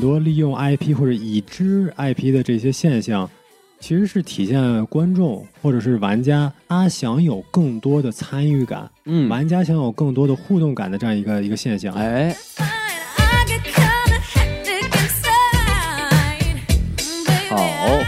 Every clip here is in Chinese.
多利用 IP 或者已知 IP 的这些现象，其实是体现观众或者是玩家他想有更多的参与感，嗯，玩家想有更多的互动感的这样一个一个现象。哎.好，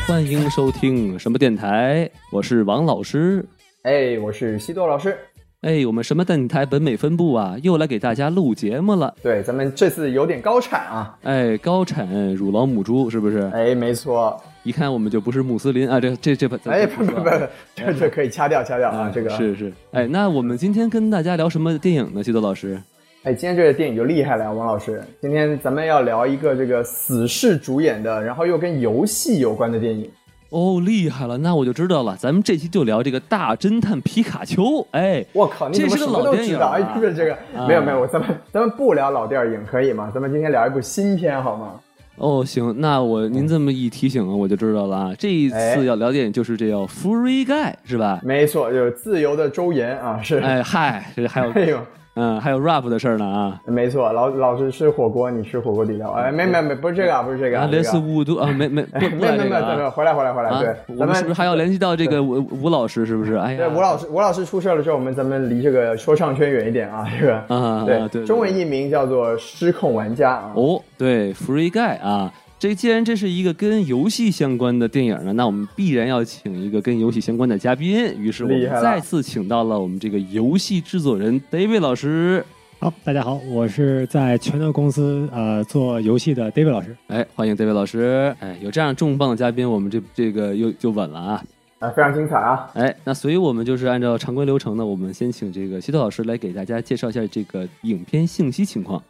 欢迎收听什么电台？我是王老师。哎，我是西多老师。哎，我们什么电台本美分部啊，又来给大家录节目了。对，咱们这次有点高产啊。哎，高产乳老母猪是不是？哎，没错。一看我们就不是穆斯林啊，这这这不，咱哎，不不不，这这可以掐掉掐掉啊啊，，这个是是。哎，那我们今天跟大家聊什么电影呢？西多老师？哎，今天这个电影就厉害了，王老师。今天咱们要聊一个这个死侍主演的，然后又跟游戏有关的电影。哦，厉害了，那我就知道了。咱们这期就聊这个大侦探皮卡丘。哎，我靠，你这是个老电影都知道？哎，啊不是这个，啊没有没有，咱们咱们不聊老电影可以吗？咱们今天聊一部新片好吗？哦，行，那我您这么一提醒啊，我就知道了啊。这一哎次要聊电影就是这叫《Free Guy》，是吧？没错，就是自由的周延啊，是。哎嗨，这还有哎呦，嗯，还有 rap 的事儿呢啊。没错，老老师吃火锅，你吃火锅底料。哎，没没没，不是这个啊，不是这个啊，啊，连这个四五度啊，没没不哎，不 没没没来这个没，啊。回来回来回来，啊对，咱我们是不是还要联系到这个吴吴老师？是不是？哎呀，对吴老师，吴老师出事了之后，我们咱们离这个说唱圈远一点啊，这个啊对对中文译名叫做《失控玩家》啊。哦，对，Free Guy 啊，这既然这是一个跟游戏相关的电影呢，那我们必然要请一个跟游戏相关的嘉宾。于是我们再次请到了我们这个游戏制作人 David 老师。好，大家好，我是在拳头公司呃做游戏的 David 老师。哎，欢迎 David 老师。哎，有这样重磅的嘉宾，我们这这个又就稳了啊。啊，非常精彩啊！哎，那所以我们就是按照常规流程呢，我们先请这个西特老师来给大家介绍一下这个影片信息情况。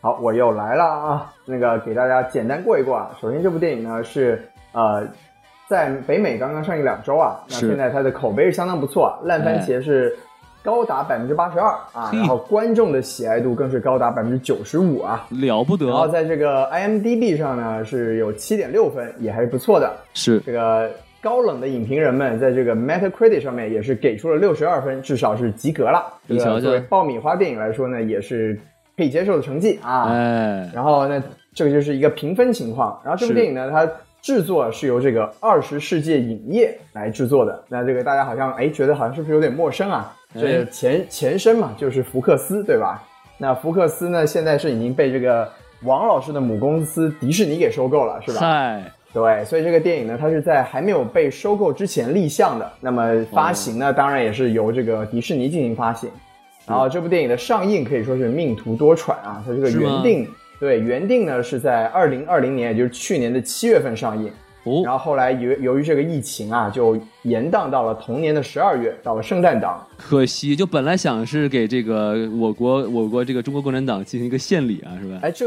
好，我又来了啊！那个给大家简单过一过啊。首先，这部电影呢是呃，在北美刚刚上映两周啊，那现在它的口碑是相当不错啊，烂番茄是高达百分之八十二啊，然后观众的喜爱度更是高达百分之九十五啊。了不得然后，在这个 IMDB 上呢是有七点六分，也还是不错的。是这个高冷的影评人们在这个 Metacritic 上面也是给出了六十二分，至少是及格了。这你瞧瞧个作为爆米花电影来说呢，也是可以接受的成绩啊。哎，然后那，这个就是一个评分情况。然后这部电影呢，它制作是由这个二十世纪影业来制作的。那这个大家好像哎觉得好像是不是有点陌生啊？哎这前前身嘛，就是福克斯，对吧？那福克斯呢，现在是已经被这个王老师的母公司迪士尼给收购了，是吧？嗨，对，所以这个电影呢，它是在还没有被收购之前立项的。那么发行呢，当然也是由这个迪士尼进行发行。然后这部电影的上映可以说是命途多舛啊，它这个原定对原定呢是在二零二零年，也就是去年的七月份上映。哦然哦，后后来由由于这个疫情啊，就延宕到了同年的十二月，到了圣诞档。可惜，就本来想是给这个我国我国这个中国共产党进行一个献礼啊，是吧？哎，这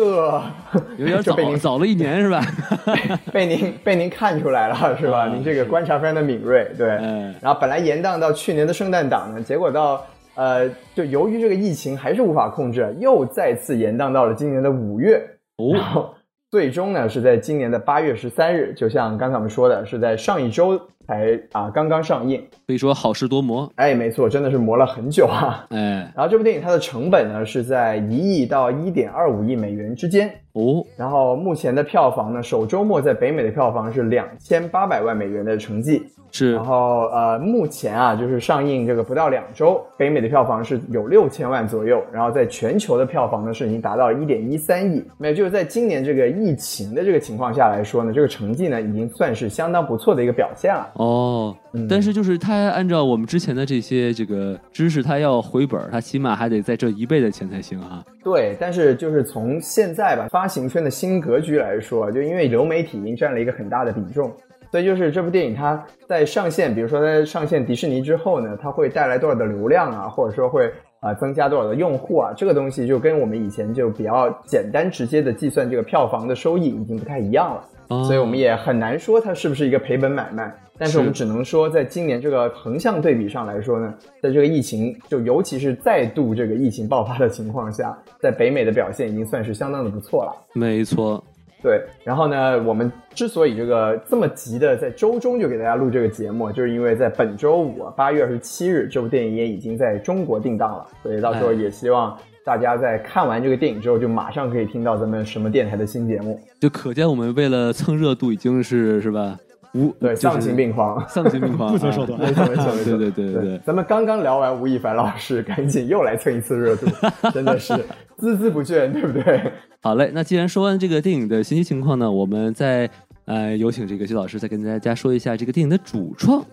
有点 早您，早了一年是吧？被您被您看出来了是吧？啊您这个观察非常的敏锐，对。哎，然后本来延宕到去年的圣诞档呢，结果到呃，就由于这个疫情还是无法控制，又再次延宕到了今年的五月。然哦，后最终呢是在今年的八月十三日，就像刚才我们说的，是在上一周才啊刚刚上映。可以说好事多磨。哎，没错，真的是磨了很久啊。哎，然后这部电影它的成本呢是在一亿到一点二五亿美元之间。哦，然后目前的票房呢，首周末在北美的票房是两千八百万美元的成绩。是然后呃，目前啊，就是上映这个不到两周，北美的票房是有六千万左右，然后在全球的票房呢是已经达到一点一三亿。没有，就是在今年这个疫情的这个情况下来说呢，这个成绩呢已经算是相当不错的一个表现了。哦，嗯但是就是他按照我们之前的这些这个知识，他要回本儿，他起码还得再挣一倍的钱才行啊。对，但是就是从现在吧，发行圈的新格局来说，就因为流媒体已经占了一个很大的比重，所以就是这部电影它在上线，比如说它上线迪士尼之后呢，它会带来多少的流量啊，或者说会啊、增加多少的用户啊，这个东西就跟我们以前就比较简单直接的计算这个票房的收益已经不太一样了。哦所以我们也很难说它是不是一个赔本买卖。但是我们只能说，在今年这个横向对比上来说呢，在这个疫情，就尤其是再度这个疫情爆发的情况下，在北美的表现已经算是相当的不错了。没错。对，然后呢，我们之所以这个这么急的在周中就给大家录这个节目，就是因为在本周五啊，八月二十七日，这部电影也已经在中国定档了，所以到时候哎也希望大家在看完这个电影之后，就马上可以听到咱们什么电台的新节目。就可见我们为了蹭热度已经是是吧？无对，丧心病狂。丧心病狂，不择手段啊没错没错没错，对对对对对。咱们刚刚聊完吴亦凡老师，赶紧又来蹭一次热度，真的是孜孜不倦，对不对？好嘞，那既然说完这个电影的信息情况呢，我们再呃有请这个徐老师再跟大家说一下这个电影的主创。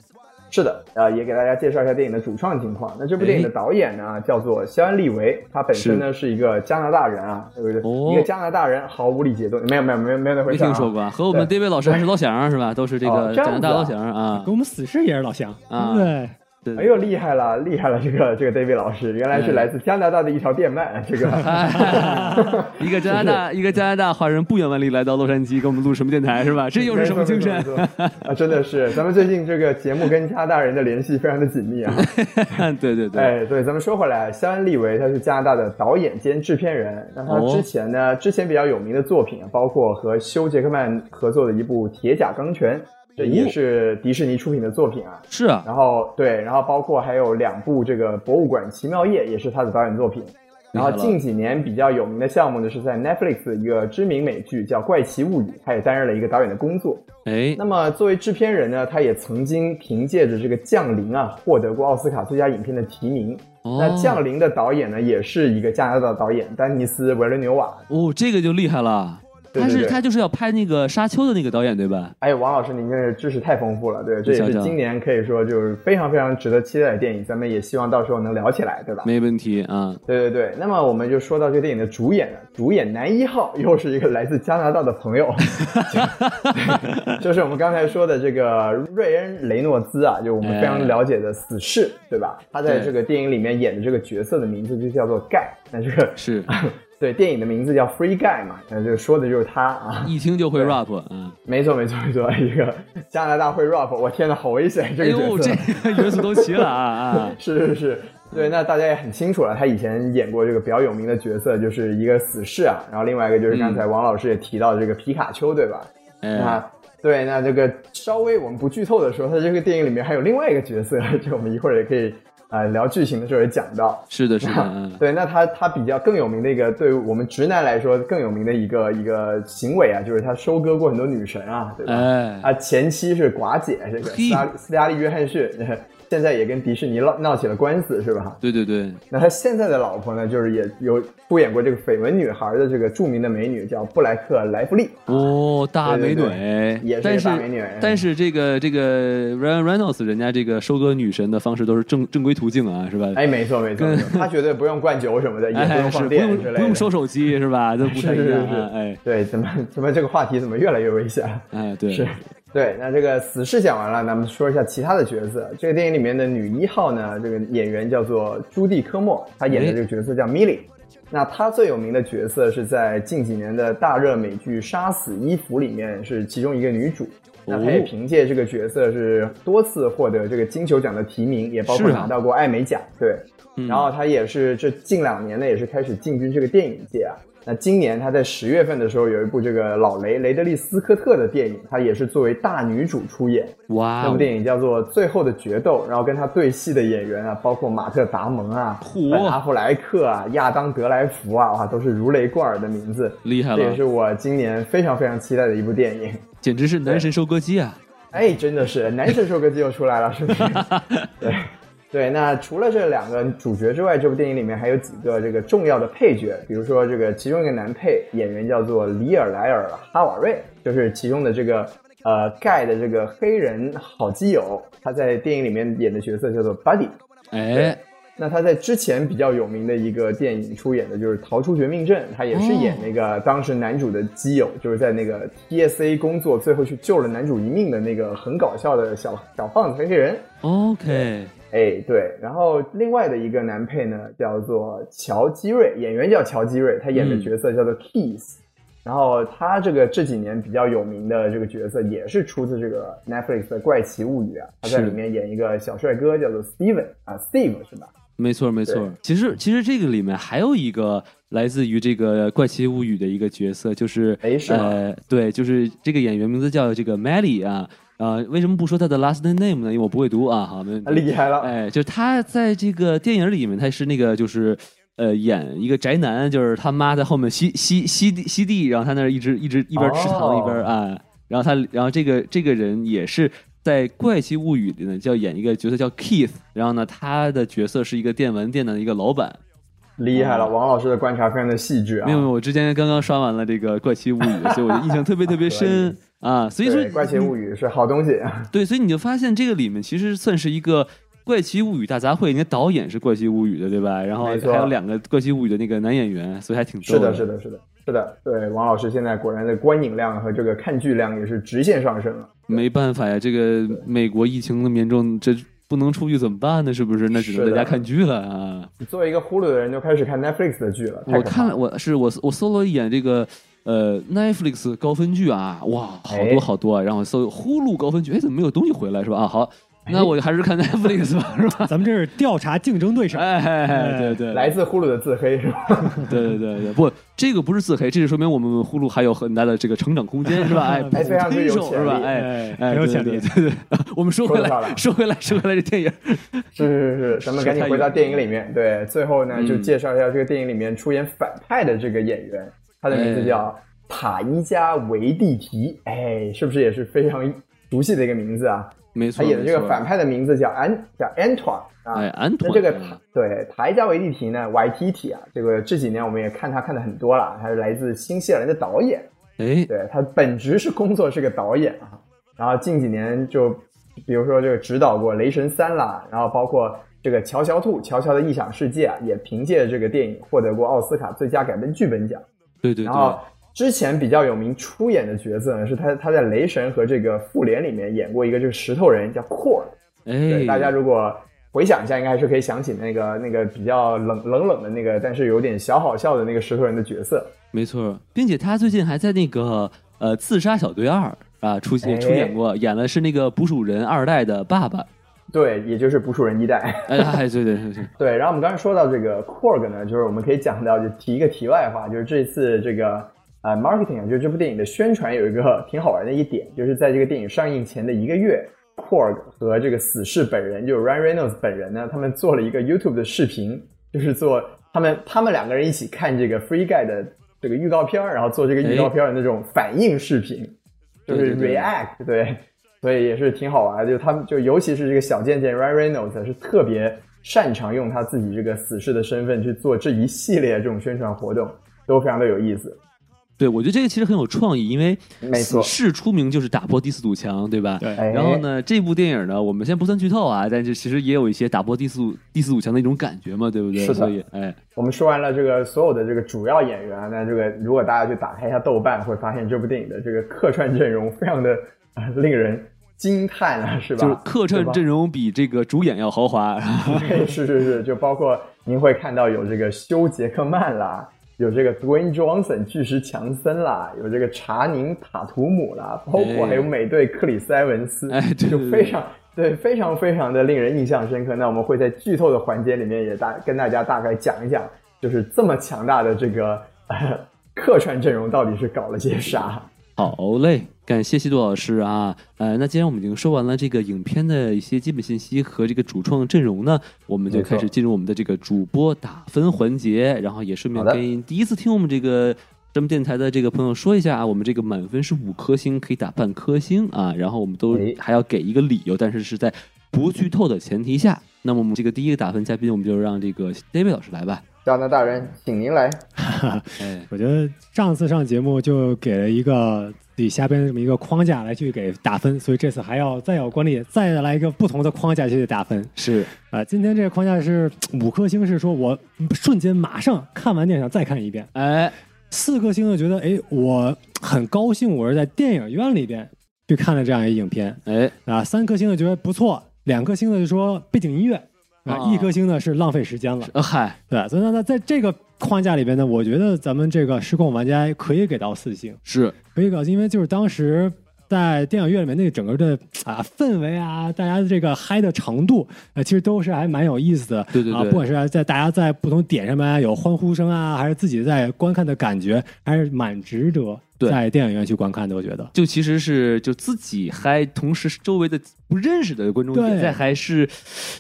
是的，呃，也给大家介绍一下电影的主创情况。那这部电影的导演呢，叫做肖恩·利维，他本身呢是一个加拿大人啊，对不对？哦一个加拿大人，毫无理解度，没有没有没有没有那回事、啊，听说过啊，和我们 David 老师还是老乡是吧？都是这个加拿大老乡啊跟我们死侍也是老乡，啊？对哎呦，厉害了，厉害了！这个这个 David 老师，原来是来自加拿大的一条电鳗，这个哎，一个加拿大 一个加拿大华人不远万里来到洛杉矶，给我们录什么电台是吧？这又是什么精神啊，真的是，咱们最近这个节目跟加拿大人的联系非常的紧密啊。对对对，哎，对，咱们说回来，肖恩·利维他是加拿大的导演兼制片人。那他哦之前呢，之前比较有名的作品啊，包括和休·杰克曼合作的一部《铁甲钢拳》，这哦也是迪士尼出品的作品啊。是啊，然后对，然后包括还有两部这个《博物馆奇妙夜》也是他的导演作品。然后近几年比较有名的项目呢，是在 Netflix 的一个知名美剧叫《怪奇物语》，他也担任了一个导演的工作。哎那，么作为制片人呢，他也曾经凭借着这个《降临》啊，获得过奥斯卡最佳影片的提名。哦那《降临》的导演呢，也是一个加拿大的导演丹尼斯·维伦纽瓦。哦，这个就厉害了，他是他就是要拍那个沙丘的那个导演对吧？哎，王老师，您这知识太丰富了，对，这也是今年可以说就是非常非常值得期待的电影，咱们也希望到时候能聊起来，对吧？没问题啊，对对对，那么我们就说到这个电影的主演了，主演男一号又是一个来自加拿大的朋友，就是我们刚才说的这个瑞恩·雷诺兹啊，就我们非常了解的死侍，对吧？他在这个电影里面演的这个角色的名字就叫做盖，那这个是 对电影的名字叫 Free Guy 嘛，那就说的就是他啊。一听就会 rap 嗯。没错没错没错，一个加拿大会 rap，我天呐，好危险这哎个角呦，色。这个元素都齐了啊啊！是是是，对，那大家也很清楚了，他以前演过这个比较有名的角色，就是一个死侍啊，然后另外一个就是刚才王老师也提到这个皮卡丘，对吧？嗯，那对，那这个稍微我们不剧透的时候，他这个电影里面还有另外一个角色，就我们一会儿也可以啊、呃聊剧情的时候也讲到。是的，是的，嗯，对，那他他比较更有名的一个，对于我们直男来说更有名的一个一个行为啊，就是他收割过很多女神啊，对吧？哎，啊，前妻是寡姐，这个斯嘉斯嘉丽·约翰逊，现在也跟迪士尼闹闹起了官司，是吧？对对对，那他现在的老婆呢，就是也有出演过这个《绯闻女孩》的这个著名的美女，叫布莱克·莱弗利。哦，大美女也是大美女但是这个这个 Ryan Reynolds 人家这个收割女神的方式都是正正规途径啊，是吧？哎，没错没错，他绝对不用灌酒什么的，也不哎，用放电之类的。不用收手机是吧？都不太一样啊，哎对，怎么怎么这个话题怎么越来越危险？哎，对，是对，那这个死侍讲完了，咱们说一下其他的角色。这个电影里面的女一号呢，这个演员叫做朱蒂科莫，她演的这个角色叫米莉。那她最有名的角色是在近几年的大热美剧《杀死伊芙》里面是其中一个女主。那她也凭借这个角色是多次获得这个金球奖的提名，也包括拿到过艾美奖。对，嗯然后她也是这近两年呢，也是开始进军这个电影界啊。那今年她在十月份的时候有一部这个老雷雷德利·斯科特的电影，她也是作为大女主出演。哇哦，那部电影叫做《最后的决斗》，然后跟她对戏的演员啊，包括马特·达蒙啊、阿弗莱克啊、亚当·德莱福啊，哇，都是如雷贯耳的名字。厉害了这也是，我今年非常非常期待的一部电影。简直是男神收割机啊！哎，真的是男神收割机又出来了，是不是？对对，那除了这两个主角之外，这部电影里面还有几个这个重要的配角，比如说这个其中一个男配演员叫做里尔莱尔哈瓦瑞，就是其中的这个呃盖的这个黑人好基友，他在电影里面演的角色叫做 Buddy。哎，那他在之前比较有名的一个电影出演的就是《逃出绝命镇》，他也是演那个当时男主的基友，就是在那个 TSA 工作，最后去救了男主一命的那个很搞笑的小小胖子黑黑人。OK，哎，对，然后另外的一个男配呢，叫做乔基瑞，演员叫乔基瑞，他演的角色叫做 Keys，、然后他这个这几年比较有名的这个角色也是出自这个 Netflix 的《怪奇物语》啊，他在里面演一个小帅哥，叫做 Steven 啊，Steve 是吧？没错没错。其实其实这个里面还有一个来自于这个《怪奇物语》的一个角色，就是呃，对，就是这个演员名字叫这个 Melly 啊。啊、为什么不说他的 last name 呢？因为我不会读啊。好，没问题厉害了，哎，就是他在这个电影里面，他是那个就是呃演一个宅男，就是他妈在后面吸吸吸地吸地，然后他那儿一直一直一边吃糖哦一边啊，然后他然后这个这个人也是在《怪奇物语》里呢，叫演一个角色叫 Keith，然后呢他的角色是一个电玩店的一个老板。厉害了！王老师的观察非常的细致啊。没有，没有，我之前刚刚刷完了这个《怪奇物语》，所以我就印象特别 特别深啊。所以说，《怪奇物语》是好东西。对，所以你就发现这个里面其实算是一个怪奇物语大杂烩。你看导演是怪奇物语的，对吧？然后还有两个怪奇物语的那个男演员，所以还挺逗是的，是的，是的，是的。对，王老师现在果然的观影量和这个看剧量也是直线上升了。没办法呀，这个美国疫情那么严重，这不能出去怎么办呢？是不是？那只能在家看剧了啊！你作为一个呼噜的人，就开始看 Netflix 的剧了。太我看了，我是我我搜了一眼这个呃 Netflix 高分剧啊，哇，好哎多好多啊！然后搜呼噜高分剧，哎，怎么没有东西回来是吧？啊，好，那我还是看 Netflix 吧，是吧？咱们这是调查竞争对手，哎，对对，来自呼噜的自黑是吧？对对对对，不，这个不是自黑，这是说明我们呼噜还有很大的这个成长空间，是吧？哎，哎非常之有手是吧？哎哎哎，对很有潜力对对对对，我们说回来，说回来，说回来，这电影，是是是，咱们赶紧回到电影里面。对，最后呢，嗯就介绍一下这个电影里面出演反派的这个演员，他的名字叫塔伊加维蒂提。哎，是不是也是非常熟悉的一个名字啊？没错，他演的这个反，派的名字叫安叫 Antoine 啊。哎，安那托，这个塔对塔伊加维蒂提呢，YTT 啊，这个这几年我们也看他看的很多了，他是来自新西兰的导演，哎，对他本职是工作是个导演啊，然后近几年就比如说这个指导过《雷神三》啦，然后包括这个《乔乔兔》《乔乔的异想世界》啊，也凭借这个电影获得过奥斯卡最佳改编剧本奖。对对然后对，之前比较有名出演的角色呢，是他他在《雷神》和这个《复联》里面演过一个就是石头人叫库尔。对，哎，大家如果回想一下，应该还是可以想起那个那个比较冷冷冷的那个，但是有点小好笑的那个石头人的角色。没错，并且他最近还在那个呃《自杀小队二》啊出现哎出演过，演的是那个捕鼠人二代的爸爸。对，也就是捕鼠人一代。对对对对，对，然后我们刚才说到这个 Korg 呢，就是我们可以讲到，就提一个题外话，就是这次这个呃 marketing 啊，就是这部电影的宣传有一个 挺好玩的一点，就是在这个电影上映前的一个月，Korg 和这个死侍本人，就是 Ryan Reynolds 本人呢，他们做了一个 YouTube 的视频，就是做他们他们两个人一起看这个 Free Guy 的这个预告片儿，然后做这个预告片儿的那种反应视频，就是对对对 react 对。所以也是挺好玩的，就他们就尤其是这个小贱贱 Ryan Reynolds 是特别擅长用他自己这个死侍的身份去做这一系列这种宣传活动，都非常的有意思。对我觉得这个其实很有创意，因为没错死侍出名就是打破第四堵墙，对吧？对哎然后呢，这部电影呢，我们先不算剧透啊，但是其实也有一些打破第四第四堵墙的一种感觉嘛，对不对？是的所以，哎，我们说完了这个所有的这个主要演员，那这个如果大家去打开一下豆瓣，会发现这部电影的这个客串阵容非常的、呃令人惊叹了，是吧？就是客串阵容比这个主演要豪华。是是是，就包括您会看到有这个休·杰克曼啦，有这个 Dwayne Johnson 巨石强森啦，有这个查宁塔图姆啦，包括还有美队克里斯埃文斯，哎对就非常对非常非常的令人印象深刻。那我们会在剧透的环节里面也大跟大家大概讲一讲，就是这么强大的这个、呃、客串阵容到底是搞了些啥。好嘞，感谢西渡老师啊。呃，那既然我们已经说完了这个影片的一些基本信息和这个主创阵容呢，我们就开始进入我们的这个主播打分环节，然后也顺便跟第一次听我们这个。咱们电台的这个朋友说一下啊，我们这个满分是五颗星，可以打半颗星啊，然后我们都哎还要给一个理由，但是是在不剧透的前提下。那么我们这个第一个打分嘉宾，我们就让这个 David 老师来吧。加拿大人，请您来。哎，我觉得上次上节目就给了一个自己瞎编的这么一个框架来去给打分，所以这次还要再有管理再来一个不同的框架去打分。是啊、今天这个框架是五颗星，是说我瞬间马上看完电影再看一遍；哎，四颗星的觉得，哎，我很高兴，我是在电影院里边去看了这样一影片哎，啊；三颗星的觉得不错，两颗星的就说背景音乐啊，啊一颗星呢是浪费时间了。呃嗨，对，所以呢，那在这个框架里边呢，我觉得咱们这个失控玩家可以给到四星，是可以给到，因为就是当时在电影院里面那个整个的啊氛围啊，大家的这个嗨的程度，呃，其实都是还蛮有意思的。啊，对对对不管是在大家在不同点上面有欢呼声啊，还是自己在观看的感觉，还是蛮值得对在电影院去观看的。我觉得。就其实是就自己嗨，同时周围的不认识的观众也对在嗨，是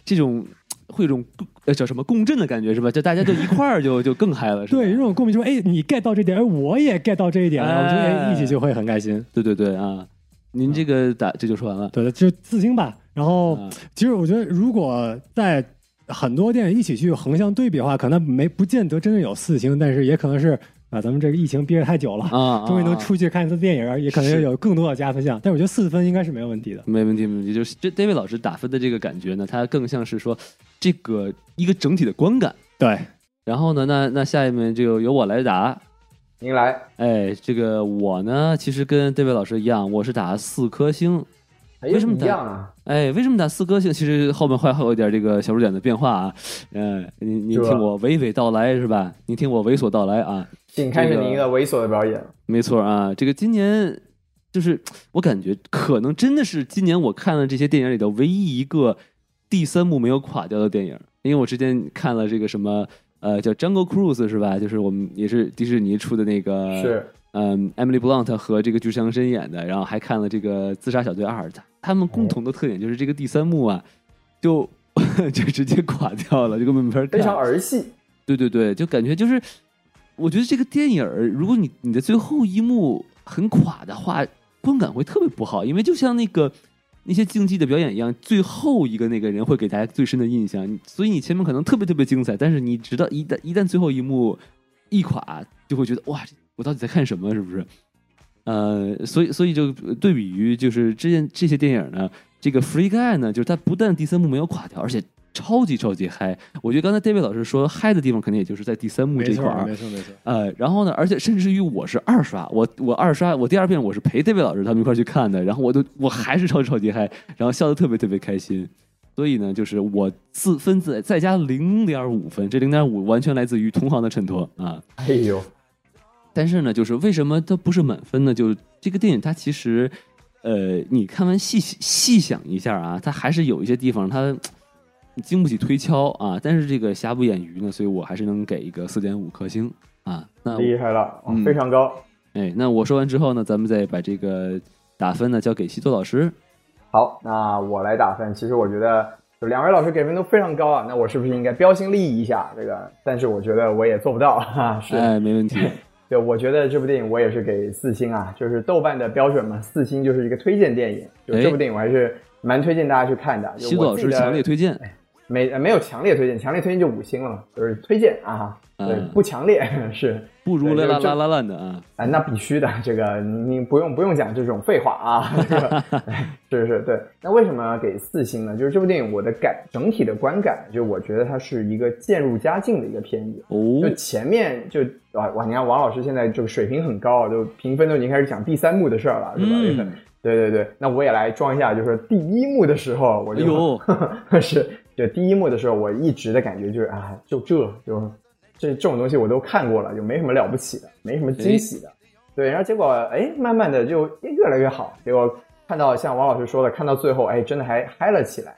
这种会有一种共呃叫什么共振的感觉是吧？就大家就一块儿就 就更嗨了，是吧对，这种共鸣说，哎，你 get 到这点，哎，我也 get 到这一点了，我觉得哎哎一起就会很开心。对对对啊！您这个打这就说完了。对的，就四星吧。然后，啊其实我觉得，如果在很多电影一起去横向对比的话，可能没不见得真的有四星，但是也可能是啊，咱们这个疫情憋着太久了，啊，终于能啊出去看一次电影，也可能是有更多的加分项。但我觉得四分应该是没有问题的。没问题，没问题。就是这 David 老师打分的这个感觉呢，它更像是说这个一个整体的观感。对，然后呢，那那下面就由我来答。您来，哎，这个我呢，其实跟 David 老师一样，我是打四颗星。哎为什么一样啊？哎，为什么打四颗星？其实后面会还有一点这个小数点的变化啊。嗯、您您是吧听我娓娓道来是吧？您听我猥琐道来啊。请开始这个您的猥琐的表演。没错啊，这个今年就是我感觉可能真的是今年我看了这些电影里头唯一一个第三幕没有垮掉的电影，因为我之前看了这个什么呃叫《Jungle Cruise》是吧？就是我们也是迪士尼出的那个是嗯，Emily Blunt 和这个巨石强森演的，然后还看了这个《自杀小队二》，他他们共同的特点就是这个第三幕啊，就 就直接垮掉了，就根本没法看。非常儿戏，对对对，就感觉就是，我觉得这个电影，如果你你的最后一幕很垮的话，观感会特别不好，因为就像那个那些竞技的表演一样，最后一个那个人会给大家最深的印象，所以你前面可能特别特别精彩，但是你直到一旦一旦最后一幕一垮，就会觉得哇，我到底在看什么？是不是？呃，所以所以就对比于就是这件这些电影呢，这个《Free Guy》呢，就是它不但第三幕没有垮掉，而且超级超级嗨。我觉得刚才 David 老师说嗨的地方，肯定也就是在第三幕这块，儿。没错，没错。呃，然后呢，而且甚至于我是二刷，我我二刷，我第二遍我是陪 David 老师他们一块儿去看的，然后我都我还是超级超级嗨，然后笑得特别特别开心。所以呢，就是我自分自再加零点五分，这零点五完全来自于同行的衬托啊。哎呦，但是呢，就是为什么它不是满分呢？就是这个电影它其实，呃，你看完细细想一下啊，它还是有一些地方它经不起推敲啊。但是这个瑕不掩瑜呢，所以我还是能给一个四点五颗星啊。那厉害了，非常高。哎，那我说完之后呢，咱们再把这个打分呢交给西多老师。好，那我来打分。其实我觉得，就两位老师给分都非常高啊，那我是不是应该标新立异一下？这个，但是我觉得我也做不到哈。是，哎，没问题。对，我觉得这部电影我也是给四星啊，就是豆瓣的标准嘛，四星就是一个推荐电影。就哎这部电影我还是蛮推荐大家去看的。就西多老师强烈推荐。没呃没有强烈推荐，强烈推荐就五星了嘛，就是推荐啊，对，嗯不强烈 是。不如对就啦啦啦啦烂的啊！啊，那必须的，这个你你不用不用讲这种废话啊，这个 是是对。那为什么要给四星呢？就是这部电影我的感整体的观感，就我觉得它是一个渐入佳境的一个片子。哦就，前面就哇哇，你看王老师现在这个水平很高，就评分都已经开始讲第三幕的事儿了，是吧？嗯对对对，那我也来装一下，就是第一幕的时候，我就、哎呦 是就第一幕的时候，我一直的感觉就是啊，就这就这这种东西我都看过了，就没什么了不起的，没什么惊喜的。对，然后结果哎，慢慢的就越来越好。结果看到像王老师说的，看到最后，哎，真的还嗨了起来。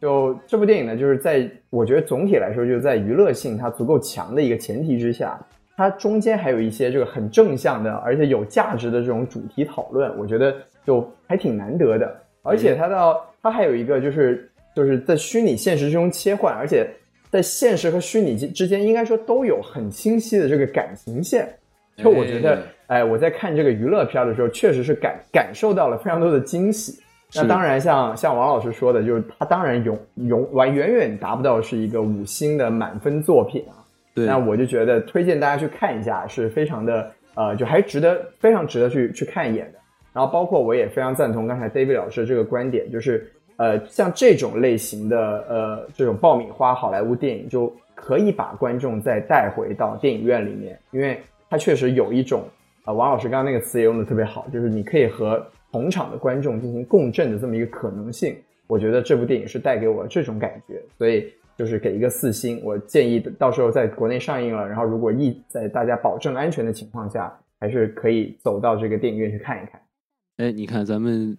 就这部电影呢，就是在我觉得总体来说，就是在娱乐性它足够强的一个前提之下，它中间还有一些这个很正向的，而且有价值的这种主题讨论，我觉得就还挺难得的。而且它到它还有一个就是就是在虚拟现实之中切换，而且在现实和虚拟之之间，应该说都有很清晰的这个感情线。就我觉得，哎，我在看这个娱乐片的时候，确实是感感受到了非常多的惊喜。那当然像，像王老师说的，就是它当然永永完远远达不到是一个五星的满分作品啊。对，那我就觉得推荐大家去看一下，是非常的呃，就还值得非常值得去去看一眼的。然后包括我也非常赞同刚才 David 老师这个观点，就是呃，像这种类型的呃这种爆米花好莱坞电影，就可以把观众再带回到电影院里面，因为它确实有一种呃，王老师刚刚那个词也用的特别好，就是你可以和同场的观众进行共振的这么一个可能性。我觉得这部电影是带给我这种感觉，所以就是给一个四星。我建议到时候在国内上映了，然后如果一在大家保证安全的情况下，还是可以走到这个电影院去看一看。哎，你看咱们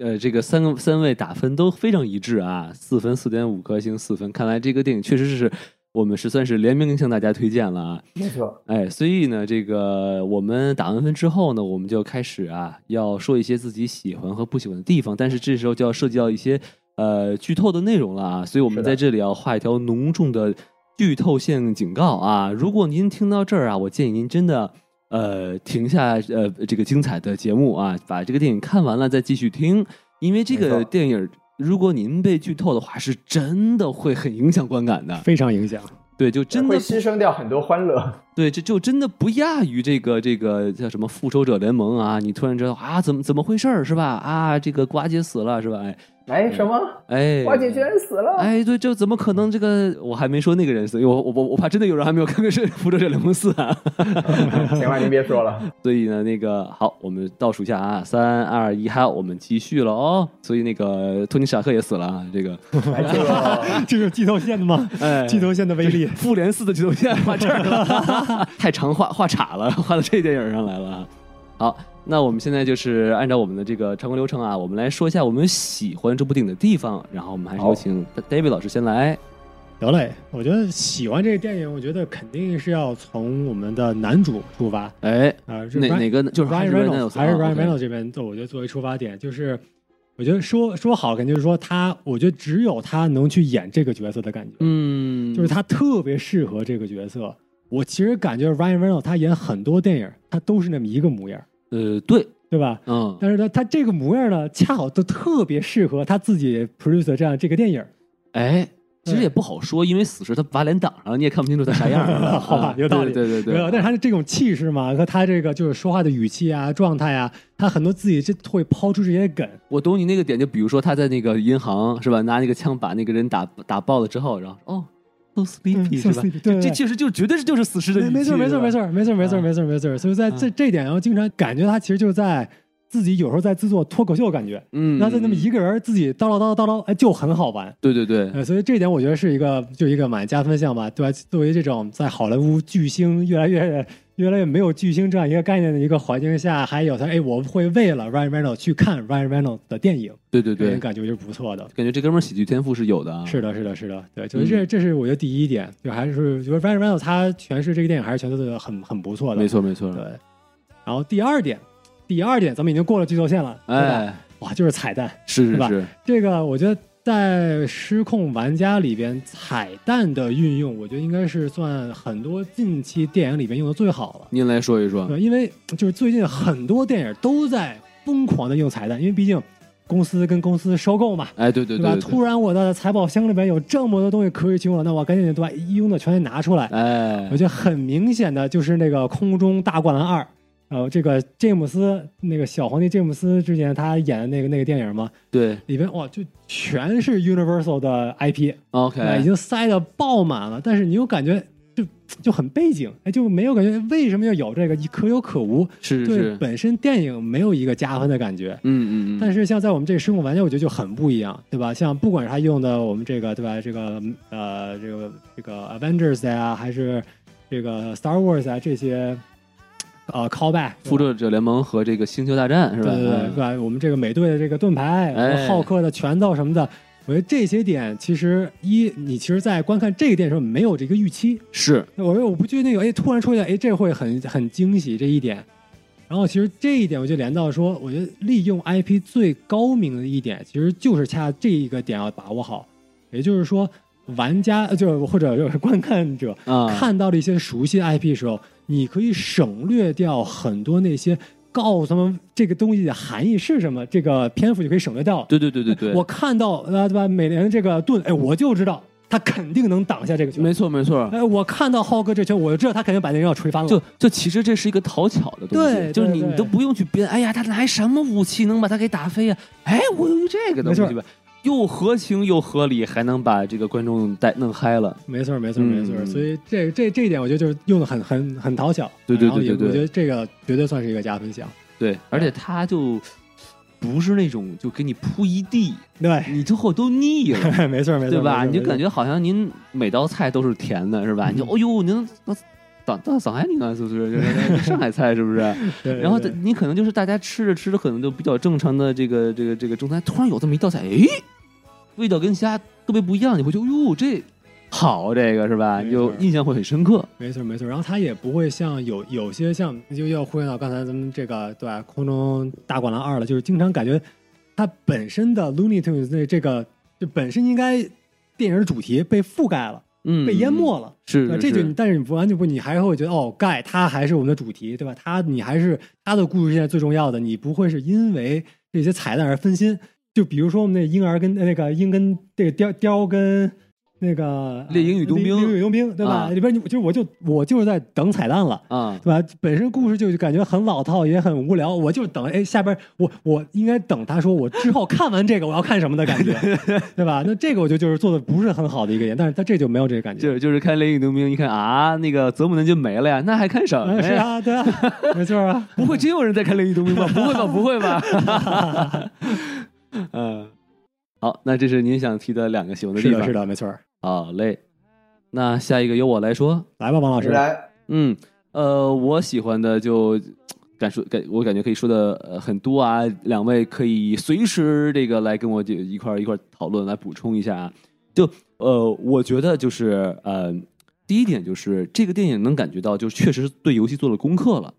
呃这个三个三位打分都非常一致啊，四分、四点五颗星、四分。看来这个电影确实是我们是算是联名向大家推荐了啊。没错，哎，所以呢，这个我们打完分之后呢，我们就开始啊，要说一些自己喜欢和不喜欢的地方，但是这时候就要涉及到一些呃剧透的内容了啊，所以我们在这里要画一条浓重的剧透线警告啊！如果您听到这儿啊，我建议您真的呃停下呃这个精彩的节目啊，把这个电影看完了再继续听，因为这个电影如果您被剧透的话，是真的会很影响观感的。非常影响。对，就真的会牺牲掉很多欢乐。对，这就真的不亚于这个这个叫什么复仇者联盟啊！你突然知道啊，怎么怎么回事儿是吧？啊，这个瓜姐死了是吧？哎哎，什么？哎，花姐居然死了！哎，对，这怎么可能？这个我还没说那个人死，因为我我我我怕真的有人还没有看过是《复仇者联盟四》啊。行了您别说了，所以呢，那个好，我们倒数一下啊，三二一，好，我们继续了哦。所以那个托尼史塔克也死了啊，这个就是剧透线的吗？哎，剧透线的威力。复联四的剧透线画这儿了，太长画画岔了，画到这电影上来了啊。好，那我们现在就是按照我们的这个常规流程啊，我们来说一下我们喜欢这部电影的地方，然后我们还是有请 David 老师先来。得嘞，我觉得喜欢这个电影，我觉得肯定是要从我们的男主出发哎，啊。这哪哪个？就是 Ryan Reynolds 还是 Ryan Reynolds 这边，我觉得作为出发点，就是我觉得说说好，肯定就是说他，我觉得只有他能去演这个角色的感觉，嗯，就是他特别适合这个角色。我其实感觉 Ryan Reynolds 他演很多电影，他都是那么一个模样，呃，对，对吧？嗯，但是他，他这个模样呢，恰好都特别适合他自己 produce 的这样这个电影。哎。其实也不好说，因为死时他把脸挡上了，你也看不清楚他啥样 好吧啊有道理对对对对，没有，但是他的这种气势嘛，和他这个就是说话的语气啊、状态啊，他很多自己就会抛出这些梗，我懂你那个点，就比如说他在那个银行是吧，拿那个枪把那个人打打爆了之后，然后哦，so sleepy、嗯是吧对这确实就绝对是就是死尸的语气，没错，没错，没错，没错，没错，啊没错，没错。所以在这这一点，然后经常感觉他其实就在自己有时候在制作脱口秀，感觉，嗯，那在那么一个人自己叨唠叨叨叨叨，哎，就很好玩。对对对，呃，所以这一点我觉得是一个就一个蛮加分项吧，对吧？作为这种在好莱坞巨星越来越越来越没有巨星这样一个概念的一个环境下，还有他，哎，我会为了 Ryan Reynolds 去看 Ryan Reynolds 的电影，对对对。感觉就是不错的。感觉这哥们儿喜剧天赋是有的啊，是的，是的，是的，对，就是这，这是我觉得第一点，就还是就是 Ryan Reynolds 他诠释这个电影还是诠释的很很不错的，没错没错，对。然后第二点，第二点咱们已经过了剧透线了？哎，哇，就是彩蛋，是是是是，这个我觉得在《失控玩家》里边彩蛋的运用，我觉得应该是算很多近期电影里边用的最好了。您来说一说，对，因为就是最近很多电影都在疯狂的用彩蛋，因为毕竟公司跟公司收购嘛，哎，对对对吧？对，突然我的财宝箱里边有这么多东西可以去用了，那我赶紧对吧，一用的全给拿出来。哎我，觉得很明显的就是那个《空中大灌篮二》，呃，这个詹姆斯那个小皇帝詹姆斯之前他演的那个那个电影嘛，对里边哇就全是 Universal 的 IP，、，OK，哎已经塞的爆满了，但是你又感觉就就很背景，哎，就没有感觉为什么要有这个，可有可无，对是是，本身电影没有一个加分的感觉。嗯嗯嗯，但是像在我们这个失控玩家，我觉得就很不一样，对吧？像不管是他用的我们这个，对吧？这个呃，这个这个 Avengers 呀、还是这个 Star Wars 啊这些呃 callback，复仇者联盟和这个星球大战是吧？对对对？我们这个美队的这个盾牌，哎浩克的拳头什么的，我觉得这些点其实一，你其实，在观看这个电影的时候没有这个预期，是，我我不觉得那个哎突然出现哎这会很很惊喜这一点。然后其实这一点我就连到说，我觉得利用 IP 最高明的一点，其实就是恰这一个点要把握好，也就是说，玩家呃就或者就是观看者啊，看到了一些熟悉的 IP 的时候，你可以省略掉很多那些告诉他们这个东西的含义是什么，这个篇幅就可以省略掉。对对对对对，我看到呃对吧，美联这个盾，哎，我就知道他肯定能挡下这个球。没错没错，哎，我看到浩哥这球，我就知道他肯定把那人要锤翻了。就就其实这是一个讨巧的东西，对就是你你都不用去编，哎呀，他拿什么武器能把他给打飞呀、哎，我有这个东西没吧，又合情又合理，还能把这个观众带弄嗨了。没错，没错，嗯没错。所以这这这一点，我觉得就是用的很很很讨巧。对对对对对我觉得这个绝对算是一个加分项。对，而且他就不是那种就给你铺一地，对，你最后都腻了。没错，没错，对吧？你就感觉好像您每道菜都是甜的，是吧？你就哦呦，您倒上到上海人啊，是不是？就是上海菜是不是？对然后你可能就是大家吃着吃着，可能就比较正常的这个这个这个中餐，突然有这么一道菜，诶，味道跟其他特别不一样，你会觉得哟，这好，这个是吧？你就印象会很深刻。没错没错，然后它也不会像有有些像就要呼应到刚才咱们这个对吧？空中大灌篮二了，就是经常感觉它本身的 Looney Tunes 那这个就本身应该电影的主题被覆盖了，嗯，被淹没了。是，这就你但是你不完全不，你还会觉得哦，盖它还是我们的主题，对吧？它你还是它的故事现在最重要的，你不会是因为这些彩蛋而分心。就比如说我们那婴儿跟那个鹰跟这个雕雕跟那个猎鹰与冬兵猎鹰与冬兵，对吧？啊里边你就我就我就是在等彩蛋了。啊，对吧？本身故事就感觉很老套，也很无聊。我就等，哎，下边我我应该等他说我之后看完这个我要看什么的感觉，对吧？那这个我觉得就是做的不是很好的一个点，但是他这就没有这个感觉。就是就是看《猎鹰与冬兵》，一看啊，那个泽姆能就没了呀，那还看什么嗯，是？啊，对啊，没错啊。不会真有人在看《猎鹰与冬兵》吧？不会吧？不会吧？嗯，好，那这是您想提的两个喜欢的地方。是的，是的，没错。好嘞，那下一个由我来说。来吧，王老师。来，嗯，呃，我喜欢的就 感受感，我感觉可以说的呃很多啊。两位可以随时这个来跟我就一块儿一块儿讨论，来补充一下啊。就呃，我觉得就是呃，第一点就是这个电影能感觉到，就是确实对游戏做了功课了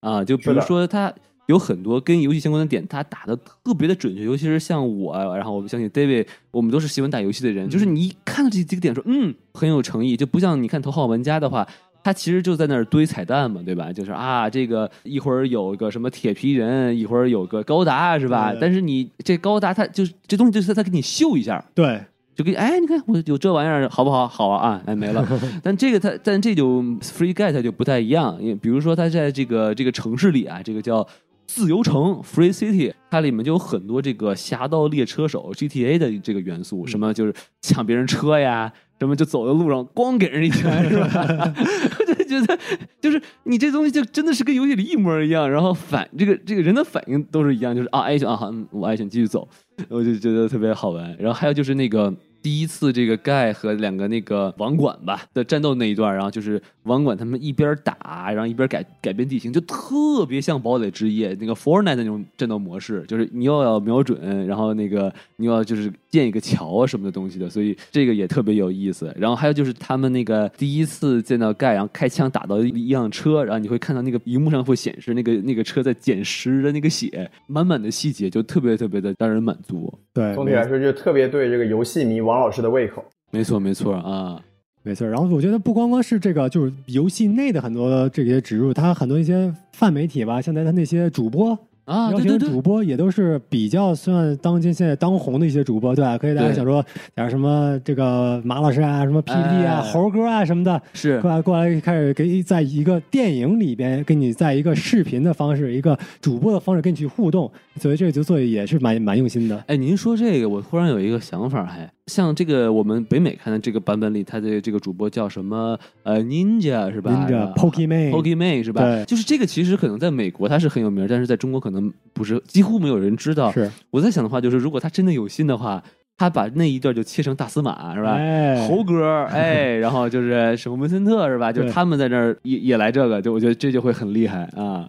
啊。就比如的说它。有很多跟游戏相关的点，他打的特别的准确，尤其是像我，然后我相信 David，我们都是喜欢打游戏的人，就是你一看到这几个点说，嗯，很有诚意，就不像你看《头号玩家》的话，他其实就在那儿堆彩蛋嘛，对吧？就是啊，这个一会儿有个什么铁皮人，一会儿有个高达，是吧？但是你这高达，他就是这东西，就是他给你秀一下，对，就给哎，你看我有这玩意儿，好不好？好啊，啊，哎没了。但这个它，但这就 Free get 就不太一样，因为比如说它在这个这个城市里啊，这个叫。自由城 （Free City），它里面就有很多这个侠盗猎车手 （GTA） 的这个元素，什么就是抢别人车呀，什么就走在路上咣给人一拳，是吧？我就觉得，就是你这东西就真的是跟游戏里一模一样，然后反这个这个人的反应都是一样，就是啊挨一拳啊好，嗯我挨一拳继续走，我就觉得特别好玩。然后还有就是那个第一次这个盖和两个那个网管吧的战斗那一段，然后就是网管他们一边打，然后一边改改变地形，就特别像堡垒之夜那个 Fortnite 那种战斗模式，就是你又要瞄准，然后那个你又要就是建一个桥啊什么的东西的，所以这个也特别有意思。然后还有就是他们那个第一次见到盖，然后开枪打到一一辆车，然后你会看到那个 荧幕上会显示那个那个车在捡尸的那个血，满满的细节就特别特别的让人满足。对，总体来说就特别对这个游戏迷王老师的胃口。没错没错啊，没错。然后我觉得不光光是这个，就是游戏内的很多这些植入，它很多一些泛媒体吧，现在它那些主播。啊，邀对对对主，播也都是比较算当今现在当红的一些主播，对吧？可以大家想说点什么这个马老师啊，什么 PPT 啊、哎猴哥啊什么的，是过来过来开始给在一个电影里边跟你在一个视频的方式、一个主播的方式跟你去互动，所以这个就做的也是蛮蛮用心的。哎，您说这个，我忽然有一个想法，还像这个我们北美看的这个版本里，他的这个主播叫什么？呃，Ninja 是吧 Ninja Pokemon Pokemon 是吧？对就是这个，其实可能在美国他是很有名，但是在中国可能不是，几乎没有人知道。是，我在想的话，就是如果他真的有心的话，他把那一段就切成大司马是吧？哎，猴哥，哎，然后就是什么文森特是吧？就是他们在那儿也也来这个，就我觉得这就会很厉害啊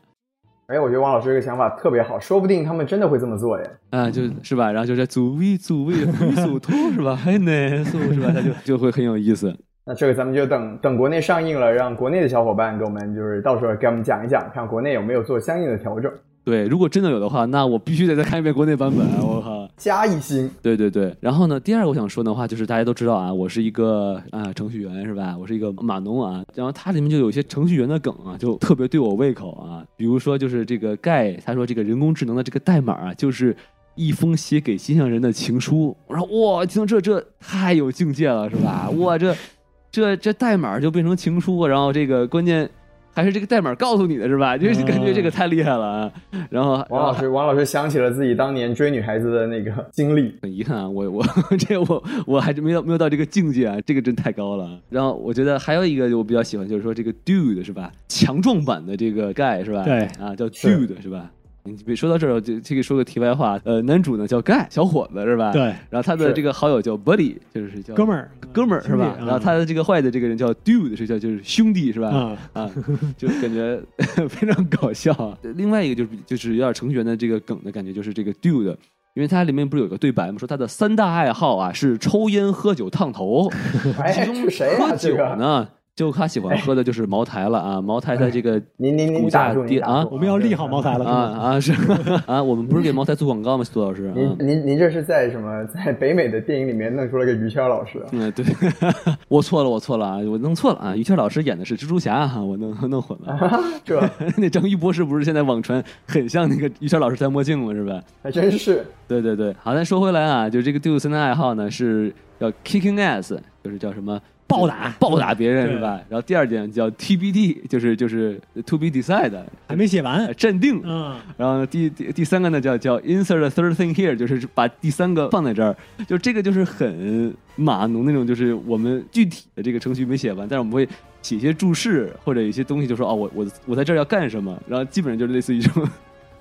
哎，我觉得王老师这个想法特别好，说不定他们真的会这么做耶。啊，就是吧？然后就是组位组位回手托是吧？还难受是吧？他就就会很有意思。那这个咱们就等等国内上映了，让国内的小伙伴给我们就是到时候给我们讲一讲，看国内有没有做相应的调整，对，如果真的有的话，那我必须得再看一遍国内版本。我靠！加一星。对对对，然后呢，第二个我想说的话就是大家都知道啊，我是一个啊、程序员是吧？我是一个码农啊，然后它里面就有一些程序员的梗啊，就特别对我胃口啊。比如说就是这个盖，他说这个人工智能的这个代码啊，就是一封写给心上人的情书。我说哇，听这这太有境界了是吧？哇，这这这代码就变成情书，然后这个关键。还是这个代码告诉你的是吧？就是感觉这个太厉害了啊！然后王老师，王老师想起了自己当年追女孩子的那个经历。很遗憾啊，我 我这我我还是没有没有到这个境界啊，这个真太高了。然后我觉得还有一个我比较喜欢，就是说这个 dude 是吧？强壮版的这个 guy 是吧？对啊，叫 dude 是吧？你别说到这儿，就这个说个题外话，呃，男主呢叫盖，小伙子是吧？。对，然后他的这个好友叫 Buddy，就是叫哥们儿，哥们儿是吧？然后他的这个坏的这个人叫 Dude，是叫就是兄弟是吧？啊，啊，就感觉 非常搞笑啊。另外一个就是就是有点程序员的这个梗的感觉，就是这个 Dude。因为它里面不是有个对白吗？说他的三大爱好啊是抽烟、喝酒、烫头，哎，其中是谁啊？喝酒这个呢，就他喜欢喝的就是茅台了啊。茅台在这个您您您股价打住，您跌啊打住，我们要利好茅台了，啊？啊是啊，我们不是给茅台做广告吗？苏老师啊，您您您这是在什么？在北美的电影里面弄出了个于谦老师啊？嗯，对，我错了，我错了啊，我弄错了啊。于谦老师演的是蜘蛛侠哈，我弄弄混了。这 那张一博士不是现在网传很像那个于谦老师戴墨镜吗？是吧？还真是。对对对，好，咱说回来啊，就这个 Dude 三大爱好呢是叫 kicking ass，就是叫什么暴打暴打别人是吧？然后第二点叫 TBD，就是就是 to be decided，还没写完呃，镇定。嗯，然后，第第第三个呢叫叫 insert a third thing here，就是把第三个放在这儿，就这个就是很码农那种，就是我们具体的这个程序没写完，但是我们会写一些注释或者一些东西，就说哦，我我我在这儿要干什么，然后基本上就是类似于这种。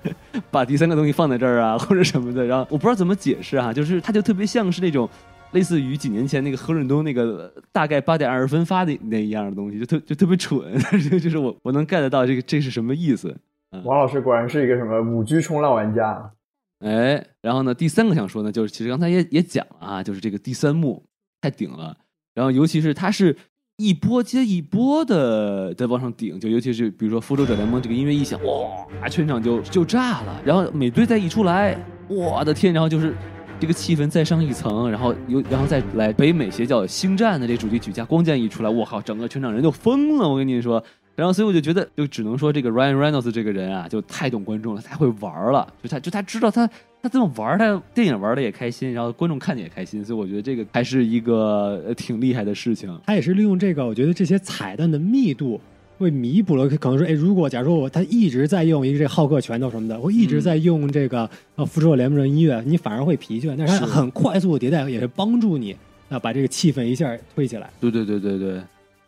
把第三个东西放在这儿啊，或者什么的，然后我不知道怎么解释哈、就是它就特别像是那种类似于几年前那个何润东那个大概八点二十分发的那一样的东西，就特就特别蠢，就是我我能 get 到这个这是什么意思。王老师果然是一个什么五 G 冲浪玩家。哎，然后呢，第三个想说呢，就是其实刚才也也讲了啊，就是这个第三幕太顶了，然后尤其是它是一波接一波的在往上顶，就尤其是比如说《复仇者联盟》这个音乐一响，哇，全场就就炸了，然后美队再一出来，我的天，然后就是。这个气氛再上一层，然后又，然后再来北美邪教星战的这主题曲加光剑一出来，我靠，整个全场人就疯了，我跟你说。然后，所以我就觉得，就只能说这个 Ryan Reynolds 这个人啊，就太懂观众了，太会玩了。就他，就他知道他他这么玩，他电影玩的也开心，然后观众看的也开心，所以我觉得这个还是一个挺厉害的事情。他也是利用这个，我觉得这些彩蛋的密度。会弥补了，可能说，哎，如果假如说我他一直在用一个这浩克拳头什么的，我一直在用这个呃复仇者联盟的音乐，你反而会疲倦。但是它很快速的迭代，也是帮助你啊把这个气氛一下推起来。对对对对对，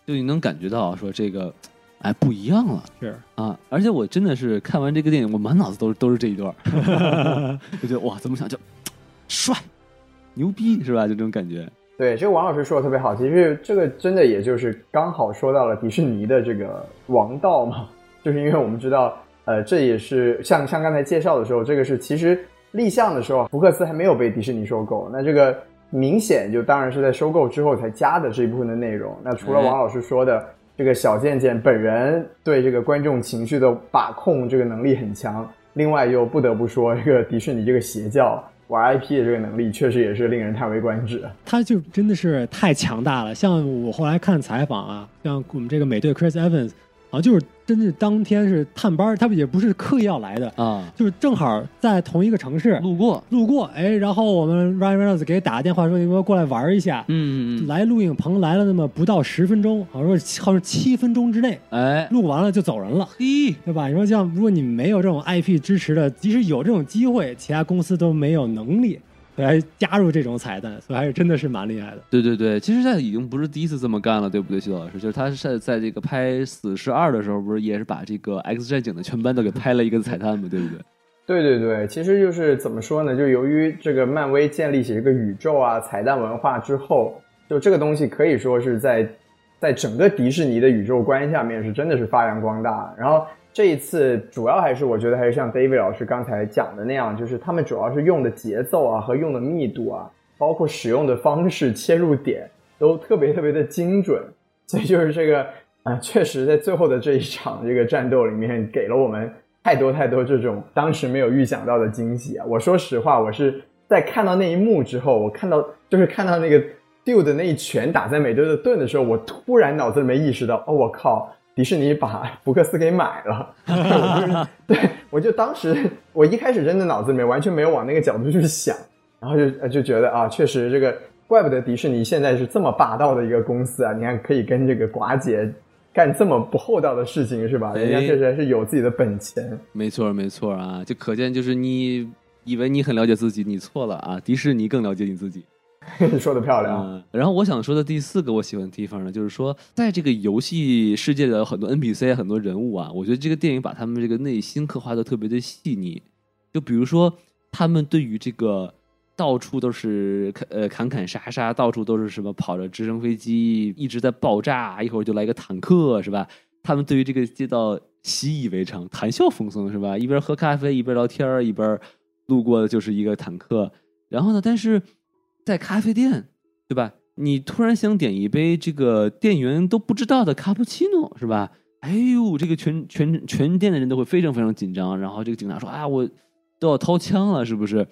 就你能感觉到说这个，哎，不一样了。是，啊！而且我真的是看完这个电影，我满脑子都是都是这一段儿，就觉得哇，怎么想就帅、牛逼是吧？就这种感觉。对，这个王老师说的特别好。其实这个真的也就是刚好说到了迪士尼的这个王道嘛，就是因为我们知道，呃，这也是像像刚才介绍的时候，这个是其实立项的时候，福克斯还没有被迪士尼收购，那这个明显就当然是在收购之后才加的这一部分的内容。那除了哎王老师说的，这个小贱贱本人对这个观众情绪的把控这个能力很强，另外又不得不说，这个迪士尼这个邪教玩 IP 的这个能力，确实也是令人叹为观止。他就真的是太强大了。像我后来看采访啊，像我们这个美队 Chris Evans，好像就是真是当天是探班，他们也不是刻意要来的，啊，就是正好在同一个城市路过，路过，哎，然后我们 Ryan Reynolds 给打个电话说，你给我过来玩一下。嗯嗯嗯，来录影棚来了那么不到十分钟，好像说好像七分钟之内哎，录完了就走人了，嘿，对吧？你说像如果你没有这种 IP 支持的，即使有这种机会，其他公司都没有能力来加入这种彩蛋，所以还是真的是蛮厉害的。对对对，其实现在已经不是第一次这么干了，对不对，徐老师？就是他是在这个拍《死侍二》的时候，不是也是把这个 X 战警的全班都给拍了一个彩蛋吗？对不对？对对对，其实就是怎么说呢？就由于这个漫威建立起这个宇宙啊、彩蛋文化之后，就这个东西可以说是在在整个迪士尼的宇宙观下面是真的是发扬光大。然后这一次主要还是我觉得还是像 David 老师刚才讲的那样，就是他们主要是用的节奏啊和用的密度啊，包括使用的方式、切入点都特别特别的精准。所以就是这个啊、确实在最后的这一场这个战斗里面，给了我们太多太多这种当时没有预想到的惊喜啊！我说实话，我是在看到那一幕之后，我看到就是看到那个 Dude 的那一拳打在美队的盾的时候，我突然脑子里面意识到，哦，我靠！迪士尼把福克斯给买了，我就是对我就当时我一开始真的脑子里面完全没有往那个角度去想，然后就呃就觉得啊，确实这个怪不得迪士尼现在是这么霸道的一个公司啊！你看可以跟这个寡姐干这么不厚道的事情是吧？哎人家确实还是有自己的本钱。没错没错啊，就可见就是你以为你很了解自己，你错了啊！迪士尼更了解你自己。说的漂亮。然后我想说的第四个我喜欢的地方呢，就是说，在这个游戏世界的很多 NPC、很多人物啊，我觉得这个电影把他们这个内心刻画的特别的细腻。就比如说，他们对于这个到处都是呃砍砍杀杀，到处都是什么跑着直升飞机一直在爆炸，一会儿就来个坦克，是吧？他们对于这个街道习以为常，谈笑风生，是吧？一边喝咖啡，一边聊天，一边路过的就是一个坦克。然后呢，但是在咖啡店，对吧？你突然想点一杯这个店员都不知道的卡布奇诺，是吧？哎呦，这个全全全店的人都会非常非常紧张。然后这个警察说：“啊，我都要掏枪了，是不是？”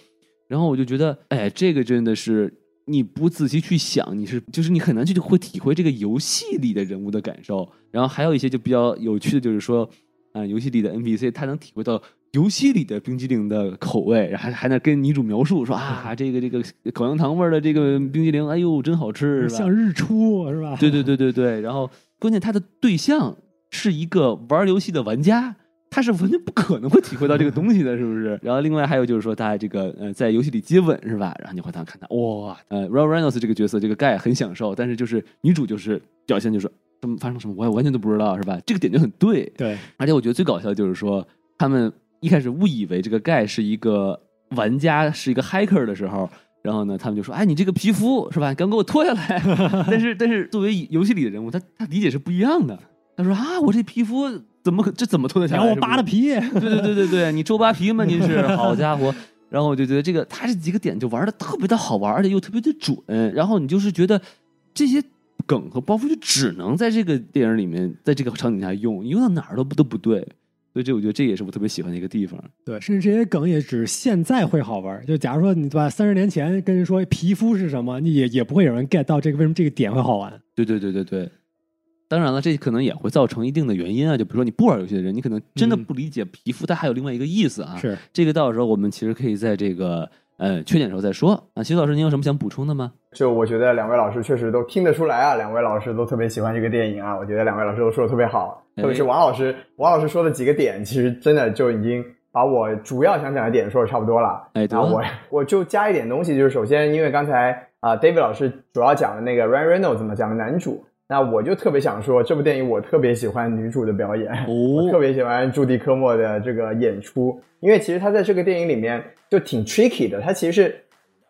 然后我就觉得，哎，这个真的是你不仔细去想，你是就是你很难去会体会这个游戏里的人物的感受。然后还有一些就比较有趣的，就是说，啊、游戏里的 NPC 他能体会到游戏里的冰激凌的口味，然后还还能跟女主描述说啊，这个这个口香糖味的这个冰激凌，哎呦，真好吃？像日出是吧？对对对对对，然后关键他的对象是一个玩游戏的玩家，他是完全不可能会体会到这个东西的，是不是？然后另外还有就是说，大家这个呃在游戏里接吻是吧？然后你回头看他，哇，呃 r a r e n o s 这个角色，这个 Guy 很享受，但是就是女主就是表现就是他们发生什么，我也完全都不知道是吧？这个点就很对，对而且我觉得最搞笑的就是说，他们一开始误以为这个盖是一个玩家，是一个 hacker 的时候，然后呢，他们就说：“哎，你这个皮肤是吧？你刚给我脱下来。”但是，但是作为游戏里的人物，他他理解是不一样的。他说：“啊，我这皮肤怎么可这怎么脱得下来？然后我扒了皮，对对对对对，你周扒皮吗？您是 好家伙。”然后我就觉得这个他这几个点就玩的特别的好玩，而且又特别的准。然后你就是觉得这些梗和包袱就只能在这个电影里面，在这个场景下用，你用到哪儿都不都不对。所以这我觉得这也是我特别喜欢的一个地方。对，甚至这些梗也只现在会好玩。就假如说你对吧，三十年前跟人说皮肤是什么，你也也不会有人 get 到这个为什么这个点会好玩。对对对对对。当然了，这可能也会造成一定的原因啊。就比如说你不玩游戏的人，你可能真的嗯不理解皮肤，它还有另外一个意思啊。是，这个到时候我们其实可以在这个呃缺点的时候再说啊。徐老师，您有什么想补充的吗？就我觉得两位老师确实都听得出来啊，两位老师都特别喜欢这个电影啊。我觉得两位老师都说的特别好，哎特别是王老师，王老师说的几个点，其实真的就已经把我主要想讲的点说的差不多了。哎，后我我就加一点东西，就是首先因为刚才啊、David 老师主要讲的那个 Ryan Reynolds 嘛，讲的男主，那我就特别想说，这部电影我特别喜欢女主的表演，我特哦，别喜欢朱迪科莫的这个演出，因为其实她在这个电影里面就挺 tricky 的，她其实是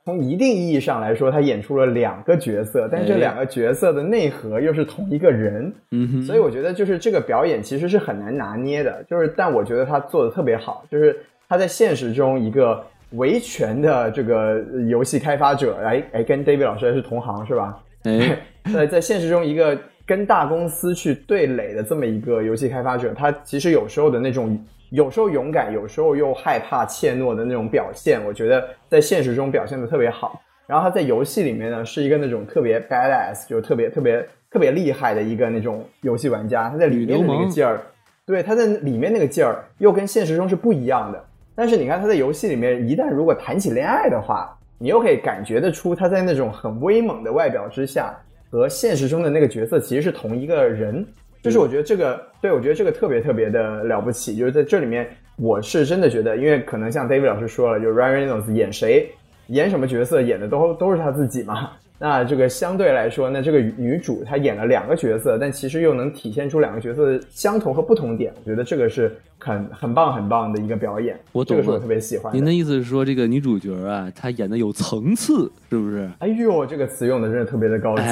从一定意义上来说，她演出了两个角色，但是这哎两个角色的内核又是同一个人，嗯哼，所以我觉得就是这个表演其实是很难拿捏的，就是但我觉得她做的特别好，就是她在现实中一个维权的这个游戏开发者，哎哎，跟 David 老师还是同行是吧？哎，在在现实中一个跟大公司去对垒的这么一个游戏开发者，他其实有时候的那种，有时候勇敢，有时候又害怕怯懦的那种表现，我觉得在现实中表现的特别好。然后他在游戏里面呢，是一个那种特别 badass，就特别特别特别厉害的一个那种游戏玩家。他在里面的那个劲儿，对他在里面那个劲儿，又跟现实中是不一样的。但是你看他在游戏里面，一旦如果谈起恋爱的话，你又可以感觉得出他在那种很威猛的外表之下，和现实中的那个角色其实是同一个人。就是我觉得这个，对我觉得这个特别特别的了不起。就是在这里面，我是真的觉得，因为可能像 David 老师说了，就 Ryan Reynolds 演谁演什么角色，演的都都是他自己嘛。那这个相对来说，那这个女主她演了两个角色，但其实又能体现出两个角色的相同和不同点。我觉得这个是很很棒很棒的一个表演。我懂了这个是我特别喜欢。您的意思是说这个女主角啊，她演的有层次，是不是？哎呦，这个词用的真的特别的高级，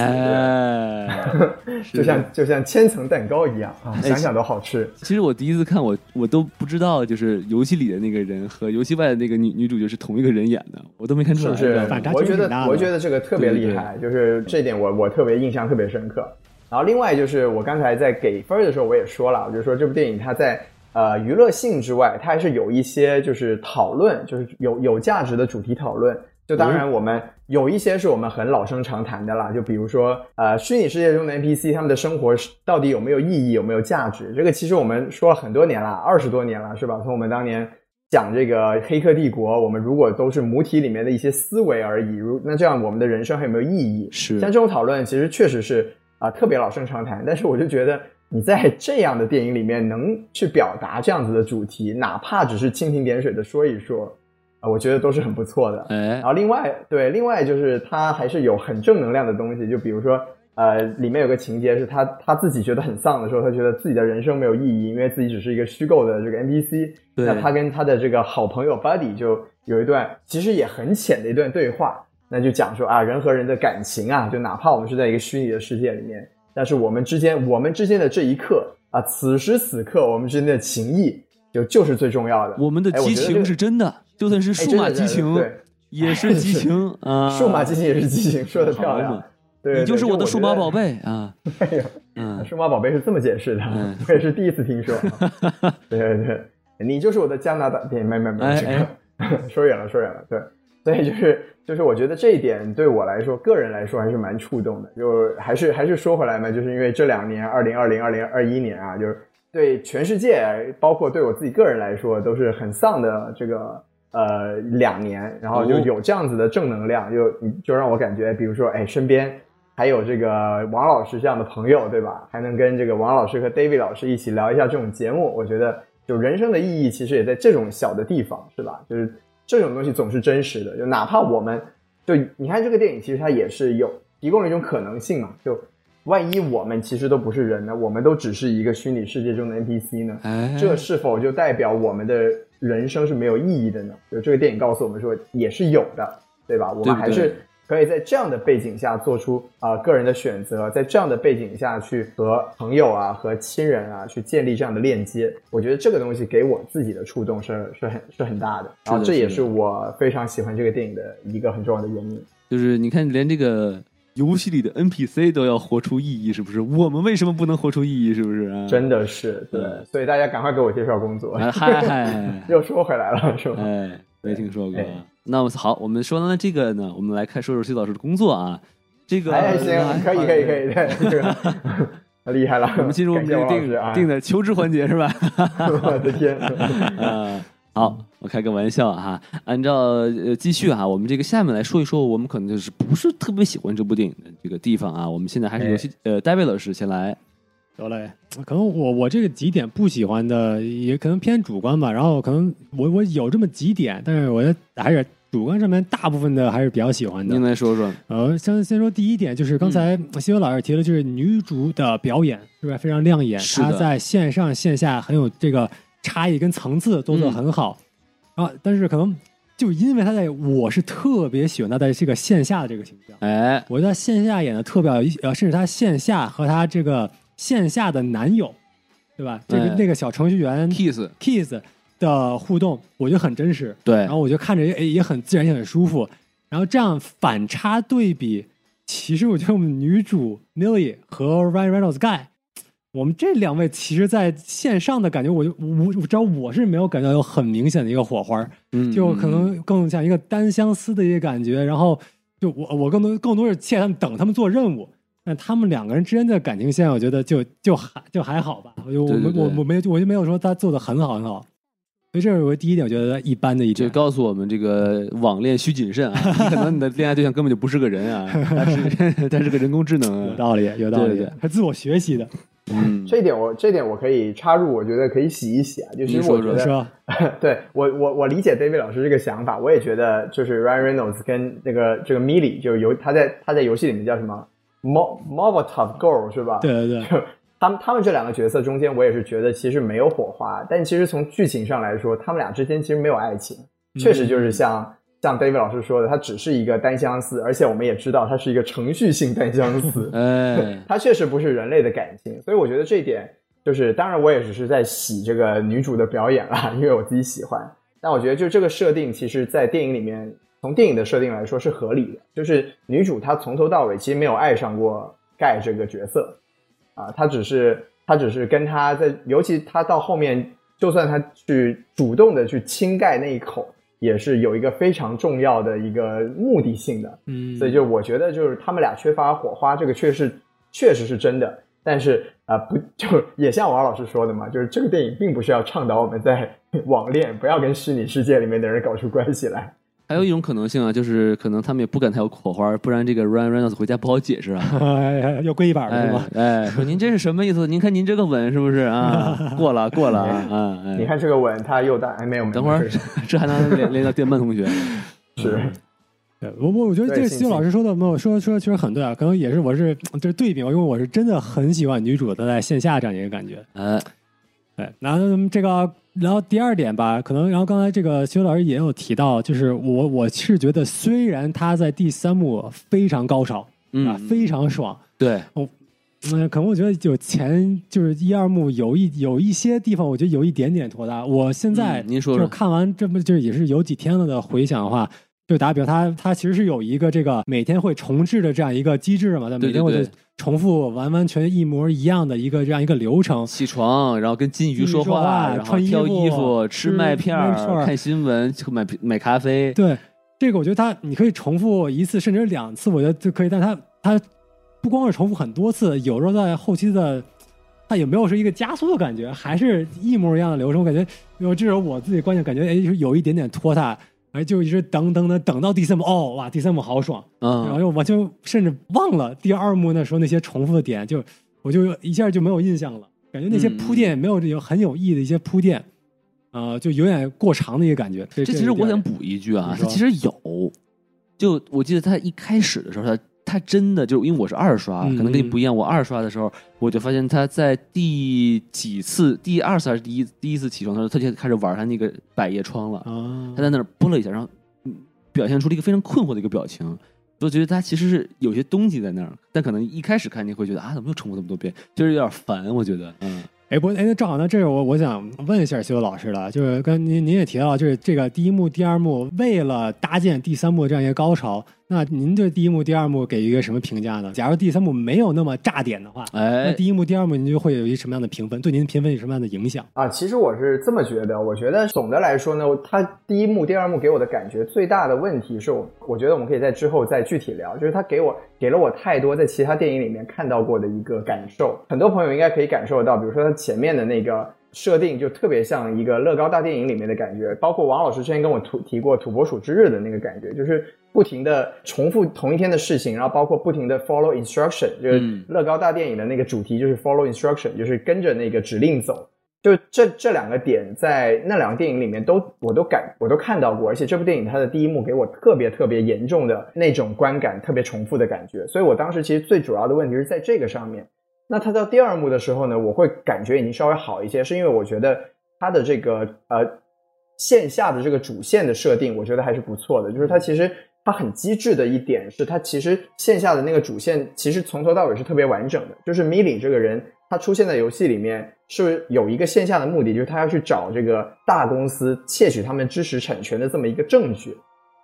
就像就像千层蛋糕一样啊，哎想想都好吃。其实我第一次看我我都不知道，就是游戏里的那个人和游戏外的那个女女主角是同一个人演的，我都没看出来。是不是反差？我觉得我觉得这个特别厉害，就是这点我我特别印象特别深刻。然后另外就是我刚才在给分的时候我也说了，我就说这部电影它在呃娱乐性之外，它还是有一些就是讨论，就是有有价值的主题讨论。就当然我们有一些是我们很老生常谈的啦，就比如说呃虚拟世界中的 NPC 他们的生活到底有没有意义，有没有价值？这个其实我们说了很多年了，二十多年了，是吧？从我们当年讲这个《黑客帝国》，我们如果都是母体里面的一些思维而已，如那这样我们的人生还有没有意义？是像这种讨论，其实确实是啊、特别老生常谈。但是我就觉得你在 这样的电影里面能去表达这样子的主题，哪怕只是蜻蜓点水的说一说，啊，我觉得都是很不错的。哎然，后另外对，另外就是它还是有很正能量的东西，就比如说呃，里面有个情节是他他自己觉得很丧的时候，他觉得自己的人生没有意义，因为自己只是一个虚构的这个 NPC。对那他跟他的这个好朋友 Buddy 就有一段其实也很浅的一段对话，那就讲说啊，人和人的感情啊，就哪怕我们是在一个虚拟的世界里面，但是我们之间我们之间的这一刻啊，此时此刻我们之间的情谊就就是最重要的。我们的激情是真的，就算是哎数码激情，对，也是激情 啊。数码激情也是激情，说的漂亮。对，你就是我的数码宝。贝 啊！哎呦，嗯，数码宝贝是这么解释的，嗯 我也是第一次听说。对对对，你就是我的加拿大，对，没没没，说远了说远了，对，所以就是就是我觉得这一点对我来说，个人来说还是蛮触动的。就还是还是说回来嘛，就是因为这两年，二零二零、二零二一年啊，就是对全世界，包括对我自己个人来说，都是很丧的这个呃两年，然后就哦有这样子的正能量，就就让我感觉，比如说哎身边。还有这个王老师这样的朋友，对吧？还能跟这个王老师和 David 老师一起聊一下这种节目，我觉得就人生的意义其实也在这种小的地方，是吧？就是这种东西总是真实的，就哪怕我们就你看这个电影，其实它也是有提供了一种可能性嘛，就万一我们其实都不是人呢，我们都只是一个虚拟世界中的 NPC 呢，哎，这是否就代表我们的人生是没有意义的呢？就这个电影告诉我们说，也是有的，对吧？我们还是可以在这样的背景下做出啊、呃个人的选择，在这样的背景下去和朋友啊、和亲人啊去建立这样的链接。我觉得这个东西给我自己的触动是是很是很大的，然后这也是我非常喜欢这个电影的一个很重要的原因。就是你看，连这个游戏里的 NPC 都要活出意义，是不是？我们为什么不能活出意义？是不是啊？真的是对嗯，所以大家赶快给我介绍工作。哎嗨嗨，又说回来了，是吧？哎，没听说过哎。那么好，我们说完了这个呢，我们来看说说崔老师的工作啊。这个哎，行，可以，可以，可以，对，这 个厉害了。我们进入我们这个感谢王老师啊定定的求职环节是吧？我的天，啊，好，我开个玩笑哈。按照呃继续哈，我们这个下面来说一说，我们可能就是不是特别喜欢这部电影的这个地方啊。我们现在还是由戏呃戴维老师先来。得嘞，可能我我这个几点不喜欢的，也可能偏主观吧。然后可能我我有这么几点，但是我觉得还是主观上面大部分的还是比较喜欢的您。来说说。呃，先先说第一点，就是刚才西文老师提的，就是女主的表演是不是非常亮眼？她在线上线下很有这个差异跟层次都做的很好、啊。但是可能就因为她在，我是特别喜欢她在这个线下的这个形象。哎，我在线下演的特别好，呃，甚至她线下和她这个线下的男友，对吧？这个、哎那个小程序员 kiss，Kiss 的互动，我觉得很真实。对然后我就看着也也很自然，也很舒服。然后这样反差对比，其实我觉得我们女主 Millie 和 Ryan Reynolds Guy，我们这两位其实在线上的感觉，我就我我知道我是没有感觉到有很明显的一个火花，嗯，就可能更像一个单相思的一个感觉。然后就我我更多更多是期待他们等他们做任务。但他们两个人之间的感情线，我觉得就就还就还好吧。我就我我我没有我就没有说他做的很好很好。所以这是我第一点，我觉得一般的一点。就告诉我们这个网恋需谨慎啊，你可能你的恋爱对象根本就不是个人啊，他是 他是个人工智能啊。有道理，有道理对对，他自我学习的，嗯，这一点我这点我可以插入，我觉得可以洗一洗啊。就其您说说实我觉得？对我我我理解 David 老师这个想法，我也觉得就是 Ryan Reynolds 跟那个这个 Millie 就游他在他在游戏里面叫什么 Mo Molotov Girl 是吧？对对对，他们他们这两个角色中间，我也是觉得其实没有火花，但其实从剧情上来说，他们俩之间其实没有爱情，确实就是像像 David 老师说的，它只是一个单相思，而且我们也知道它是一个程序性单相思，哎，它确实不是人类的感情，所以我觉得这一点就是，当然我也只是在洗这个女主的表演啦，因为我自己喜欢。但我觉得就这个设定，其实在电影里面，从电影的设定来说是合理的，就是女主她从头到尾其实没有爱上过盖这个角色，啊，她只是她只是跟他在，尤其她到后面，就算她去主动的去亲盖那一口，也是有一个非常重要的一个目的性的，嗯，所以就我觉得就是他们俩缺乏火花，这个确实确实是真的。但是啊、呃不就也像王老师说的嘛，就是这个电影并不是要倡导我们在 网恋不要跟虚拟世界里面的人搞出关系来，还有一种可能性啊，就是可能他们也不敢太有火花，不然这个 Ryan Reynolds 回家不好解释啊。哎又跪一板是吗？哎，说您这是什么意思？您看您这个吻是不是啊？过了 过了啊你看这个吻，他又大，哎，没有没有，等会儿 这还能连连到电鳗同学？是对我我我觉得这西老师说的没有说说确实很对啊，可能也是我是这对比，因为我是真的很喜欢女主的在线下这样一个感觉。哎，对，然后这个，然后第二点吧，可能然后刚才这个修老师也有提到，就是我我是觉得虽然他在第三幕非常高潮啊嗯，，非常爽，对，我嗯，可能我觉得有前就是一二幕有一有一些地方，我觉得有一点点拖沓。我现在嗯您说说。就是看完这不就是也是有几天了的回想的话，就打比方，它它其实是有一个这个每天会重置的这样一个机制嘛，每天会就重复完完全一模一样的一个这样一个流程。起床，然后跟金鱼说话，然后穿衣挑衣服服，吃吃麦片，麦片看新闻，买买咖啡。对，这个我觉得它你可以重复一次甚至两次，我觉得就可以。但它它不光是重复很多次，有时候在后期的它也没有是一个加速的感觉，还是一模一样的流程。我感觉有这种我自己观点，感觉哎，有一点点拖沓。哎，就一直等等等等到第三幕，哦哇，第三幕好爽，然后我就甚至忘了第二幕那时候那些重复的点，就我就一下就没有印象了，感觉那些嗯铺垫没有有很有意义的一些铺垫，啊、就有点过长的一个感觉。这这其实我想补一句啊，它其实有，就我记得他一开始的时候，他他真的就因为我是二刷，嗯可能跟你不一样。我二刷的时候，我就发现他在第几次，第二次还是第一第一次起床的时候，他就开始玩他那个百叶窗了。啊他在那儿拨了一下，然后嗯表现出了一个非常困惑的一个表情。我觉得他其实是有些东西在那儿，但可能一开始看你会觉得啊，怎么又重复这么多遍，就是有点烦。我觉得，嗯，哎，不，哎，那正好呢，这个我我想问一下修老师了，就是跟您您也提到，就是这个第一幕、第二幕为了搭建第三幕这样一个高潮，那您对第一幕、第二幕给一个什么评价呢？假如第三幕没有那么炸点的话，哎那哎，第一幕、第二幕您就会有一什么样的评分？对您的评分有什么样的影响？啊，其实我是这么觉得，我觉得总的来说呢，它第一幕、第二幕给我的感觉最大的问题是我，我觉得我们可以在之后再具体聊，就是它给我给了我太多在其他电影里面看到过的一个感受，很多朋友应该可以感受到，比如说它前面的那个设定就特别像一个乐高大电影里面的感觉，包括王老师之前跟我吐提过土拨鼠之日的那个感觉，就是不停的重复同一天的事情，然后包括不停的 follow instruction，就是嗯乐高大电影的那个主题就是 follow instruction，就是跟着那个指令走。就这这两个点，在那两个电影里面都我都感我都看到过，而且这部电影它的第一幕给我特别特别严重的那种观感，特别重复的感觉，所以我当时其实最主要的问题是在这个上面。那它到第二幕的时候呢，我会感觉已经稍微好一些，是因为我觉得它的这个呃线下的这个主线的设定，我觉得还是不错的。就是它其实它很机智的一点是，它其实线下的那个主线其实从头到尾是特别完整的。就是米里这个人，他出现在游戏里面是有一个线下的目的，就是他要去找这个大公司窃取他们知识产权的这么一个证据。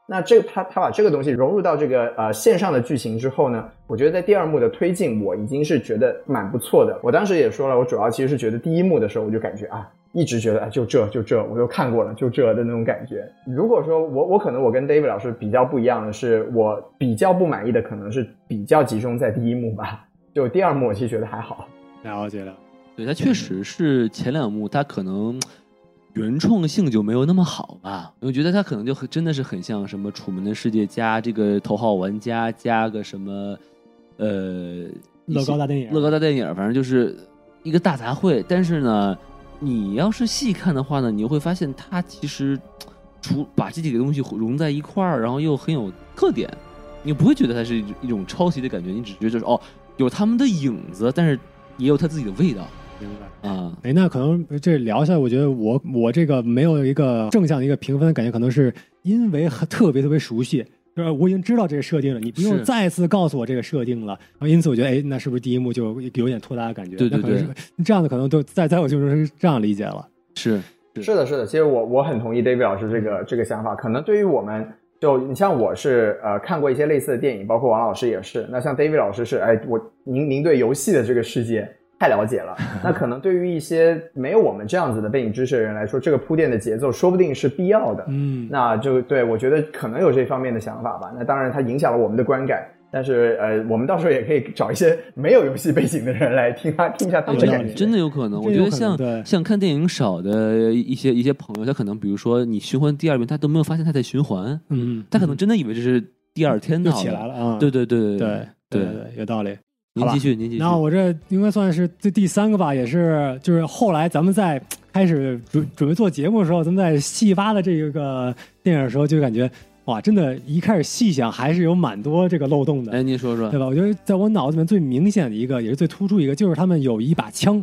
那这他他把这个东西融入到这个呃线上的剧情之后呢，我觉得在第二幕的推进，我已经是觉得蛮不错的。我当时也说了，我主要其实是觉得第一幕的时候，我就感觉啊，一直觉得啊就这就这，我都看过了，就这的那种感觉。如果说我我可能我跟 David 老师比较不一样的是，我比较不满意的可能是比较集中在第一幕吧，就第二幕我其实觉得还好。了解了，对，它确实是前两幕，它可能原创性就没有那么好吧。我觉得他可能就很真的是很像什么《楚门的世界》加这个《头号玩家》加个什么呃乐高大电影，乐高大电影，反正就是一个大杂烩。但是呢，你要是细看的话呢，你会发现它其实除把这几个东西融在一块儿，然后又很有特点，你不会觉得它是一种抄袭的感觉，你只觉得就是哦，有他们的影子，但是也有它自己的味道明白。啊。哎，那可能这聊下来，我觉得我我这个没有一个正向的一个评分的，感觉可能是因为很特别特别熟悉，就是我已经知道这个设定了，你不用再次告诉我这个设定了，然后因此我觉得，哎，那是不是第一幕就有点拖沓的感觉？对对那可能是这样的，可能都在在我心中是这样理解了。是是是的，是的，其实我我很同意 David 老师这个这个想法。可能对于我们，就你像我是呃看过一些类似的电影，包括王老师也是。那像 David 老师是，哎，我您您对游戏的这个世界太了解了。那可能对于一些没有我们这样子的背景知识的人来说，这个铺垫的节奏说不定是必要的。嗯，那就对我觉得可能有这方面的想法吧。那当然，它影响了我们的观感。但是呃，我们到时候也可以找一些没有游戏背景的人来听他听一下他们的感觉。真的有可能，我觉得像像看电影少的一些一些朋友，他可能比如说你循环第二遍，他都没有发现他在循环，嗯，他可能真的以为这是第二天闹的起来了啊，对对对对对对对，有道理。您继续，您继续。那我这应该算是这第三个吧，也是就是后来咱们在开始准准备做节目的时候，咱们在细挖的这个电影的时候，就感觉哇，真的，一开始细想还是有蛮多这个漏洞的，哎，您说说对，吧？我觉得在我脑子里面最明显的一个，也是最突出一个，就是他们有一把枪，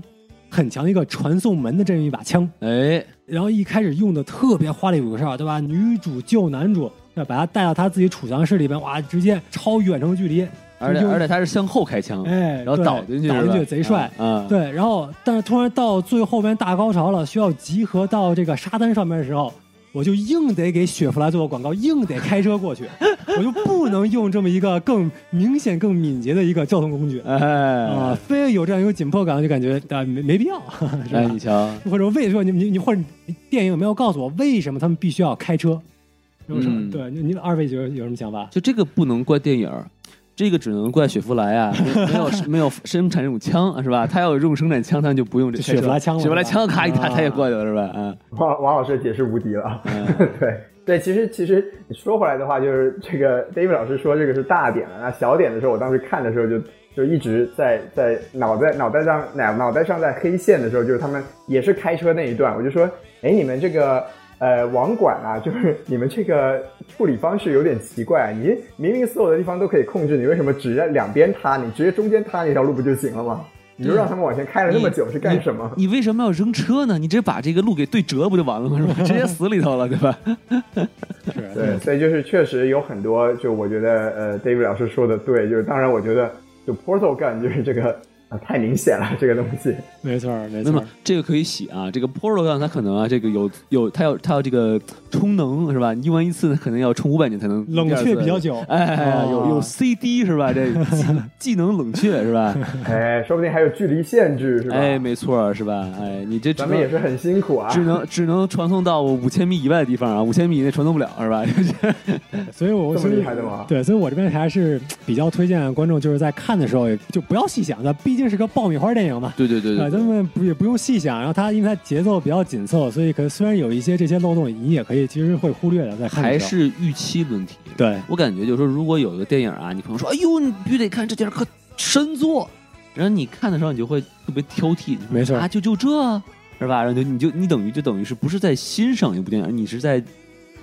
很强的一个传送门的这么一把枪，哎，然后一开始用的特别花里胡哨，对吧？女主救男主，要，把他带到他自己储藏室里边，哇，直接超远程距离，就而且而且他是向后开枪，哎，然后倒进去，倒进去贼帅。啊！对，然后但是突然到最后边大高潮了，需要集合到这个沙滩上面的时候，我就硬得给雪佛兰做个广告，硬得开车过去，我就不能用这么一个更明显、更敏捷的一个交通工具哎啊、哎，非有这样一个紧迫感，就感觉啊没没必要，是吧？哎，你瞧，或者为什么你你你或者电影有没有告诉我为什么他们必须要开车？有什么？嗯对，你你二位觉得有什么想法？就这个不能怪电影儿，这个只能怪雪佛兰啊，没 没有没有生产这种枪是吧？他要有这种生产枪，他就不用这就雪佛兰枪了雪佛兰枪咔一打，啊他也过去了是吧？嗯王王老师解释无敌了。嗯，对对，其实其实你说回来的话，就是这个 David 老师说这个是大点了，那小点的时候，我当时看的时候就就一直在在脑袋脑袋上脑脑袋上在黑线的时候，就是他们也是开车那一段，我就说，哎，你们这个呃网管啊，就是你们这个处理方式有点奇怪，你明明所有的地方都可以控制，你为什么只在两边塌，你直接中间塌那条路不就行了吗？你就让他们往前开了那么久是干什么？你为什么要扔车呢？你直接把这个路给对折不就完了吗？是吧？直接死里头了，对吧？是对，所以就是确实有很多，就我觉得呃，David 老师说的对，就是当然我觉得就 Portal Gun 就是这个啊、太明显了，这个东西。没错没错那么。这个可以洗啊，这个 Portal Gun 它可能啊，这个有有它要它要这个充能是吧？你用完一次可能要充五百年才能冷却比较久哎，有有哦 CD 是吧？这技技能冷却是吧？哎，说不定还有距离限制，是吧？哎，没错是吧？哎，你这咱们也是很辛苦啊。只能只能传送到五千米以外的地方啊，五千米以内传送不了是吧？所以我这么厉害的吗对，所以我这边还是比较推荐观众，就是在看的时候也就不要细想，那毕竟是个爆米花电影嘛。对对对啊，咱们不也不用细想，然后它因为它节奏比较紧凑，所以可虽然有一些这些漏洞，你也可以其实会忽略的，在看还是预期问题。对我感觉就是说，如果有一个电影啊，你朋友说，哎呦，你必须得看这电影可神作，然后你看的时候，你就会特别挑剔，没错啊，就就这是吧？然后就你就你等于就等于是不是在欣赏一部电影，你是在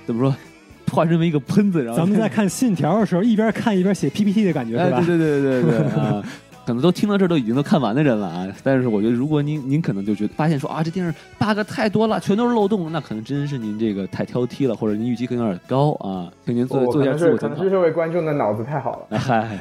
怎么说，化身为一个喷子，然后咱们在看《信条》的时候，一边看一边写 PPT 的感觉哎，是吧？对对对对对对啊。可能都听到这儿都已经都看完的人了啊，但是我觉得如果您您可能就觉得发现说啊这电视 bug 太多了，全都是漏洞，那可能真是您这个太挑剔了，或者您预期可能有点高啊，请您做做一下自我检讨。是这位观众的脑子太好了。哎 嗨，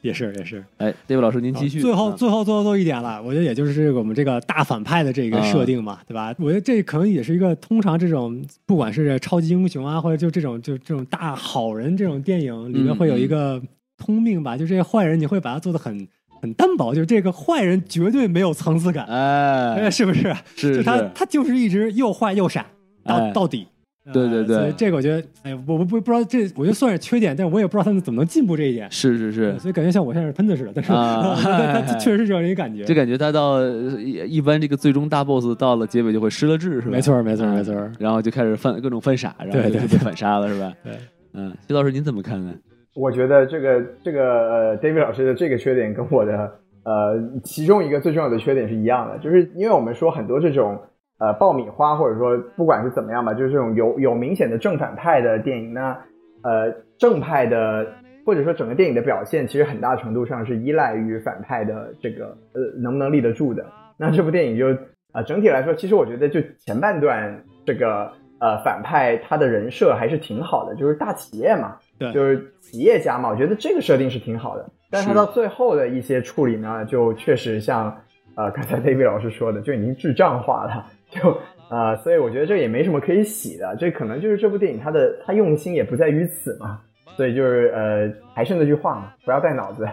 也是也是。哎，David 老师您继续。最后啊最后最后最后一点了，我觉得也就是这个我们这个大反派的这个设定嘛，对吧？我觉得这可能也是一个通常这种不管是超级英雄啊，或者就这种就这种大好人这种电影里面嗯会有一个通病吧，就这些坏人你会把他做的很很单薄，就是这个坏人绝对没有层次感，哎，哎，是不是？是就他他就是一直又坏又傻到、哎到底。对对对呃所以这个我觉得，哎，我不不不知道这，我觉得算是缺点，但是我也不知道他们怎么能进步这一点。是是是，所以感觉像我现在是喷子似的，但是、啊 他他 确实是这样一个感觉。就感觉他到呃一一般这个最终大 boss 到了结尾就会失了智，是吧？没错没错啊没错然后就开始犯各种犯傻，然后就被反杀了，是吧？对，嗯，徐老师您怎么看呢？我觉得这个这个呃，David 老师的这个缺点跟我的呃其中一个最重要的缺点是一样的，就是因为我们说很多这种呃爆米花或者说不管是怎么样吧，就是这种有有明显的正反派的电影呢，呃正派的或者说整个电影的表现，其实很大程度上是依赖于反派的这个呃能不能立得住的。那这部电影就啊、整体来说，其实我觉得就前半段这个呃反派他的人设还是挺好的，就是大企业嘛，对。就是企业家嘛，我觉得这个设定是挺好的。但是他到最后的一些处理呢，就确实像呃刚才 David 老师说的，就已经智障化了，就呃，所以我觉得这也没什么可以洗的，这可能就是这部电影它的它用心也不在于此嘛，所以就是呃还是那句话嘛，不要带脑子。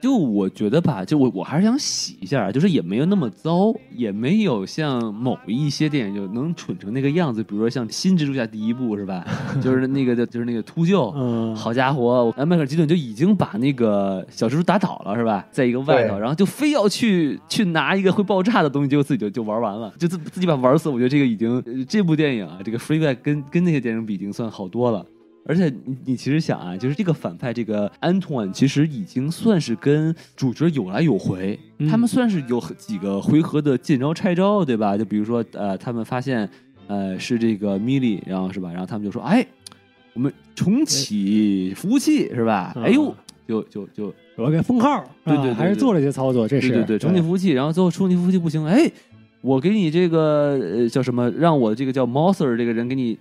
就我觉得吧，就我我还是想洗一下，就是也没有那么糟，也没有像某一些电影就能蠢成那个样子，比如说像《新蜘蛛侠》第一部是吧？就是那个就是那个秃鹫，嗯，好家伙，我迈克尔基顿就已经把那个小蜘蛛打倒了是吧？在一个外头，然后就非要去去拿一个会爆炸的东西，结果自己就就玩完了，就自自己把玩死。我觉得这个已经、呃这部电影啊，这个 Free Guy 跟跟那些电影比已经算好多了。而且你你其实想啊，就是这个反派这个安托万，其实已经算是跟主角有来有回，嗯他们算是有几个回合的见招拆招，对吧？就比如说呃，他们发现呃是这个米莉，然后是吧？然后他们就说，哎，我们重启服务器是吧？嗯哎呦，就就就我给封号，对对还是做了一些操作，这是对对对，重启服务器，然后最后重启服务器不行，哎，我给你这个呃叫什么，让我这个叫 Mother 这个人给你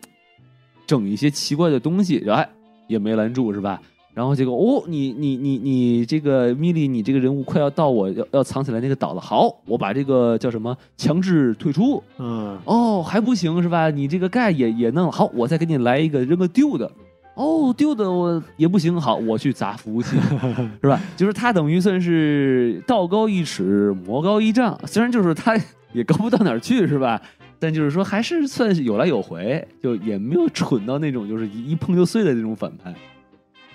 整一些奇怪的东西，然后哎也没拦住是吧？然后结果哦，你你你你这个米莉，你这个人物快要到我要要藏起来那个岛了，好，我把这个叫什么强制退出，嗯，哦还不行是吧？你这个盖也也弄了，好，我再给你来一个扔个丢的。哦，丢的我也不行，好，我去砸服务器，是吧？就是他等于算是道高一尺，魔高一丈。虽然就是他也高不到哪儿去，是吧？但就是说还是算是有来有回，就也没有蠢到那种就是一一碰就碎的那种反派。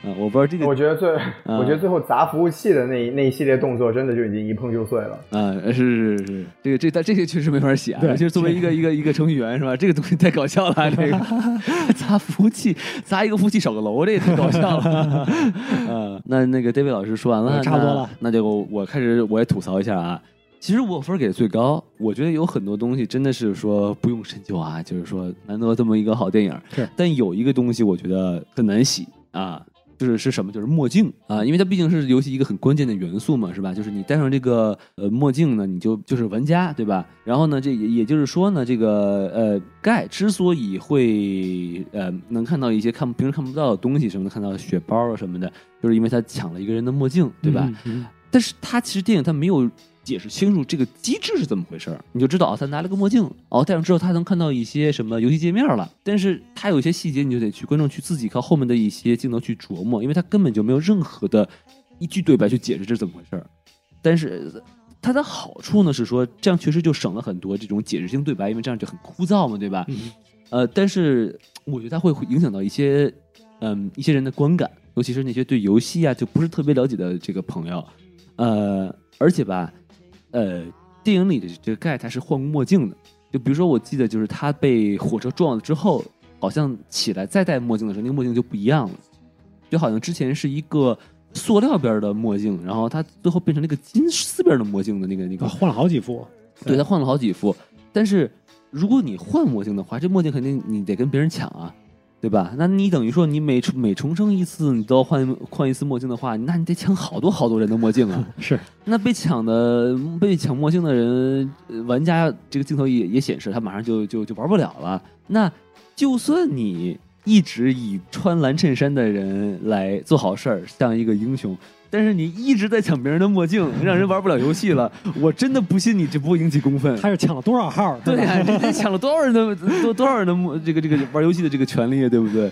啊、我不知道这个我觉得最，嗯我觉得最后砸服务器的那一那一系列动作，真的就已经一碰就碎了。啊，是是是是，这个这但这些确实没法写啊。对尤其是作为一个一个一个程序员是吧？这个东西太搞笑了，这个 砸服务器，砸一个服务器少个楼，这也太搞笑了。啊，那那个 David 老师说完了，差不多了那就我开始我也吐槽一下啊。其实我分给的最高，我觉得有很多东西真的是说不用深究啊，就是说难得这么一个好电影，是但有一个东西我觉得很难洗啊，就是是什么？就是墨镜啊，因为它毕竟是游戏一个很关键的元素嘛，是吧？就是你戴上这个呃墨镜呢，你就就是玩家，对吧？然后呢，这也也就是说呢，这个呃盖之所以会呃能看到一些看平时看不到的东西，什么能，看到血包啊什么的，就是因为他抢了一个人的墨镜，对吧？嗯？嗯但是他其实电影他没有解释清楚这个机制是怎么回事儿，你就知道啊，他拿了个墨镜，哦，戴上之后他能看到一些什么游戏界面了，但是他有一些细节你就得去观众去自己靠后面的一些镜头去琢磨，因为他根本就没有任何的一句对白去解释这是怎么回事儿。但是它的好处呢是说，这样确实就省了很多这种解释性对白，因为这样就很枯燥嘛，对吧？嗯呃，但是我觉得它会会影响到一些嗯一些人的观感，尤其是那些对游戏啊就不是特别了解的这个朋友，呃，而且吧，呃，电影里的这个盖他是换过墨镜的，就比如说我记得就是他被火车撞了之后，好像起来再戴墨镜的时候，那个墨镜就不一样了，就好像之前是一个塑料边的墨镜，然后他最后变成了一个金丝边的墨镜的那个那个啊换了好几副，对他换了好几副，但是如果你换墨镜的话，这墨镜肯定你得跟别人抢啊，对吧？那你等于说你每重每重生一次，你都要换换一次墨镜的话，那你得抢好多好多人的墨镜啊。是那被抢的被抢墨镜的人，呃玩家这个镜头也也显示他马上就就就玩不了了。那就算你一直以穿蓝衬衫的人来做好事儿，像一个英雄。但是你一直在抢别人的墨镜，让人玩不了游戏了。我真的不信你这不会引起公愤。他是抢了多少号？对呀、吧 你这抢了多少人的多多少人的墨这个这个玩游戏的这个权利，对不对？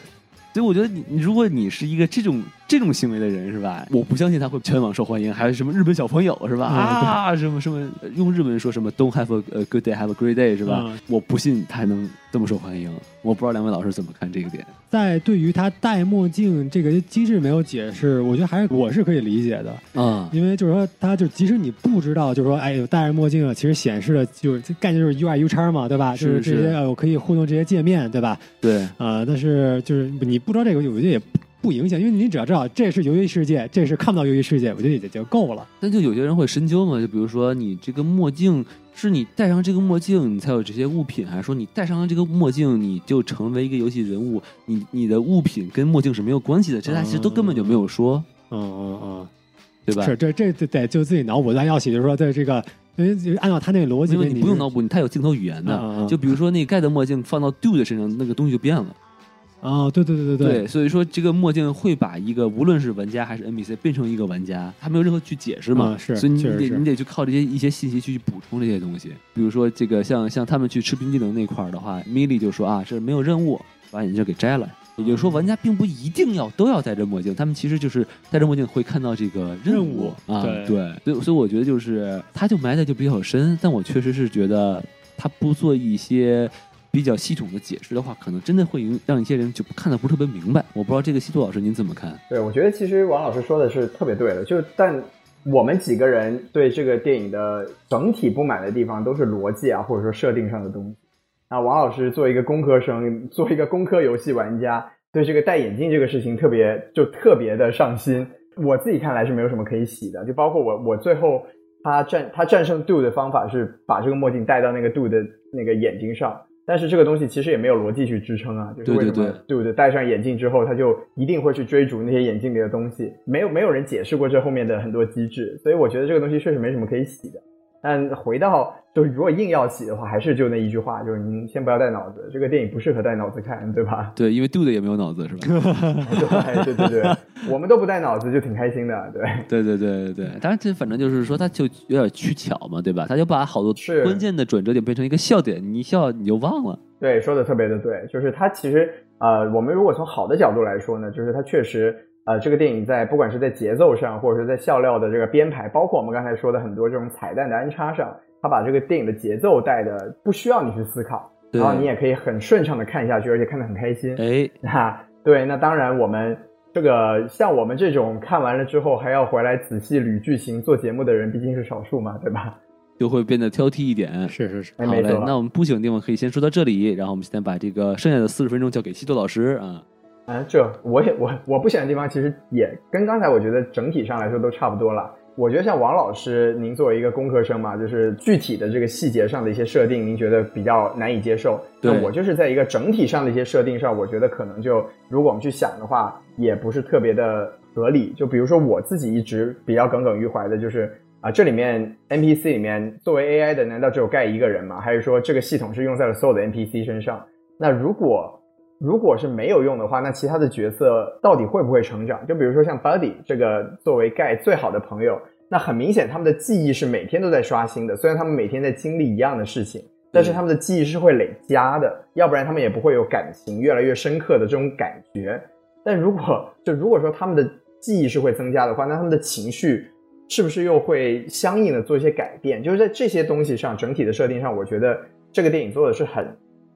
所以我觉得你，你如果你是一个这种这种行为的人，是吧？我不相信他会全网受欢迎。还有什么日本小朋友是吧？啊啊，什么什么用日文说什么 “Don't have a, good day, have a great day” 是吧？嗯我不信他还能这么受欢迎。我不知道两位老师怎么看这个点。在对于他戴墨镜这个机制没有解释，我觉得还是我是可以理解的，啊，因为就是说，他就即使你不知道，就是说，哎，有戴着墨镜了，其实显示的就是概念就是 UI U 叉嘛，对吧？是就是这是些呃，我可以互动这些界面，对吧？对，啊、但是就是你不知道这个，我觉得也不不影响，因为你只要知道这是游戏世界，这是看不到游戏世界，我觉得也就够了。那就有些人会深究嘛，就比如说你这个墨镜是你戴上这个墨镜，你才有这些物品，还是说你戴上了这个墨镜，你就成为一个游戏人物？你你的物品跟墨镜是没有关系的，这他其实都根本就没有说，嗯嗯嗯，对吧？是这这这得就自己脑补，咱要写就是说，在这个因为按照他那个逻辑，因为你不用脑补补，你它有镜头语言的。就比如说那个盖的墨镜放到 Do 的身上，那个东西就变了。啊，对对对对对，所以说这个墨镜会把一个无论是玩家还是 NPC 变成一个玩家，他没有任何去解释嘛，嗯是所以你得你得去靠这些一些信息去补充这些东西。比如说这个像像他们去吃冰激凌那块儿的话，米莉就说啊，这没有任务，把眼镜给摘了。也就是说，玩家并不一定要都要戴着墨镜，他们其实就是戴着墨镜会看到这个任任务务啊，对对，所以所以我觉得就是他就埋的就比较深，但我确实是觉得他不做一些比较系统的解释的话，可能真的会让一些人就看的不是特别明白。我不知道这个西多老师您怎么看？对，我觉得其实王老师说的是特别对的，就但我们几个人对这个电影的整体不满的地方都是逻辑啊，或者说设定上的东西。那王老师作为一个工科生，作为一个工科游戏玩家，对这个戴眼镜这个事情特别就特别的上心。我自己看来是没有什么可以洗的，就包括我我最后他战他战胜 Do 的方法是把这个墨镜戴到那个 Do 的那个眼睛上，但是这个东西其实也没有逻辑去支撑啊，就是为什么对对对戴上眼镜之后，他就一定会去追逐那些眼镜里的东西，没有没有人解释过这后面的很多机制，所以我觉得这个东西确实没什么可以洗的。但回到就是如果硬要洗的话，还是就那一句话，就是您先不要带脑子，这个电影不适合带脑子看，对吧？对，因为的也没有脑子是吧？对对对对，我们都不带脑子就挺开心的，对。对对对对对，当然这反正就是说，他就有点取巧嘛，对吧？他就把好多是关键的转折点变成一个笑点，你一笑你就忘了。对，说的特别的对，就是他其实呃，我们如果从好的角度来说呢，就是他确实呃，这个电影在不管是在节奏上，或者是在笑料的这个编排，包括我们刚才说的很多这种彩蛋的安插上，他把这个电影的节奏带的不需要你去思考，然后你也可以很顺畅的看下去，而且看得很开心。哎，那对，那当然我们。这个像我们这种看完了之后还要回来仔细捋剧情做节目的人，毕竟是少数嘛，对吧？就会变得挑剔一点。是是是，哎，好嘞没错，。那我们不行的地方可以先说到这里，然后我们现在把这个剩下的四十分钟交给西多老师啊。啊，这我也我我不喜欢的地方，其实也跟刚才我觉得整体上来说都差不多了。我觉得像王老师，您作为一个工科生嘛，就是具体的这个细节上的一些设定，您觉得比较难以接受。对那我就是在一个整体上的一些设定上，我觉得可能就如果我们去想的话，也不是特别的合理。就比如说我自己一直比较耿耿于怀的就是啊，这里面 NPC 里面作为 AI 的，难道只有盖一个人吗？还是说这个系统是用在了所有的 NPC 身上？那如果如果是没有用的话，那其他的角色到底会不会成长？就比如说像 Buddy 这个作为盖最好的朋友，那很明显他们的记忆是每天都在刷新的。虽然他们每天在经历一样的事情，但是他们的记忆是会累加的，要不然他们也不会有感情越来越深刻的这种感觉。但如果就如果说他们的记忆是会增加的话，那他们的情绪是不是又会相应的做一些改变？就是在这些东西上，整体的设定上，我觉得这个电影做的是很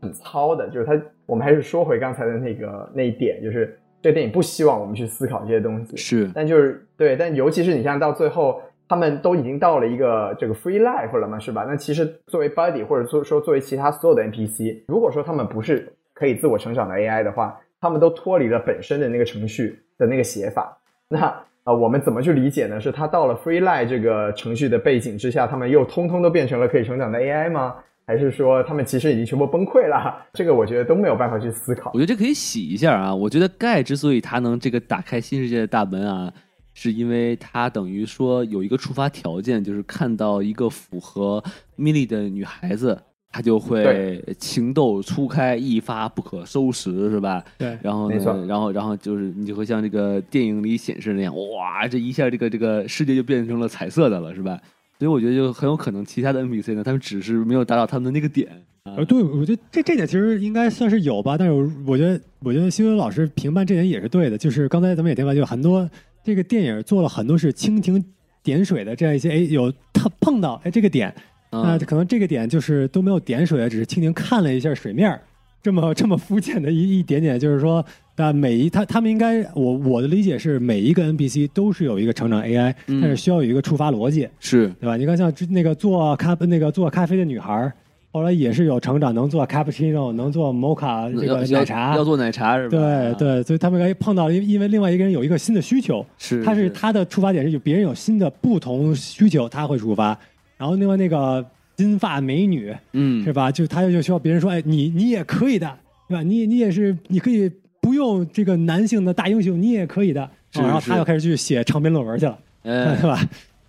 很糙的。就是他，我们还是说回刚才的那个那一点，就是这个电影不希望我们去思考这些东西。是，但就是对，但尤其是你像到最后，他们都已经到了一个这个 free life 了嘛，是吧？那其实作为 buddy 或者说说作为其他所有的 NPC，如果说他们不是可以自我成长的 AI 的话，他们都脱离了本身的那个程序的那个写法。那啊、呃我们怎么去理解呢？是他到了 free life 这个程序的背景之下，他们又通通都变成了可以成长的 AI 吗？还是说他们其实已经全部崩溃了？这个我觉得都没有办法去思考我。觉得这可以洗一下啊。我觉得盖之所以他能这个打开新世界的大门啊，是因为他等于说有一个触发条件，就是看到一个符合米莉的女孩子，他就会情窦初开，一发不可收拾，是吧？对，然后没错呢，然后然后就是你就会像这个电影里显示那样，哇，这一下这个这个世界就变成了彩色的了，是吧？所以我觉得就很有可能其他的 NPC 呢，他们只是没有达到他们的那个点啊呃，。对，我觉得这这点其实应该算是有吧，但是我我觉得，我觉得新闻老师评判这点也是对的，就是刚才咱们也提到，就很多这个电影做了很多是蜻蜓点水的这样一些，哎，有他碰到哎这个点，那啊可能这个点就是都没有点水，只是蜻蜓看了一下水面儿，这么这么肤浅的一一点点，就是说，那每一他他们应该，我我的理解是每一个 NPC 都是有一个成长 AI，、嗯但是需要有一个触发逻辑，是对吧？你看像之那个做咖那个做咖啡的女孩，后来也是有成长，能做 cappuccino，能做 mocha 这要要个奶茶要。做奶茶是吧？对啊，对，所以他们该碰到了，因因为另外一个人有一个新的需求，是他是他的出发点是有别人有新的不同需求，他会触发。然后另外那个金发美女嗯是吧？就他就需要别人说，哎，你你也可以的，对吧？你你也是，你可以不用这个男性的大英雄，你也可以的。然后他又开始去写长篇论文去了。哎 对吧？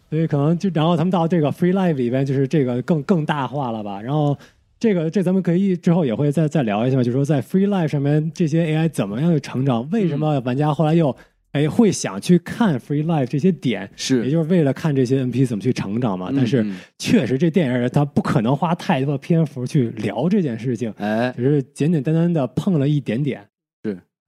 所以可能就然后他们到这个 free live 里边，就是这个更更大化了吧？然后这个这咱们可以之后也会再再聊一下，就是说在 free live 上面这些 AI 怎么样去成长？为什么玩家后来又哎会想去看 free live 这些点？是也就是为了看这些 NP 怎么去成长嘛。但是嗯嗯确实这电影它不可能花太多的篇幅去聊这件事情，哎只是简简单单的碰了一点点。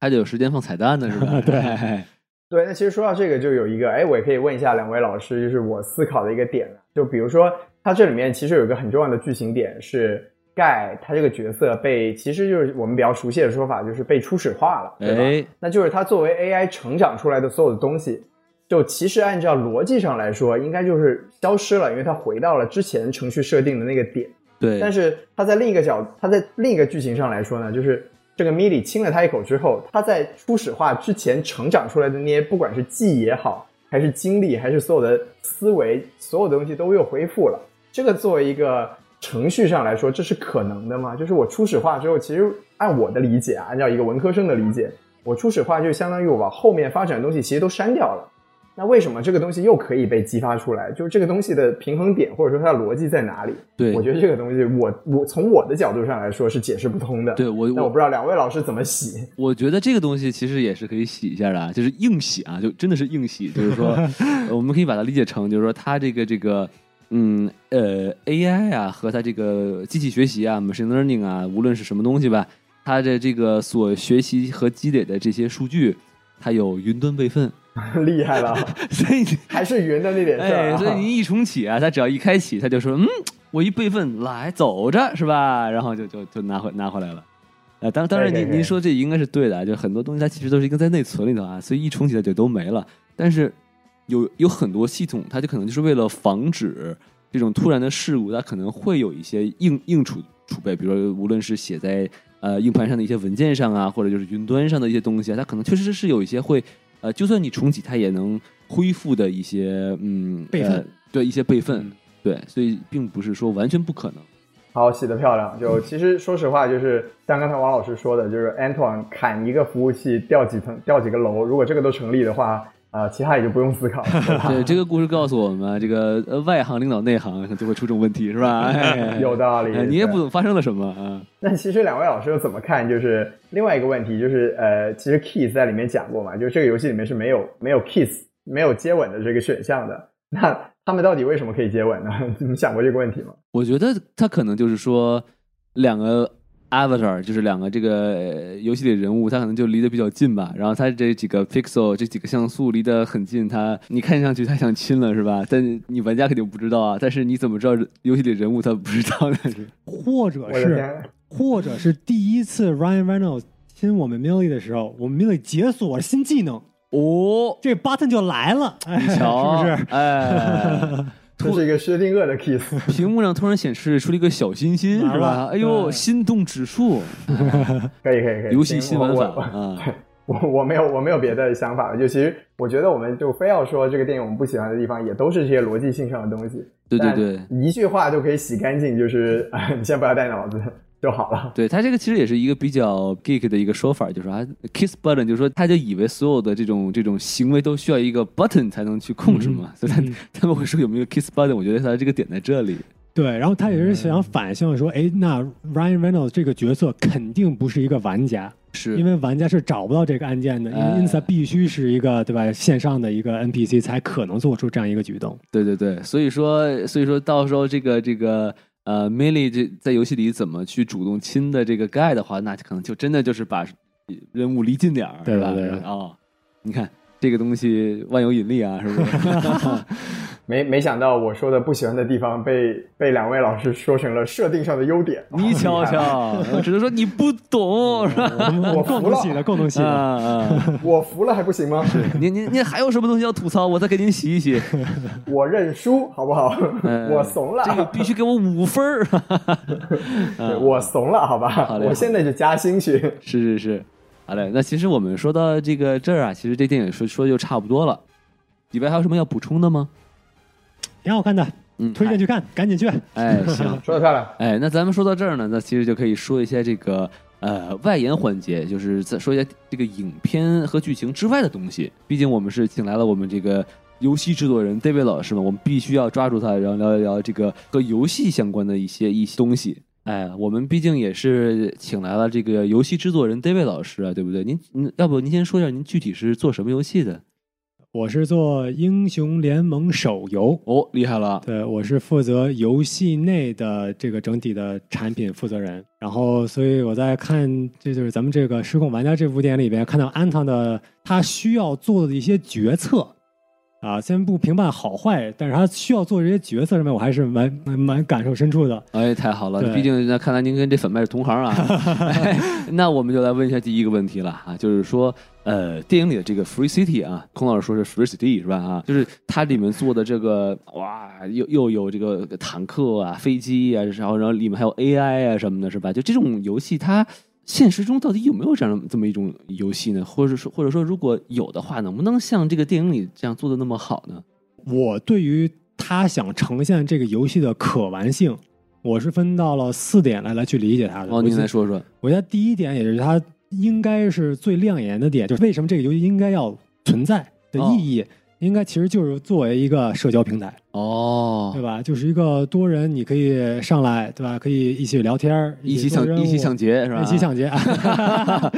是还得有时间放彩蛋呢，是吧？对哎 对，那其实说到这个，就有一个，哎，我也可以问一下两位老师，就是我思考的一个点，就比如说，它这里面其实有一个很重要的剧情点是盖他这个角色被，其实就是我们比较熟悉的说法，就是被初始化了，对吧？哎，那就是他作为 AI 成长出来的所有的东西，就其实按照逻辑上来说，应该就是消失了，因为它回到了之前程序设定的那个点。对，但是他在另一个角，他在另一个剧情上来说呢，就是这个米莉亲了他一口之后，他在初始化之前成长出来的那些，不管是记忆也好，还是经历，还是所有的思维，所有的东西都又恢复了。这个作为一个程序上来说，这是可能的吗？就是我初始化之后，其实按我的理解啊，按照一个文科生的理解，我初始化就相当于我把后面发展的东西其实都删掉了。那为什么这个东西又可以被激发出来？就是这个东西的平衡点，或者说它的逻辑在哪里？对我觉得这个东西我，我从我的角度上来说是解释不通的。对我我那我不知道两位老师怎么洗。我觉得这个东西其实也是可以洗一下的啊，就是硬洗啊，就真的是硬洗，就是说，呃我们可以把它理解成，就是说它这个这个，嗯呃，AI 啊和它这个机器学习啊，machine learning 啊，无论是什么东西吧，它的这个所学习和积累的这些数据，它有云端备份，厉害了，所以 还是云的那点事儿、哎，啊。所以您一重启啊，它只要一开启，它就说，嗯，我一备份来走着是吧？然后就就就拿回拿回来了。呃，当当然您您说这应该是对的啊，就很多东西它其实都是一个在内存里头啊，所以一重启它就都没了。但是有有很多系统，它就可能就是为了防止这种突然的事故，它可能会有一些硬硬储储备，比如说无论是写在呃硬盘上的一些文件上啊，或者就是云端上的一些东西啊，它可能确实是有一些会呃，就算你重启它也能恢复的一些嗯备份呃对一些备份，对，所以并不是说完全不可能。好，洗得漂亮。就其实说实话，就是像刚才王老师说的，就是 Anton 砍一个服务器掉几层、掉几个楼，如果这个都成立的话，啊、其他也就不用思考了。对，这个故事告诉我们啊，这个呃外行领导内行就会出这种问题，是吧？哎有道理哎你也不懂发生了什么啊。那其实两位老师又怎么看？就是另外一个问题，就是呃，其实 kiss 在里面讲过嘛，就是这个游戏里面是没有没有 kiss 没有接吻的这个选项的。那他们到底为什么可以接吻呢？你们想过这个问题吗？我觉得他可能就是说，两个 avatar 就是两个这个呃游戏里人物，他可能就离得比较近吧。然后他这几个 pixel 这几个像素离得很近，他你看上去他想亲了是吧？但你玩家肯定不知道啊。但是你怎么知道游戏里人物他不知道呢？或者是，或者是第一次 Ryan Reynolds 亲我们 Millie 的时候，我们 Millie 解锁了新技能，哦，这 button 就来了，哎，是瞧，不是？哎，这是一个薛定谔的 kiss。屏幕上突然显示出了一个小心心，是吧？哎呦，心动指数，可以可以可以，游戏新玩法我我啊，我我没有我没有别的想法了，就其实我觉得我们就非要说这个电影我们不喜欢的地方，也都是这些逻辑性上的东西。对对对。但一句话就可以洗干净，就是啊，你先不要带脑子就好了。对他这个其实也是一个比较 geek 的一个说法，就是说啊，kiss button，就是说他就以为所有的这种这种行为都需要一个 button 才能去控制嘛，所以他嗯他们会说有没有 kiss button，我觉得他这个点在这里。对，然后他也是想反向说，哎，那 Ryan Reynolds 这个角色肯定不是一个玩家，是因为玩家是找不到这个按键的，因哎为因此他必须是一个对吧线上的一个 NPC 才可能做出这样一个举动。对对对，所以说所以说到时候这个这个呃 Millie 这在游戏里怎么去主动亲的这个 guy 的话，那可能就真的就是把人物离近点儿，对吧？对哦，你看这个东西万有引力啊，是不是？没没想到我说的不喜欢的地方被被两位老师说成了设定上的优点。你瞧瞧，我只能说你不懂，是吧？我共同洗的，共同洗啊的。啊！我服了还不行吗？您您您还有什么东西要吐槽？我再给您洗一洗。我认输好不好？嗯我怂了，这个必须给我五分儿。对我怂了，好吧？好嘞我现在就加薪去。是是是，好嘞。那其实我们说到这个这儿啊，其实这电影说说的就差不多了。里边还有什么要补充的吗？挺好看的，嗯，推荐去看，赶紧去。哎，行，说的漂亮，哎，那咱们说到这儿呢，那其实就可以说一些这个呃外延环节，就是再说一下这个影片和剧情之外的东西。毕竟我们是请来了我们这个游戏制作人 David 老师嘛，我们必须要抓住他，然后聊一聊这个和游戏相关的一些一些东西。哎，我们毕竟也是请来了这个游戏制作人 David 老师啊，对不对？您您要不您先说一下您具体是做什么游戏的？我是做英雄联盟手游，哦，厉害了，对我是负责游戏内的这个整体的产品负责人。然后，所以我在看，这就是咱们这个《失控玩家》这部电影里边看到安堂的他需要做的一些决策。啊，先不评判好坏，但是他需要做这些角色上面，我还是蛮蛮蛮感受深处的。哎，太好了！毕竟那看来您跟这粉麦是同行啊。哎那我们就来问一下第一个问题了啊，就是说，呃，电影里的这个 Free City 啊，孔老师说是 Free City 是吧？啊，就是它里面做的这个，哇，又又有这个坦克啊、飞机啊，然后然后里面还有 AI 啊什么的，是吧？就这种游戏，它现实中到底有没有这样这么一种游戏呢？或者说，或者说，如果有的话，能不能像这个电影里这样做的那么好呢？我对于他想呈现这个游戏的可玩性，我是分到了四点来来去理解它的。哦，我觉您来说说。我觉得第一点，也是它应该是最亮眼的点，就是为什么这个游戏应该要存在的意义，应该其实就是作为一个社交平台，哦对，吧？就是一个多人你可以上来，对吧？可以一起聊天儿，一起抢一起抢劫是吧？一起抢劫。啊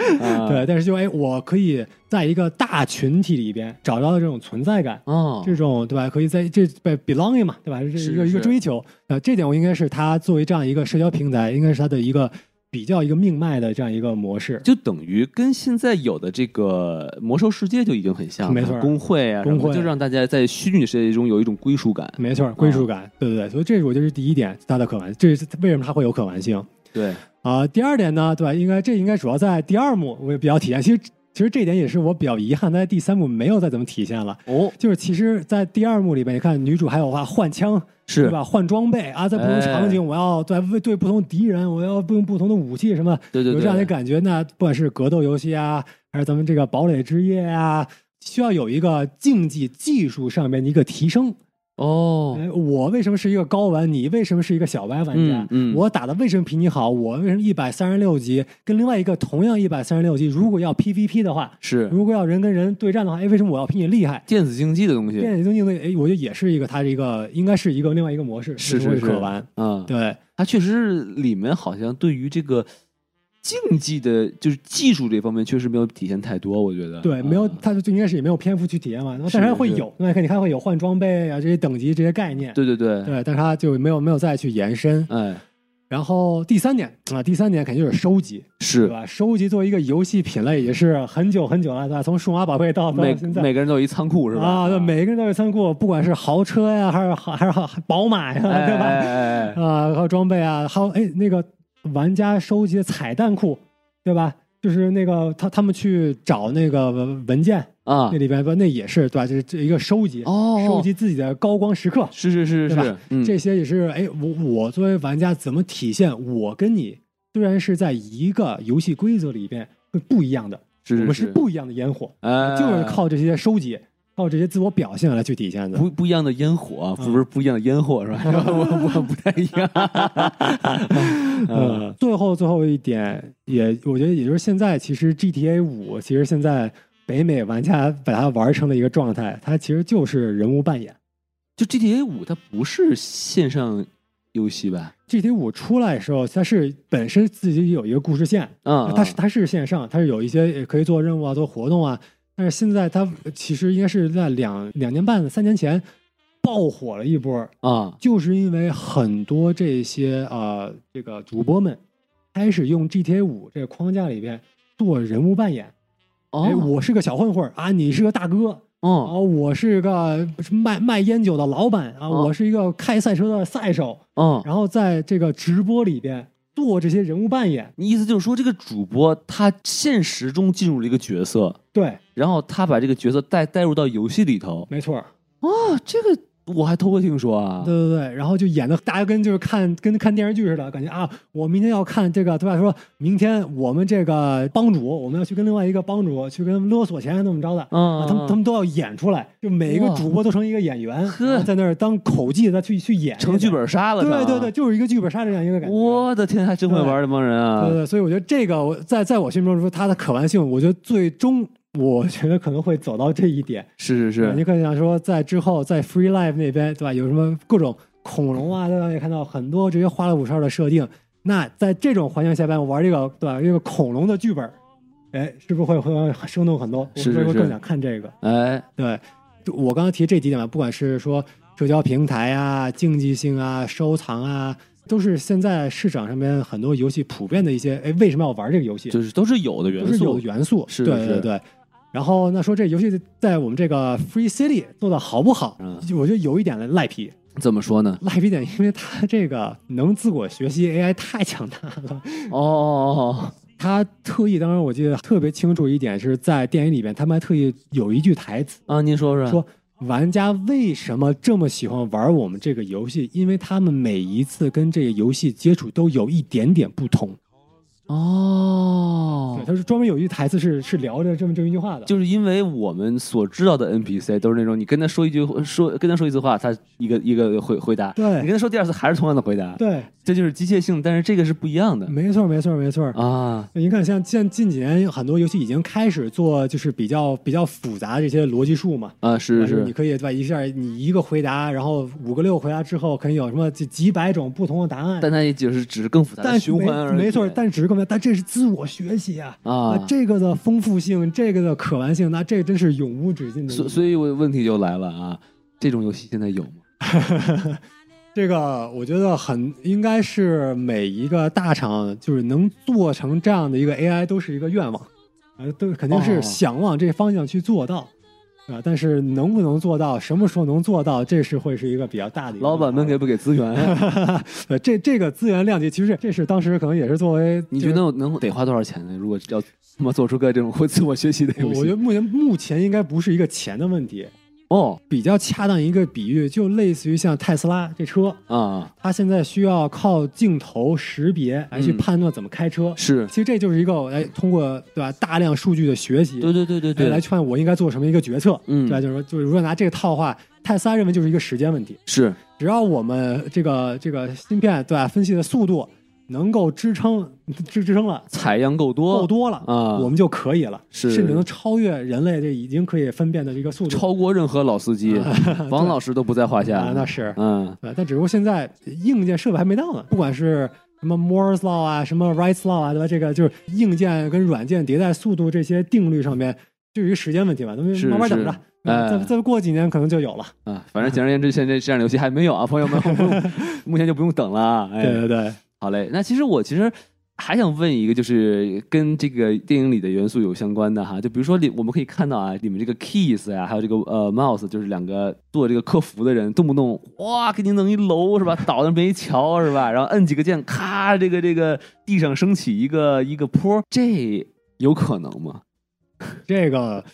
对，但是就哎，我可以在一个大群体里边找到这种存在感，哦，这种对吧？可以在这被 belonging 嘛，对吧？这是一个一个追求，呃，这点我应该是他作为这样一个社交平台，应该是他的一个比较一个命脉的这样一个模式。就等于跟现在有的这个魔兽世界就已经很像了，没错工会啊，工会就让大家在虚拟世界中有一种归属感。没错，归属感，对对对，所以这是我觉得是第一点，它的可玩，这是为什么它会有可玩性对，啊、第二点呢，对吧？应该这应该主要在第二幕我也比较体现。其实其实这点也是我比较遗憾，在第三幕没有再怎么体现了。哦，就是其实，在第二幕里边，你看女主还有话换枪，是对吧？换装备啊，在不同场景，我要对对不同敌人，我要用不同的武器什么，对对对，有这样的感觉。那不管是格斗游戏啊，还是咱们这个堡垒之夜啊，需要有一个竞技技术上面的一个提升。哦，哎，我为什么是一个高玩？你为什么是一个小歪玩家？嗯嗯我打的为什么比你好？我为什么一百三十六级跟另外一个同样一百三十六级，如果要 PVP 的话，是如果要人跟人对战的话，哎，为什么我要比你厉害？电子竞技的东西，电子竞技的，哎，我觉得也是一个，它是一个，应该是一个另外一个模式，是是是可玩。嗯，对，它确实里面好像对于这个竞技的，就是技术这方面确实没有体现太多，我觉得。对，没有嗯，它就应该是也没有篇幅去体验嘛，但是它会有，那看你看会有换装备啊这些等级这些概念，对对对，对，但是他就没有没有再去延伸。哎，然后第三点啊，第三点肯定就是收集，对是吧？收集作为一个游戏品类也是很久很久了，对吧？从数码宝贝到到每每个人都有一仓库是吧？啊，对，每个人都有仓库，不管是豪车呀，还是还是宝马呀，哎对吧？啊，还有装备啊，还有哎那个玩家收集的彩蛋库，对吧？就是那个他他们去找那个文文件，啊。那，里边不那也是对吧？就是这一个收集，哦，收集自己的高光时刻，是是是是对吧，嗯，这些也是哎，我我作为玩家怎么体现我跟你虽然是在一个游戏规则里边会不一样的，是。我们是不一样的烟火，哎，就是靠这些收集，靠这些自我表现来去体现的。不不一样的烟火不是不一样的烟火是吧？我我不太一样。嗯，最后最后一点也，我觉得也就是现在，其实 GTA 五，其实现在北美玩家把它玩成的一个状态，它其实就是人物扮演。就 GTA 五它不是线上游戏吧？GTA 五出来的时候，它是本身自己有一个故事线，嗯，它是它是线上，它是有一些也可以做任务啊、做活动啊。但是现在它其实应该是在两两年半、三年前爆火了一波，啊，就是因为很多这些呃这个主播们开始用 GTA 五这个框架里边做人物扮演。哎，哦，我是个小混混儿啊，你是个大哥啊，哦我是个卖卖烟酒的老板啊，哦。我是一个开赛车的赛手。哦，然后在这个直播里边做这些人物扮演，你意思就是说，这个主播他现实中进入了一个角色，对，然后他把这个角色带带入到游戏里头。没错儿，哦，这个我还头回听说啊。对对对，然后就演的大家跟就是看跟看电视剧似的，感觉啊，我明天要看这个，对吧？说明天我们这个帮主，我们要去跟另外一个帮主去跟勒索钱怎么着的，嗯，啊，他们他们都要演出来，就每一个主播都成一个演员，呵在那儿当口技的去去演成剧。本杀了。对对对，，就是一个剧本杀这样一个感觉。我的天，还真会玩这帮人啊对！对，所以我觉得这个我在在我心中说它的可玩性，我觉得最终我觉得可能会走到这一点。是是是，你可能想说，在之后在 Free Live 那边，对吧？有什么各种恐龙啊，对吧？也看到很多这些花里胡哨的设定。那在这种环境下边，我玩这个对吧？这个恐龙的剧本，哎，是不是会会生动很多？是是是我会更想看这个。哎，对，我刚刚提这几点吧，不管是说社交平台啊、竞技性啊、收藏啊，都是现在市场上面很多游戏普遍的一些，哎，为什么要玩这个游戏？就是都是有的元素都是有的，元素，是是对对对。然后那说这游戏在我们这个 Free City 做的好不好？嗯我觉得有一点的赖皮，怎么说呢？赖皮点，因为它这个能自我学习 AI 太强大了。哦哦哦，他特意，当时我记得特别清楚一点是在电影里边，他们还特意有一句台词啊，您说说，说。玩家为什么这么喜欢玩我们这个游戏？因为他们每一次跟这个游戏接触都有一点点不同。哦对，，他是专门有一句台词是是聊着这么这么一句话的。就是因为我们所知道的 NPC 都是那种，你跟他说一句说跟他说一次话，他一个一个回回答，对你跟他说第二次还是同样的回答，对，这就是机械性，但是这个是不一样的没错，没错，没错。啊，你看，像像近几年很多游戏已经开始做，就是比较比较复杂的这些逻辑树嘛。啊，是就是你，可以对吧？一下你一个回答，然后五个六个回答之后，可能有什么几几百种不同的答案。但它也就是只是更复杂循环而已，没没错，但只是更但这是自我学习啊啊这个的丰富性，这个的可玩性，那这真是永无止境的。所所以我问题就来了啊，这种游戏现在有吗？这个我觉得很应该是每一个大厂就是能做成这样的一个 AI 都是一个愿望，呃，都肯定是哦想往这方向去做到。啊，但是能不能做到，什么时候能做到，这是会是一个比较大的老板们给不给资源？呃，这这个资源量级，其实这是当时可能也是作为你觉得我能得花多少钱呢？如果要那么做出个这种会自我学习的游戏，我我觉得目前目前应该不是一个钱的问题，哦比较恰当一个比喻，就类似于像特斯拉这车，啊，它现在需要靠镜头识别来去嗯判断怎么开车。是。其实这就是一个哎，通过对吧大量数据的学习，对对对对对，哎来去判我应该做什么一个决策，嗯。对吧？就是说，就是如果拿这个套话，特斯拉认为就是一个时间问题，是。只要我们这个这个芯片对吧分析的速度能够支撑支支撑了采样够多，够多了啊我们就可以了，是甚至能超越人类这已经可以分辨的这个速度。超过任何老司机，王老师都不在话下啊，。那是，嗯，对，但只不过现在硬件设备还没到呢，不管是什么 Moore's law 啊，什么 Wright's law 啊，对吧？这个就是硬件跟软件迭代速度这些定律上面，就有一个时间问题吧，咱们慢慢等着再再过几年可能就有了。啊，反正简而言之，现在这样的游戏还没有啊，朋友们，目前就不用等了啊。哎，对对对，好嘞，那其实我其实还想问一个，就是跟这个电影里的元素有相关的哈，就比如说里我们可以看到啊，你们这个 keys 呀、还有这个呃 mouse，就是两个做这个客服的人，动不动哇给你弄一楼是吧，倒那边一桥是吧，然后摁几个键，咔，这个这个地上升起一个一个坡，这有可能吗？这个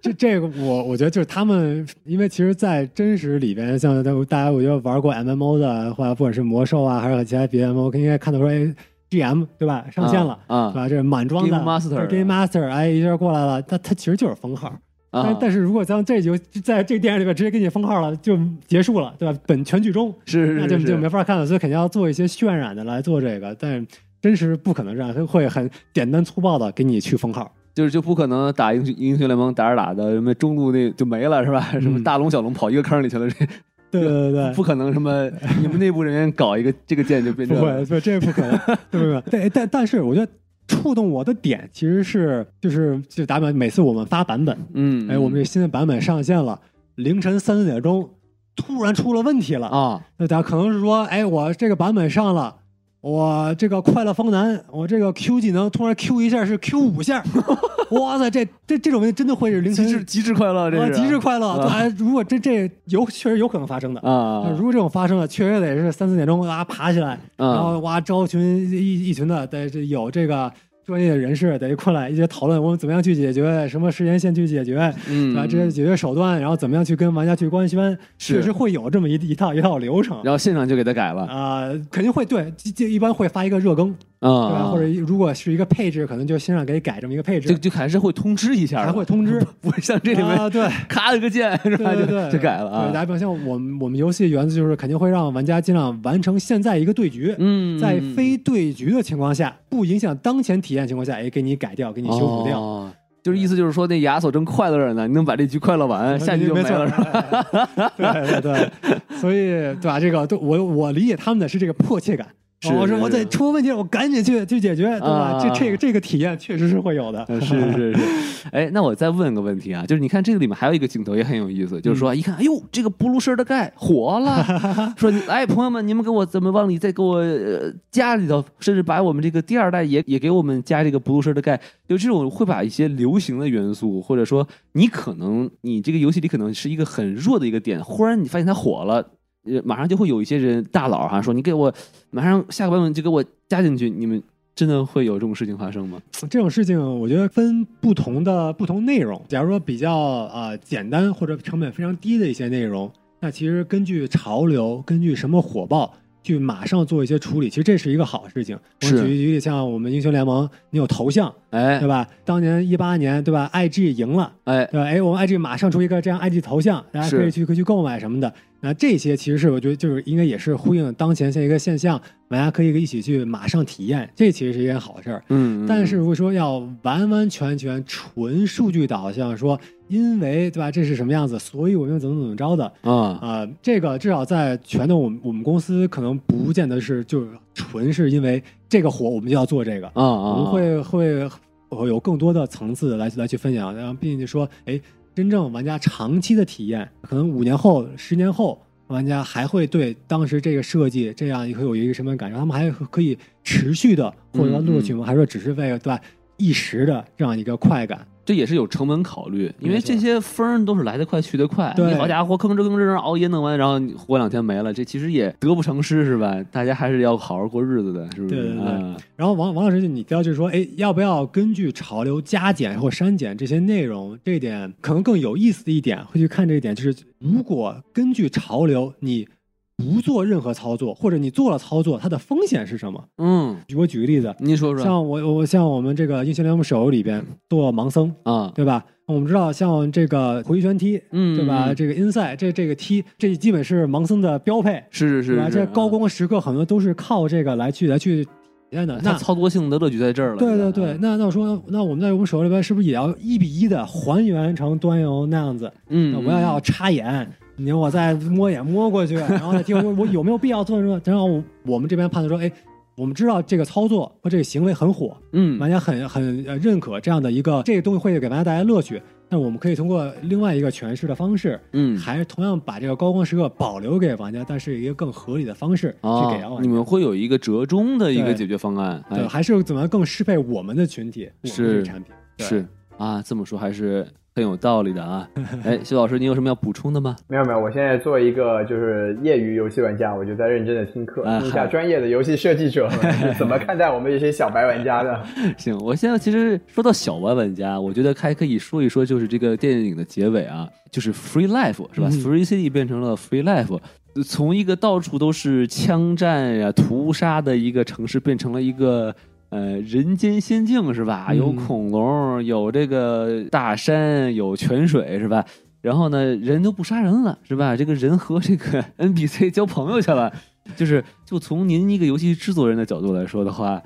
这这个我我觉得就是他们，因为其实，在真实里边，像大家我觉得玩过 MMO 的，或者不管是魔兽啊，还是其他别的 MMO，应该看到说，哎，GM 对吧，上线了。啊对吧？这满装的 Game Master 哎，一下过来了，他他其实就是封号，但啊，但是如果像这就在这个电影里边直接给你封号了，就结束了，对吧？本全剧终，是是是那就就没，法看了，所以肯定要做一些渲染的来做这个，但真实不可能这样，它会很简单粗暴的给你去封号。就是就不可能打英雄英雄联盟打着打的，什么中路那就没了是吧？什么大龙小龙跑一个坑里去了，这 对对对对，不可能什么 你们内部人员搞一个这个键就变成不会，不，这不可能，对不对？但但但是，我觉得触动我的点其实是，就是就打比方，每次我们发版本，嗯，哎，我们这新的版本上线了，凌晨三四点钟突然出了问题了，啊那大家可能是说，哎，我这个版本上了。我这个快乐方男，我这个 Q 技能突然 Q 一下是 Q 五下，哇塞，这这这种问题真的会是凌晨极致极致快乐，这极致快乐。啊。对，如果这这有确实有可能发生的，啊如果这种发生了，确实得是三四点钟啊爬起来，啊。然后哇招群一一群的，得这有这个专业人士得过来一些讨论我们怎么样去解决，什么时间线去解决，嗯对吧？这些解决手段，然后怎么样去跟玩家去官宣，确实会有这么一一套一套流程。然后现场就给他改了啊、肯定会对，这这一般会发一个热更啊，对吧？啊，或者如果是一个配置，可能就线上给改这么一个配置就，就还是会通知一下的，还会通知。不会像这里面啊，对，咔了个键是吧？就对对对，就改了对，大家，比方像我们我们游戏原则就是肯定会让玩家尽量完成现在一个对局，嗯，在嗯非对局的情况下，不影响当前体验情况下，哎，给你改掉，给你修补掉。哦就是意思就是说，那亚索正快乐着呢，你能把这局快乐完，下局就没了是吧？对对对，所以对吧？这个对我我理解他们的是这个迫切感，是我说我是是得出问题了，我赶紧去去解决，对吧？啊这这个这个体验确实是会有的。呃是是是，哎，那我再问个问题啊，就是你看这个里面还有一个镜头也很有意思，就是说一看，哎呦，这个布鲁舍的盖火了，说哎，朋友们，你们给我怎么往里再给我、呃、加里头，甚至把我们这个第二代也也给我们加这个布鲁舍的盖，就这种会把一些流行的元素，或者说你可能你这个游戏里可能是一个很弱的一个点，忽然你发现它火了。呃，马上就会有一些人大佬哈说你给我马上下个版本就给我加进去，你们真的会有这种事情发生吗？这种事情，我觉得分不同的不同内容。假如说比较呃简单或者成本非常低的一些内容，那其实根据潮流，根据什么火爆，去马上做一些处理，其实这是一个好事情。我是举举例，像我们英雄联盟，你有头像，哎对吧？当年一八年，对吧？IG 赢了，哎，对吧？哎，我们 IG 马上出一个这样 IG 头像，大家可以去可以去购买什么的。那这些其实是我觉得就是应该也是呼应当前现一个现象，玩家可以一起去马上体验，这其实是一件好事儿。嗯，但是如果说要完完全全纯数据导向，说因为对吧，这是什么样子，所以我们怎么怎么着的啊，啊、这个至少在全的我们我们公司可能不见得是就是纯是因为这个火我们就要做这个，啊啊，我们会会会有更多的层次来来去分享，然后并且说，哎，真正玩家长期的体验，可能五年后、十年后，玩家还会对当时这个设计这样会有一个什么感受，他们还可以持续的获得乐趣吗？还是说只是为了对吧一时的这样一个快感？这也是有成本考虑，因为这些风儿都是来得快去得快。对你好家伙，吭哧吭哧熬夜弄完，然后你活两天没了，这其实也得不偿失，是吧？大家还是要好好过日子的，是不是？对对对啊然后王王老师，你提到就是说，哎，要不要根据潮流加减或删减这些内容？这一点可能更有意思的一点，会去看这一点，就是如果根据潮流，你不做任何操作，或者你做了操作，它的风险是什么？嗯，我举个例子，您说说像我我像我们这个英雄联盟手游里边做盲僧，啊，对吧？我们知道像这个回旋踢，嗯，对吧？嗯这个 inside 这这个踢，这基本是盲僧的标配，是是是，这高。啊光时刻很多都是靠这个来去来去体验的。那操作性的乐趣在这儿了。对对对，，那那我说，那我们在我们手游里边是不是也要一比一的还原成端游那样子？嗯，那我要要插眼，你我再摸眼摸过去，然后再听我我有没有必要做什么？然后我我们这边判断说，哎，我们知道这个操作和这个行为很火，嗯，玩家很很呃认可这样的一个这个东西会给玩家带来乐趣。那我们可以通过另外一个诠释的方式，嗯，还是同样把这个高光时刻保留给玩家，但是一个更合理的方式去哦给到玩家。你们会有一个折中的一个解决方案，哎对，还是怎么更适配我们的群体，我们是这个产品。对是啊，这么说还是很有道理的啊。哎，徐老师，你有什么要补充的吗？没有没有，我现在作为一个就是业余游戏玩家，我就在认真的听课，哎听一下专业的游戏设计者们是怎么看待我们这些小白玩家的。行，我现在其实说到小白玩家，我觉得还可以说一说，就是这个电影的结尾啊，就是 free life 是吧、嗯 f r e e city 变成了 free life，从一个到处都是枪战呀、屠杀的一个城市，变成了一个。呃，人间仙境是吧？嗯有恐龙，有这个大山，有泉水是吧？然后呢，人都不杀人了是吧？这个人和这个 NPC 交朋友去了，就是就从您一个游戏制作人的角度来说的话，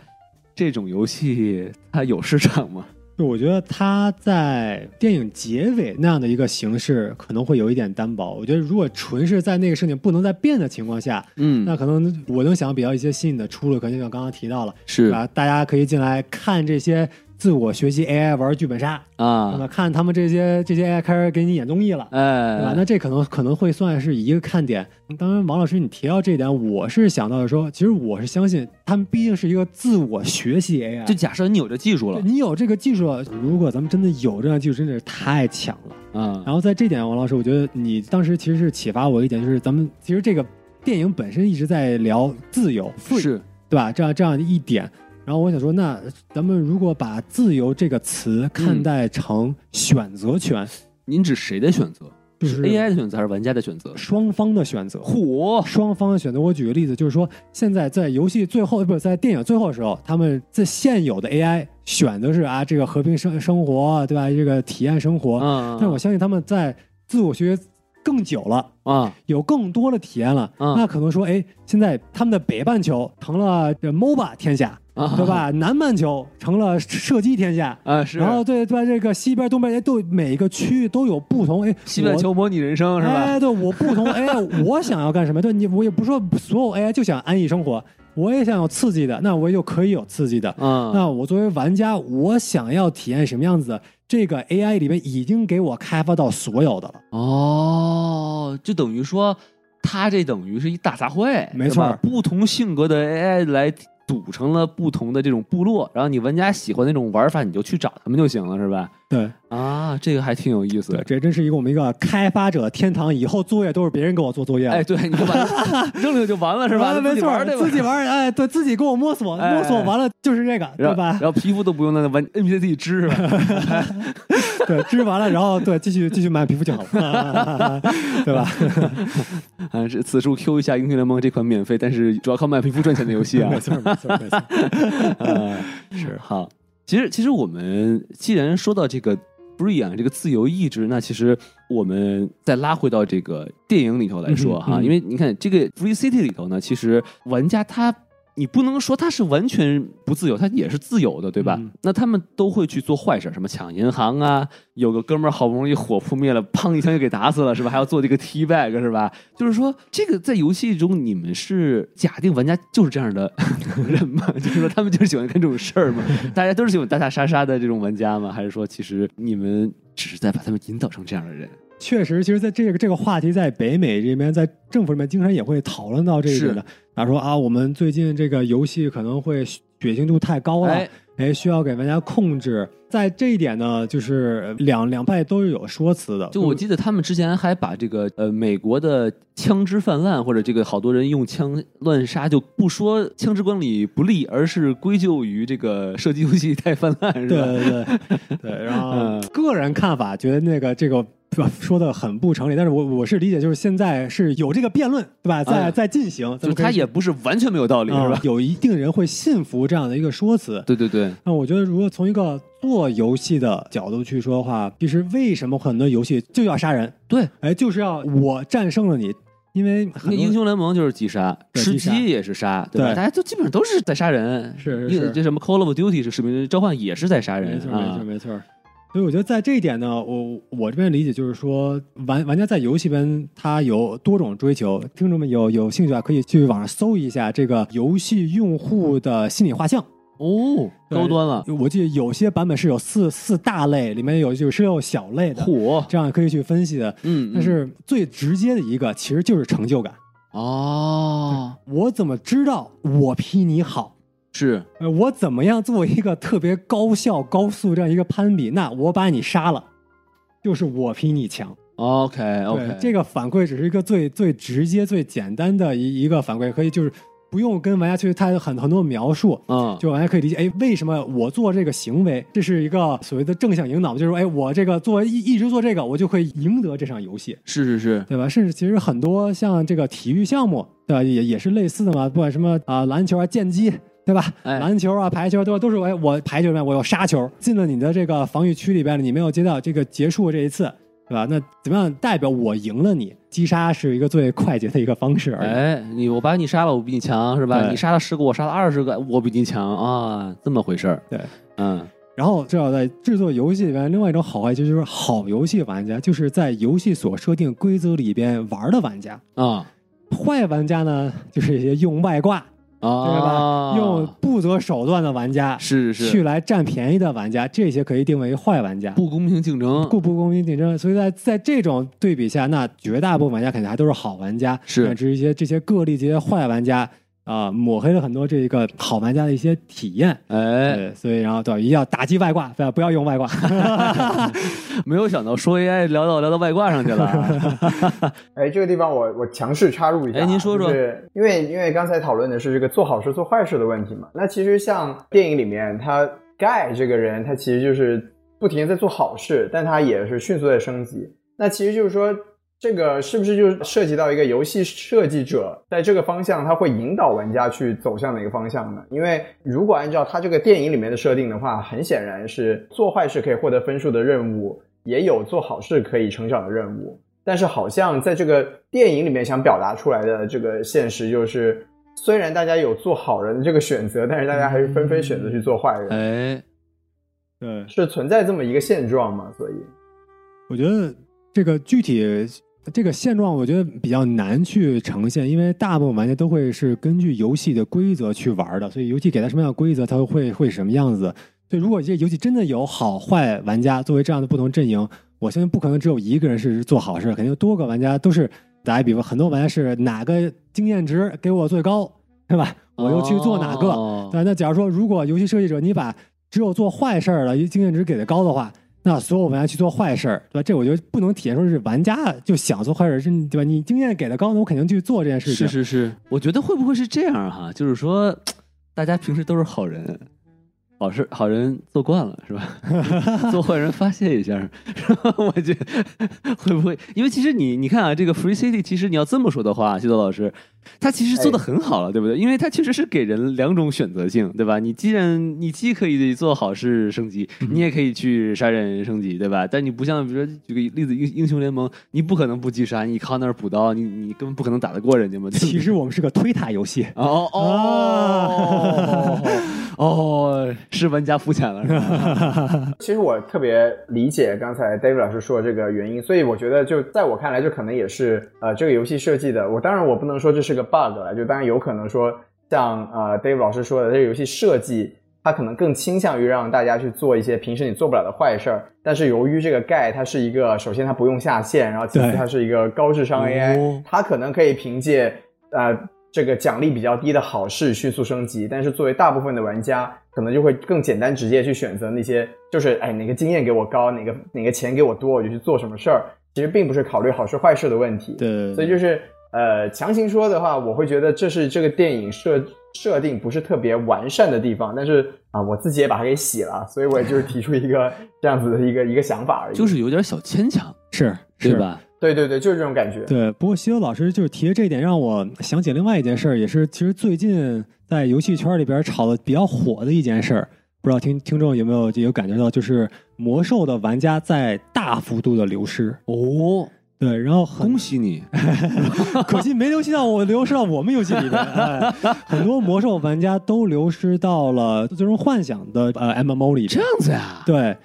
这种游戏它有市场吗？就我觉得他在电影结尾那样的一个形式可能会有一点单薄。我觉得如果纯是在那个事情不能再变的情况下，嗯，那可能我能想比较一些新颖的出路，可能像刚刚提到了，是对吧？大家可以进来看这些自我学习 AI 玩剧本杀，那啊，么看他们这些这些 AI 开始给你演综艺了。对吧？哎，那这可能可能会算是一个看点。当然，王老师你提到这一点，我是想到的说，其实我是相信他们毕竟是一个自我学习 AI，就假设你有这技术了，你有这个技术了，如果咱们真的有这样技术，真的是太强了。啊，然后在这点，王老师，我觉得你当时其实是启发我一点，就是咱们其实这个电影本身一直在聊自由是对吧？这样这样一点。然后我想说，那咱们如果把自由这个词看待成选择权，您指谁的选择？就是 AI 的选择还是玩家的选择？双方的选择。嚯，双方的选择，我举个例子，就是说，现在在游戏最后，不是在电影最后的时候，他们在现有的 AI 选的是啊，这个和平生生活，对吧？这个体验生活。嗯，但是我相信他们在自我学习更久了，啊，有更多的体验了，嗯那可能说，哎，现在他们的北半球成了这 MOBA 天下，啊对？吧？南半球成了射击天下。啊，是，然后对对？这个西边、东边，哎，都每个区域都有不同，哎，西半球模拟人生是吧？哎，对我不同 AI，我想要干什么？对你，我也不是说所有 AI 就想安逸生活，我也想有刺激的，那我就可以有刺激的。嗯，那我作为玩家，我想要体验什么样子的，这个 AI 里面已经给我开发到所有的了。哦，就等于说，它这等于是一大杂烩，没错不同性格的 AI 来组成了不同的这种部落，然后你玩家喜欢那种玩法，你就去找他们就行了，是吧？对啊，这个还挺有意思，的。这真是一个我们一个开发者天堂，以后作业都是别人给我做作业了。哎，对，你就把，扔了就完了，是吧？啊没错自己玩，对吧？自己玩，哎，对自己给我摸索，哎摸索完了就是这个，对吧然？后皮肤都不用那个玩 NPC 自己织，是吧？对，织完了，然后对，继续继续买皮肤就好了，对吧？啊，是此处 Q 一下《英雄联盟》这款免费，但是主要靠卖皮肤赚钱的游戏啊没。错，没错，没错。啊，是好。其实，其实我们既然说到这个 free 啊，这个自由意志，那其实我们再拉回到这个电影里头来说哈，嗯嗯因为你看这个 Free City 里头呢，其实玩家他。你不能说他是完全不自由，他也是自由的，对吧？嗯那他们都会去做坏事，什么抢银行啊，有个哥们儿好不容易火扑灭了，砰一枪就给打死了，是吧？还要做这个 T bag，是吧？就是说，这个在游戏中，你们是假定玩家就是这样的人吗？就是说，他们就是喜欢干这种事儿吗？大家都是喜欢打打杀杀的这种玩家吗？还是说，其实你们只是在把他们引导成这样的人？确实，其实在这个这个话题，在北美这边，在政府里面，经常也会讨论到这一点的。他说啊，我们最近这个游戏可能会血腥度太高了，哎哎，需要给玩家控制。在这一点呢，就是两两派都是有说辞的。就我记得他们之前还把这个呃美国的枪支泛滥，或者这个好多人用枪乱杀，就不说枪支管理不力，而是归咎于这个射击游戏太泛滥，是对吧？对对对，然后嗯个人看法觉得那个这个说的很不成立，但是我我是理解，就是现在是有这个辩论，对吧？在哎在进行，就是他也不是完全没有道理，是吧？啊有一定人会信服这样的一个说辞。对对对，那我觉得，如果从一个做游戏的角度去说的话，其实为什么很多游戏就要杀人？对，哎，就是要我战胜了你，因为很英雄联盟就是击杀，吃鸡也是杀，对吧？大家都基本上都是在杀人。是是是这什么 Call of Duty 是使命召唤也是在杀人没错，没错，啊。没错。所以我觉得在这一点呢，我我这边理解就是说，玩玩家在游戏边他有多种追求，听众们有有兴趣啊，可以去网上搜一下这个游戏用户的心理画像。哦，高端了，我记得有些版本是有四四大类，里面有就是有小类的，火，这样可以去分析的。嗯，但是最直接的一个其实就是成就感。哦，我怎么知道我比你好？是呃，我怎么样做一个特别高效、高速这样一个攀比？那我把你杀了，就是我比你强。OK 对 OK，这个反馈只是一个最最直接、最简单的一一个反馈，可以就是不用跟玩家去太很很多描述，嗯，就玩家可以理解，哎，为什么我做这个行为，这是一个所谓的正向引导，就是说，哎，我这个做一一直做这个，我就会赢得这场游戏。是是是，对吧？甚至其实很多像这个体育项目，对吧？也也是类似的嘛，不管什么啊、篮球啊、剑击，对吧？哎篮球啊、排球都都是我，我排球里面我有杀球进了你的这个防御区里边了，你没有接到这个结束这一次，对吧？那怎么样代表我赢了你？击杀是一个最快捷的一个方式而已。哎，你我把你杀了，我比你强，是吧？你杀了十个，我杀了二十个，我比你强啊，这么回事儿。对，嗯，然后这要在制作游戏里边，另外一种好坏就是好游戏玩家，就是在游戏所设定规则里边玩的玩家。啊坏玩家呢，就是一些用外挂，啊，对吧？用不择手段的玩家，是是。去来占便宜的玩家，这些可以定为坏玩家，不公平竞争，不不公平竞争。所以在在这种对比下，那绝大部分玩家肯定还都是好玩家，是。乃至一些这些个例这些坏玩家啊、抹黑了很多这个好玩家的一些体验。哎，所以然后对，一定要打击外挂，不要不要用外挂。没有想到说 AI 聊到聊到外挂上去了，哎，这个地方我我强势插入一下啊，哎您说说就是因为因为刚才讨论的是这个做好事做坏事的问题嘛，那其实像电影里面他盖这个人，他其实就是不停的在做好事，但他也是迅速在升级。那其实就是说，这个是不是就是涉及到一个游戏设计者在这个方向，他会引导玩家去走向哪个方向呢？因为如果按照他这个电影里面的设定的话，很显然是做坏事可以获得分数的任务，也有做好事可以成长的任务。但是好像在这个电影里面想表达出来的这个现实就是，虽然大家有做好人的这个选择，但是大家还是纷纷选择去做坏人，哎，对，是存在这么一个现状嘛？所以，我觉得这个具体这个现状我觉得比较难去呈现，因为大部分玩家都会是根据游戏的规则去玩的，所以游戏给他什么样的规则，他会会什么样子。所以如果这游戏真的有好坏玩家作为这样的不同阵营，我相信不可能只有一个人是做好事，肯定多个玩家都是。打个比方，很多玩家是哪个经验值给我最高，对吧？我又去做哪个。哦对，那假如说如果游戏设计者你把只有做坏事儿的经验值给的高的话，那所有玩家去做坏事儿，对吧？这我觉得不能体现出是玩家就想做坏事儿，是对吧？你经验给的高，那我肯定去做这件事情。是是是，我觉得会不会是这样哈？就是说，大家平时都是好人，好事好人做惯了是吧？做坏人发泄一下，是吧？我觉得会不会？因为其实你你看啊，这个 Free City，其实你要这么说的话，西多老师，他其实做的很好了，对不对？因为他确实是给人两种选择性，对吧？你既然你既可以做好事升级，你也可以去杀人升级，对吧？但你不像比如说举个例子，英英雄联盟，你不可能不击杀，你靠那儿补刀，你你根本不可能打得过人家嘛。其实我们是个推塔游戏，哦哦哦，是玩家肤浅了是吧？其实我特别理解刚才 David 老师说的这个原因，所以我觉得就在我看来，就可能也是呃这个游戏设计的。我当然我不能说这是个 bug 了，就当然有可能说像呃 David 老师说的，这个游戏设计它可能更倾向于让大家去做一些平时你做不了的坏事儿，但是由于这个盖它是一个首先它不用下线，然后其次对它是一个高智商 AI，、哦它可能可以凭借呃这个奖励比较低的好事迅速升级，但是作为大部分的玩家，可能就会更简单直接去选择那些就是哎哪个经验给我高，哪个哪个钱给我多，我就去做什么事儿。其实并不是考虑好事坏事的问题。对，所以就是呃强行说的话，我会觉得这是这个电影设设定不是特别完善的地方。但是啊、我自己也把它给洗了，所以我也就是提出一个这样子的一个一个想法而已。就是有点小牵强，是是？对吧？对对对，就是这种感觉。对，不过西游老师就是提的这一点，让我想起另外一件事儿，也是其实最近在游戏圈里边炒的比较火的一件事儿。不知道听听众有没有有感觉到，就是魔兽的玩家在大幅度的流失。哦，对，然后很恭喜你！可惜没流失到我，流失到我们游戏里边。哎，很多魔兽玩家都流失到了最终幻想的呃 MMO 里边。这样子呀？对，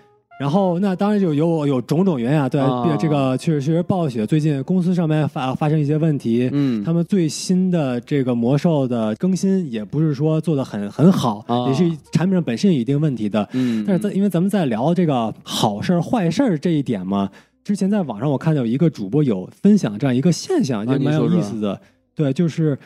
然后那当然就有有种种原因啊。对，啊这个确实确实暴雪最近公司上面发发生一些问题。嗯，他们最新的这个魔兽的更新也不是说做的很很好，啊也是产品上本身有一定问题的。嗯，但是在因为咱们在聊这个好事儿坏事儿这一点嘛，之前在网上我看到有一个主播有分享这样一个现象，就蛮有意思的。对，就是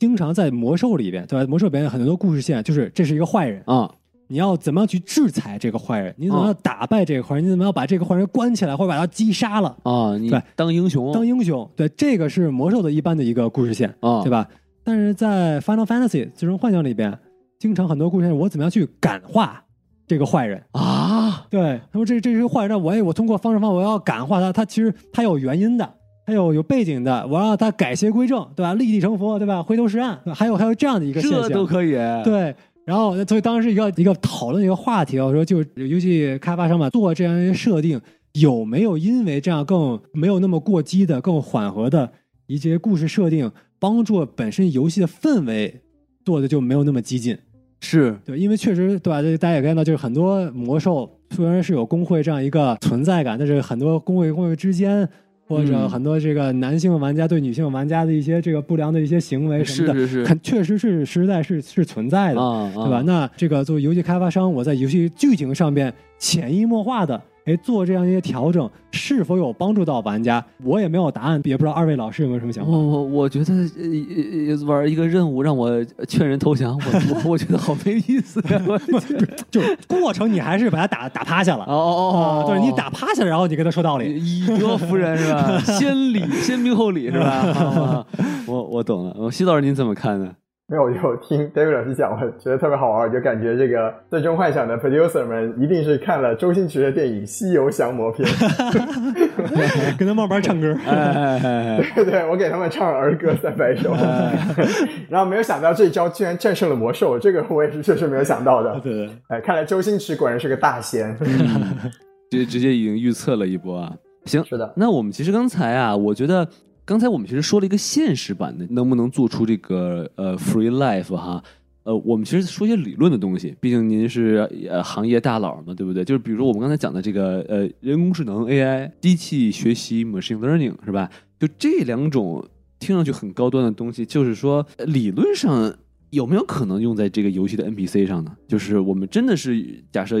经常在魔兽里边，对吧？魔兽里边有很多故事线，就是这是一个坏人，啊，你要怎么样去制裁这个坏人？你怎么样打败这个坏人？你怎么样把这个坏人关起来，或者把他击杀了？啊，你对当英雄，当英雄，对，这个是魔兽的一般的一个故事线，啊，对吧？但是在 Final Fantasy 最终幻想里边，经常很多故事线，我怎么样去感化这个坏人？啊，对，他说这这是个坏人，我也我通过方式方法我要感化他，他其实他有原因的，他有有背景的，我让他改邪归正，对吧？立地成佛，对吧？回头是岸，对还有还有这样的一个现象，这都可以，对，然后所以当时一个一个讨论一个话题，我说就游戏开发商嘛，做这样一些设定，有没有因为这样更没有那么过激的、更缓和的一些故事设定，帮助本身游戏的氛围做的就没有那么激进？是对，因为确实对吧？大家也看到，就是很多魔兽虽然是有工会这样一个存在感，但是很多工会工会之间。或者嗯很多这个男性玩家对女性玩家的一些这个不良的一些行为什么的，是是是看确实是实在是是存在的。啊，对吧？啊？那这个作为游戏开发商，我在游戏剧情上面潜移默化的哎做这样一些调整，是否有帮助到玩家？我也没有答案，也不知道二位老师有没有什么想法？我我我觉得呃呃玩一个任务让我劝人投降，我我我觉得好没意思 呀！我就是过程你还是把他打打趴下了哦哦哦哦，对你打趴下了，然后你跟他说道理。以德服人是吧？先礼先兵后礼是吧？啊我我懂了。我西老师您怎么看呢？没有，我就听 David 老师讲，我觉得特别好玩，我就感觉这个《最终幻想》的 producer 们一定是看了周星驰的电影《西游降魔篇》，跟他慢慢唱歌。哎哎哎哎，对对，我给他们唱儿歌三百首，然后没有想到这一招居然战胜了魔兽，这个我也是确实没有想到的。对对，哎，看来周星驰果然是个大仙。直直接已经预测了一波啊。行，是的，那我们其实刚才啊，我觉得刚才我们其实说了一个现实版的，能不能做出这个呃 free life 哈？呃，我们其实说些理论的东西，毕竟您是呃行业大佬嘛，对不对？就是比如说我们刚才讲的这个呃人工智能 AI、机器学习 machine learning 是吧？就这两种听上去很高端的东西，就是说理论上有没有可能用在这个游戏的 NPC 上呢？就是我们真的是假设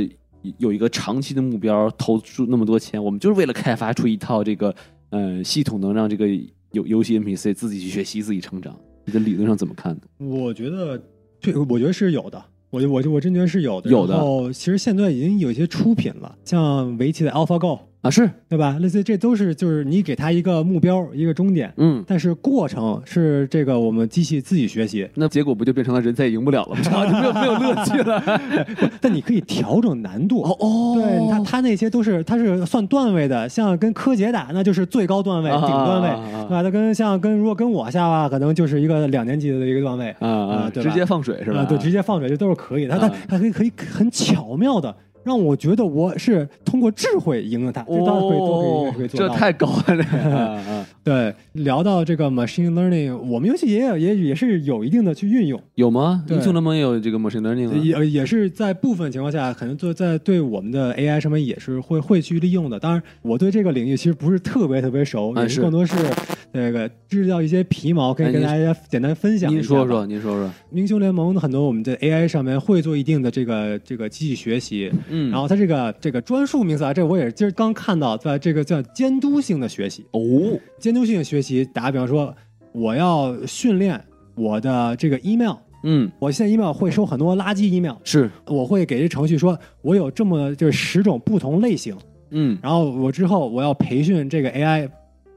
有一个长期的目标，投出那么多钱，我们就是为了开发出一套这个呃系统，能让这个游游戏 NPC 自己去学习、自己成长。你的理论上怎么看呢？我觉得，对，我觉得是有的。我我我真觉得是有的。有的然后其实现在已经有一些出品了，像围棋的 AlphaGo，啊，是，对吧？类似这都是就是你给他一个目标，一个终点，嗯，但是过程是这个我们机器自己学习。那结果不就变成了人再也赢不了了吗？就没有没有乐趣了。但你可以调整难度。哦哦对它，它那些都是他是算段位的，像跟柯洁打那就是最高段位、啊顶段位，啊啊啊对吧？它跟像跟如果跟我下吧，可能就是一个两年级的一个段位啊啊，对直接放水是吧？啊，对，直接放水这都是可以的。它它啊它可以可以很巧妙的让我觉得我是通过智慧赢了他，这当然可以都可以哦可以，做这。太高了，对，聊到这个 machine learning，我们游戏也有也也是有一定的去运用。有吗？对英雄联盟也有这个 machine learning 啊也也是在部分情况下，可能做在对我们的 AI 上面也是会会去利用的。当然，我对这个领域其实不是特别特别熟，也啊是更多是那个知道一些皮毛，可以跟大家简单分享一下。您说说，您说说，英雄联盟的很多我们在 AI 上面会做一定的这个这个机器学习，嗯，然后它这个这个专属名词啊，这我也是今儿刚看到，在这个叫监督性的学习。哦，监督性的学习，打个比方说，我要训练我的这个 email，嗯，我现在 email 会收很多垃圾 email，是，我会给这程序说，我有这么就是十种不同类型，嗯。然后我之后我要培训这个 AI，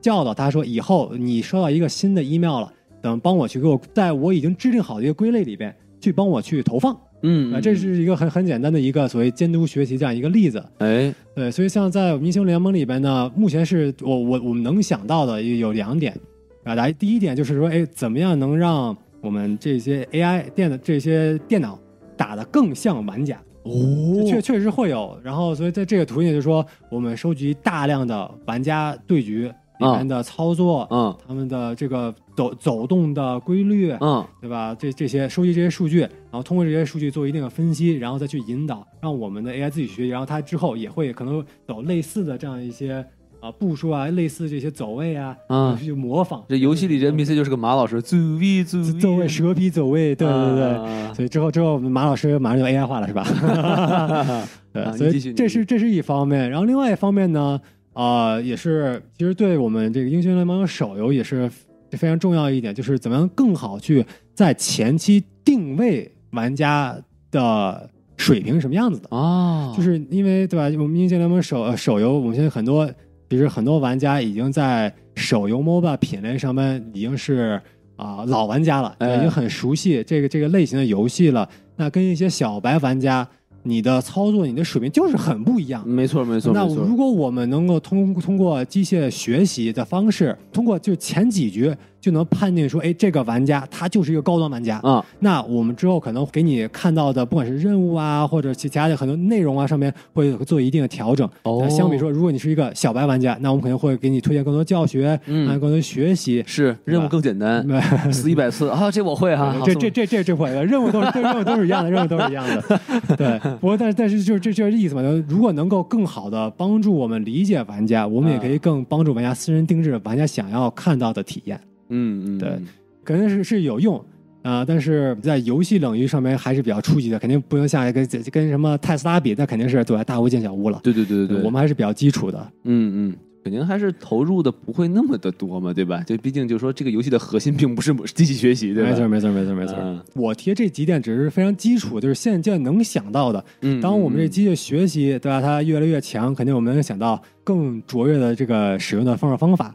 教导他说，以后你收到一个新的 email 了，等帮我去给我在我已经制定好的一个归类里边去帮我去投放，嗯啊，这是一个很很简单的一个所谓监督学习这样一个例子。哎，对，所以像在英雄联盟里边呢，目前是我我我们能想到的有两点啊，来第一点就是说，哎，怎么样能让我们这些 AI 电的这些电脑打得更像玩家？哦确确实会有。然后，所以在这个途径就是说，我们收集大量的玩家对局里面的操作，嗯他们的这个走走动的规律，嗯对吧？这这些收集这些数据，然后通过这些数据做一定的分析，然后再去引导，让我们的 AI 自己学习，然后它之后也会可能走类似的这样一些啊步数啊，类似这些走位啊，啊去模仿。这游戏里这 NPC 就是个马老师，走位走位走位蛇皮走位，对对对。啊所以之后之后，我们马老师马上就 AI 化了，是吧？对，所以这是这是一方面，然后另外一方面呢，啊，也是其实对我们这个英雄联盟手游也是非常重要一点，就是怎么样更好去在前期定位玩家的水平是什么样子的。啊，就是因为对吧？我们英雄联盟手呃手游，我们现在很多比如很多玩家已经在手游 MOBA 品类上面已经是啊、老玩家了，哎已经很熟悉这个这个类型的游戏了。那跟一些小白玩家，你的操作、你的水平就是很不一样。没错没错那，如果我们能够通通过机械学习的方式，通过就前几局就能判定说，哎，这个玩家他就是一个高端玩家。啊那我们之后可能给你看到的，不管是任务啊，或者其其他的很多内容啊，上面会做一定的调整。哦那相比说，如果你是一个小白玩家，那我们肯定会给你推荐更多教学，嗯啊，更多学习。是任务更简单，死一百次啊，这我会哈，好这这这这这会的任务都是对任务都是一样的，任务都是一样的。对，不过但是但是就是这就是意思嘛，如果能够更好的帮助我们理解玩家，我们也可以更帮助玩家私人定制玩家想要看到的体验。嗯嗯对肯定是是有用啊、但是在游戏领域上面还是比较初级的，肯定不能像跟跟什么特斯拉比，那肯定是对吧？大巫见小巫了。对对对对对，我们还是比较基础的。嗯嗯。肯定还是投入的不会那么的多嘛，对吧？就毕竟就是说，这个游戏的核心并不是机器学习，对吧？没错，没错，没错，没错。嗯我提这几点只是非常基础，就是现在能想到的。嗯，当我们这嗯机械学习对吧，它越来越强，肯定我们能想到更卓越的这个使用的方式方法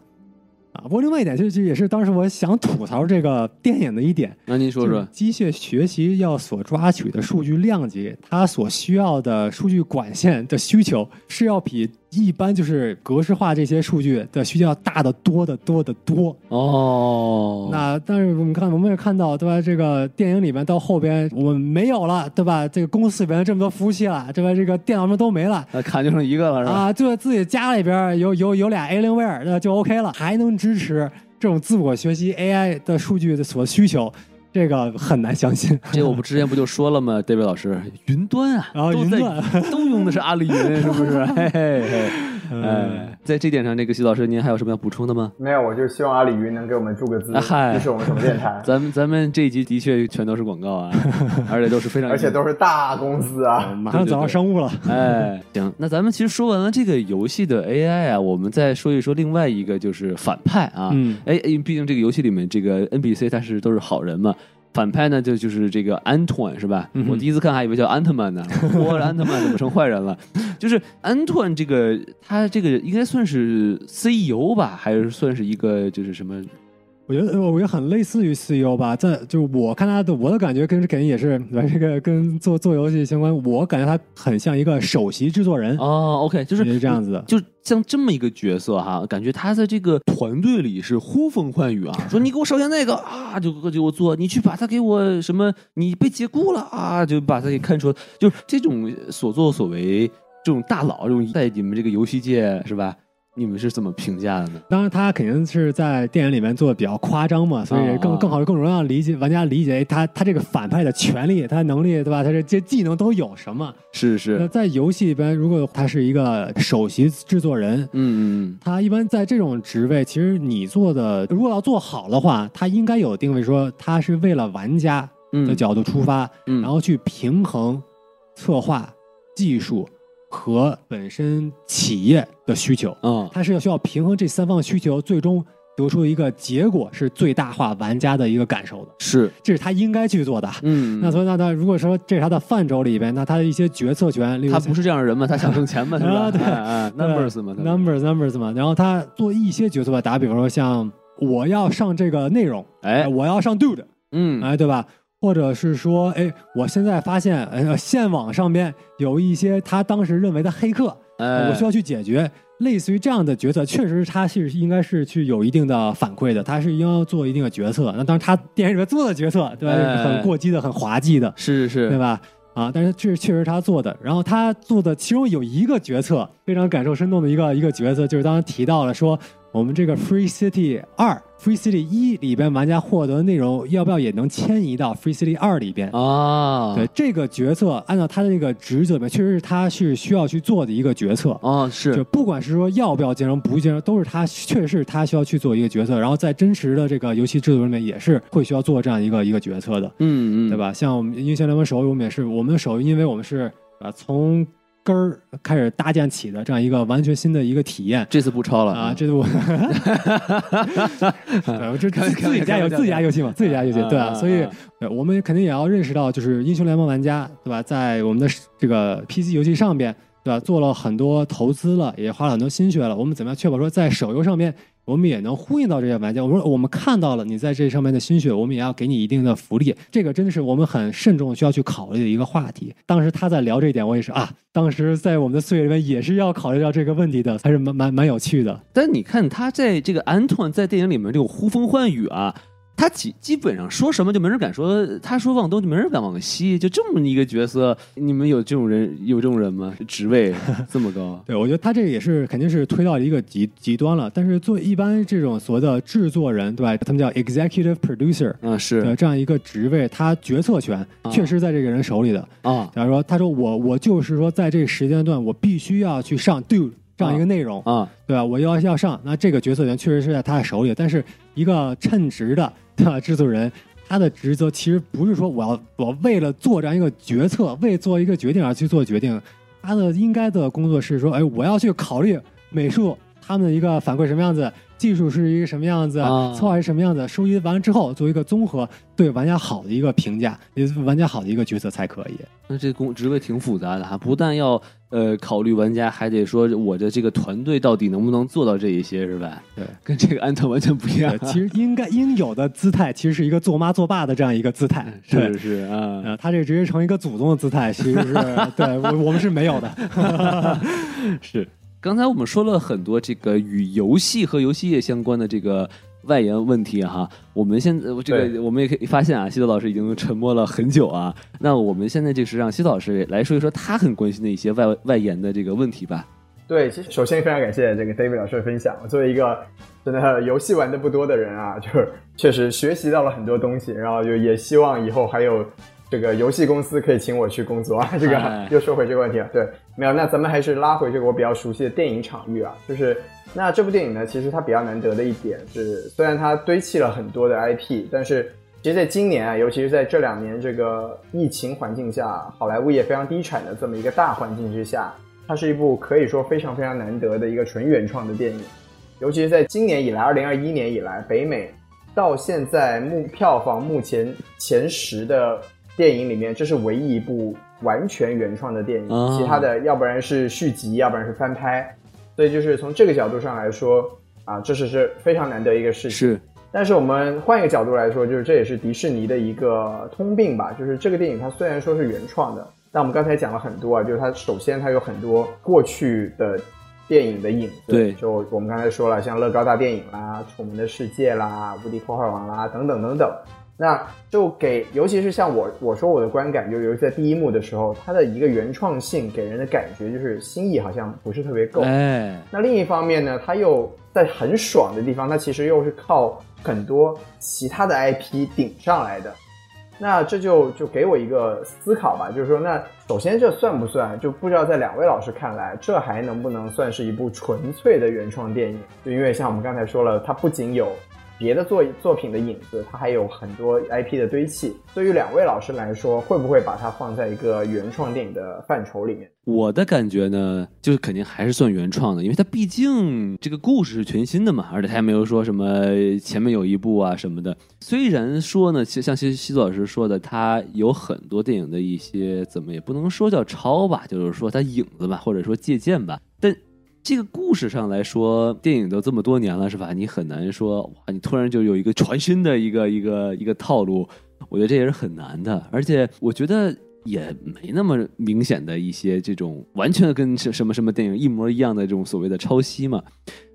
啊。不过另外一点，就是也是当时我想吐槽这个电影的一点，那您说说，机械学习要所抓取的数据量级，它所需要的数据管线的需求是要比一般就是格式化这些数据的需求要大的多的多的多。哦，那但是我们看，我们也看到，对吧？这个电影里面到后边我们没有了，对吧？这个公司里边这么多服务器了，对吧？这个电脑们都没了。那卡就剩一个了，是吧？啊，就自己家里边有有有俩 Alienware，那就 OK 了，还能支持这种自我学习 AI 的数据的所需求，这个很难相信。这我们之前不就说了吗？David 老师，云端啊，啊都在云端都用的是阿里云，是不是？嘿 嘿嘿，嗯哎，在这点上，这个徐老师，您还有什么要补充的吗？没有，我就希望阿里云能给我们注个资，啊嗨这是我们什么电台，咱们咱们这一集的确全都是广告啊，而且都是非常，而且都是大公司啊。马上走上商务了。哎，行，那咱们其实说完了这个游戏的 AI 啊，我们再说一说另外一个就是反派啊。嗯哎，因为毕竟这个游戏里面这个 NPC 他是都是好人嘛。反派呢，就就是这个安托万是吧？嗯我第一次看还以为叫安特曼呢，我安特曼怎么成坏人了？就是安托万这个，他这个应该算是 CEO 吧，还是算是一个就是什么？我觉得，我觉得很类似于 CEO 吧，在就我看他的，我的感觉跟肯定也是这个跟做做游戏相关。我感觉他很像一个首席制作人，哦，OK，就是也是这样子的。就像这么一个角色哈，感觉他在这个团队里是呼风唤雨啊，说你给我烧下那个啊，就就给我做，你去把他给我什么，你被解雇了啊，就把他给看出，就是这种所作所为，这种大佬，这种在你们这个游戏界是吧？你们是怎么评价的呢？当然，他肯定是在电影里面做的比较夸张嘛，所以更啊更好更容易让理解玩家理解哎他他这个反派的权利、他的能力，对吧？他这这技能都有什么？是是那，在游戏里边，如果他是一个首席制作人，嗯嗯他一般在这种职位，其实你做的如果要做好的话，他应该有定位说他是为了玩家嗯，的角度出发，嗯，然后去平衡策划、技术和本身企业的需求。嗯。它是要需要平衡这三方需求，最终得出一个结果是最大化玩家的一个感受的，是，这是他应该去做的。嗯，那所以那他如果说这是他的范畴里边，那他的一些决策权，例如他不是这样的人嘛，他想挣钱嘛，是吧？啊对。哎哎对，numbers 嘛 numbers numbers 嘛，然后他做一些决策吧，打比方说像我要上这个内容，哎，我要上 dude，嗯，哎，对吧？或者是说，哎，我现在发现，呃，线网上边有一些他当时认为的黑客，哎，我需要去解决。类似于这样的决策，确实他是应该是去有一定的反馈的，他是应该做一定的决策。那当然，他电影里面做的决策，对吧？哎很过激的、很滑稽的，是是是，对吧？啊，但是这是确实他做的。然后他做的其中有一个决策非常感受生动的一个一个决策，就是当时提到了说，我们这个 Free City 二、Free City 一里边玩家获得的内容，要不要也能迁移到 Free City 二里边？啊，对这个决策，按照他的那个职责里面，确实是他是需要去做的一个决策。啊，是就不管是说要不要兼容，不兼容，都是他确实是他需要去做一个决策。然后在真实的这个游戏制作里面，也是会需要做这样一个一个决策的。嗯嗯，对？吧？像我们英雄联盟手游，我们也是，我们的手游，因为我们是啊从根儿开始搭建起的这样一个完全新的一个体验这次不抄了啊，这次我，我，这自自己家有自己家游戏嘛，自己家游戏，对啊啊，所以我们肯定也要认识到，就是英雄联盟玩家，对吧？在我们的这个 PC 游戏上边，对吧？做了很多投资了，也花了很多心血了，我们怎么样确保说在手游上面？我们也能呼应到这些玩家。我说我们看到了你在这上面的心血，我们也要给你一定的福利。这个真的是我们很慎重需要去考虑的一个话题。当时他在聊这一点，我也是啊，当时在我们的岁月里面也是要考虑到这个问题的，还是蛮蛮蛮有趣的。但你看他在这个安托在电影里面这种呼风唤雨啊，他基基本上说什么就没人敢说，他说往东就没人敢往西，就这么一个角色，你们有这种人有这种人吗？职位 这么高？对，我觉得他这个也是肯定是推到一个极极端了。但是做一般这种所谓的制作人，对吧？他们叫 executive producer，啊，对是这样一个职位，他决策权啊确实在这个人手里的。啊假如说，他说我我就是说，在这个时间段，我必须要去上 do 这样一个内容，啊，对吧？我要要上，那这个决策权确实是在他的手里。但是一个称职的对 吧制作人，他的职责其实不是说我要我为了做这样一个决策，为做一个决定而去做决定，他的应该的工作是说，哎，我要去考虑美术他们的一个反馈什么样子，技术是一个什么样子，啊策划是什么样子，收集完之后做一个综合对玩家好的一个评价，也是玩家好的一个角色才可以。那这工职位挺复杂的哈，不但要呃考虑玩家，还得说我的这个团队到底能不能做到这一些，是吧？对，跟这个安特完全不一样，。其实应该应有的姿态，其实是一个做妈做爸的这样一个姿态。对是是啊，呃，他这直接成一个祖宗的姿态，其实是对我我们是没有的。是。刚才我们说了很多这个与游戏和游戏业相关的这个外延问题哈，我们现在这个我们也可以发现啊，西子老师已经沉默了很久啊。那我们现在就是让西子老师来说一说他很关心的一些外外延的这个问题吧。对，其实首先非常感谢这个 David 老师的分享。我作为一个真的游戏玩的不多的人啊，就是确实学习到了很多东西，然后就也希望以后还有这个游戏公司可以请我去工作啊。这个哎又说回这个问题了，对，没有，那咱们还是拉回这个我比较熟悉的电影场域啊，就是那这部电影呢，其实它比较难得的一点是，虽然它堆砌了很多的 IP，但是其实在今年啊，尤其是在这两年这个疫情环境下，好莱坞也非常低产的这么一个大环境之下，它是一部可以说非常非常难得的一个纯原创的电影。尤其是在今年以来，二零二一年以来，北美到现在目票房目前前十的电影里面，这是唯一一部完全原创的电影，啊其他的要不然是续集，要不然是翻拍。所以就是从这个角度上来说啊，这是是非常难得一个事情。是但是我们换一个角度来说，就是这也是迪士尼的一个通病吧，就是这个电影它虽然说是原创的，但我们刚才讲了很多啊，就是它首先它有很多过去的电影的影子，对就我们刚才说了，像乐高大电影啦、楚门的世界啦、无敌破坏王啦等等等等，那就给尤其是像我我说我的观感，就尤其在第一幕的时候，它的一个原创性给人的感觉就是新意好像不是特别够，哎，那另一方面呢，它又在很爽的地方，它其实又是靠很多其他的 IP 顶上来的。那这就就给我一个思考吧，就是说，那首先这算不算？就不知道在两位老师看来，这还能不能算是一部纯粹的原创电影？就因为像我们刚才说了，它不仅有别的作作品的影子，它还有很多 IP 的堆砌。对于两位老师来说，会不会把它放在一个原创电影的范畴里面？我的感觉呢，就是肯定还是算原创的，因为它毕竟这个故事是全新的嘛，而且它也没有说什么前面有一部啊什么的。虽然说呢，其实像西西子老师说的，它有很多电影的一些怎么也不能说叫抄吧，就是说它影子吧，或者说借鉴吧，但。这个故事上来说，电影都这么多年了，是吧？你很难说哇，你突然就有一个全新的一个一个一个套路，我觉得这也是很难的。而且我觉得也没那么明显的一些这种完全跟什什么什么电影一模一样的这种所谓的抄袭嘛。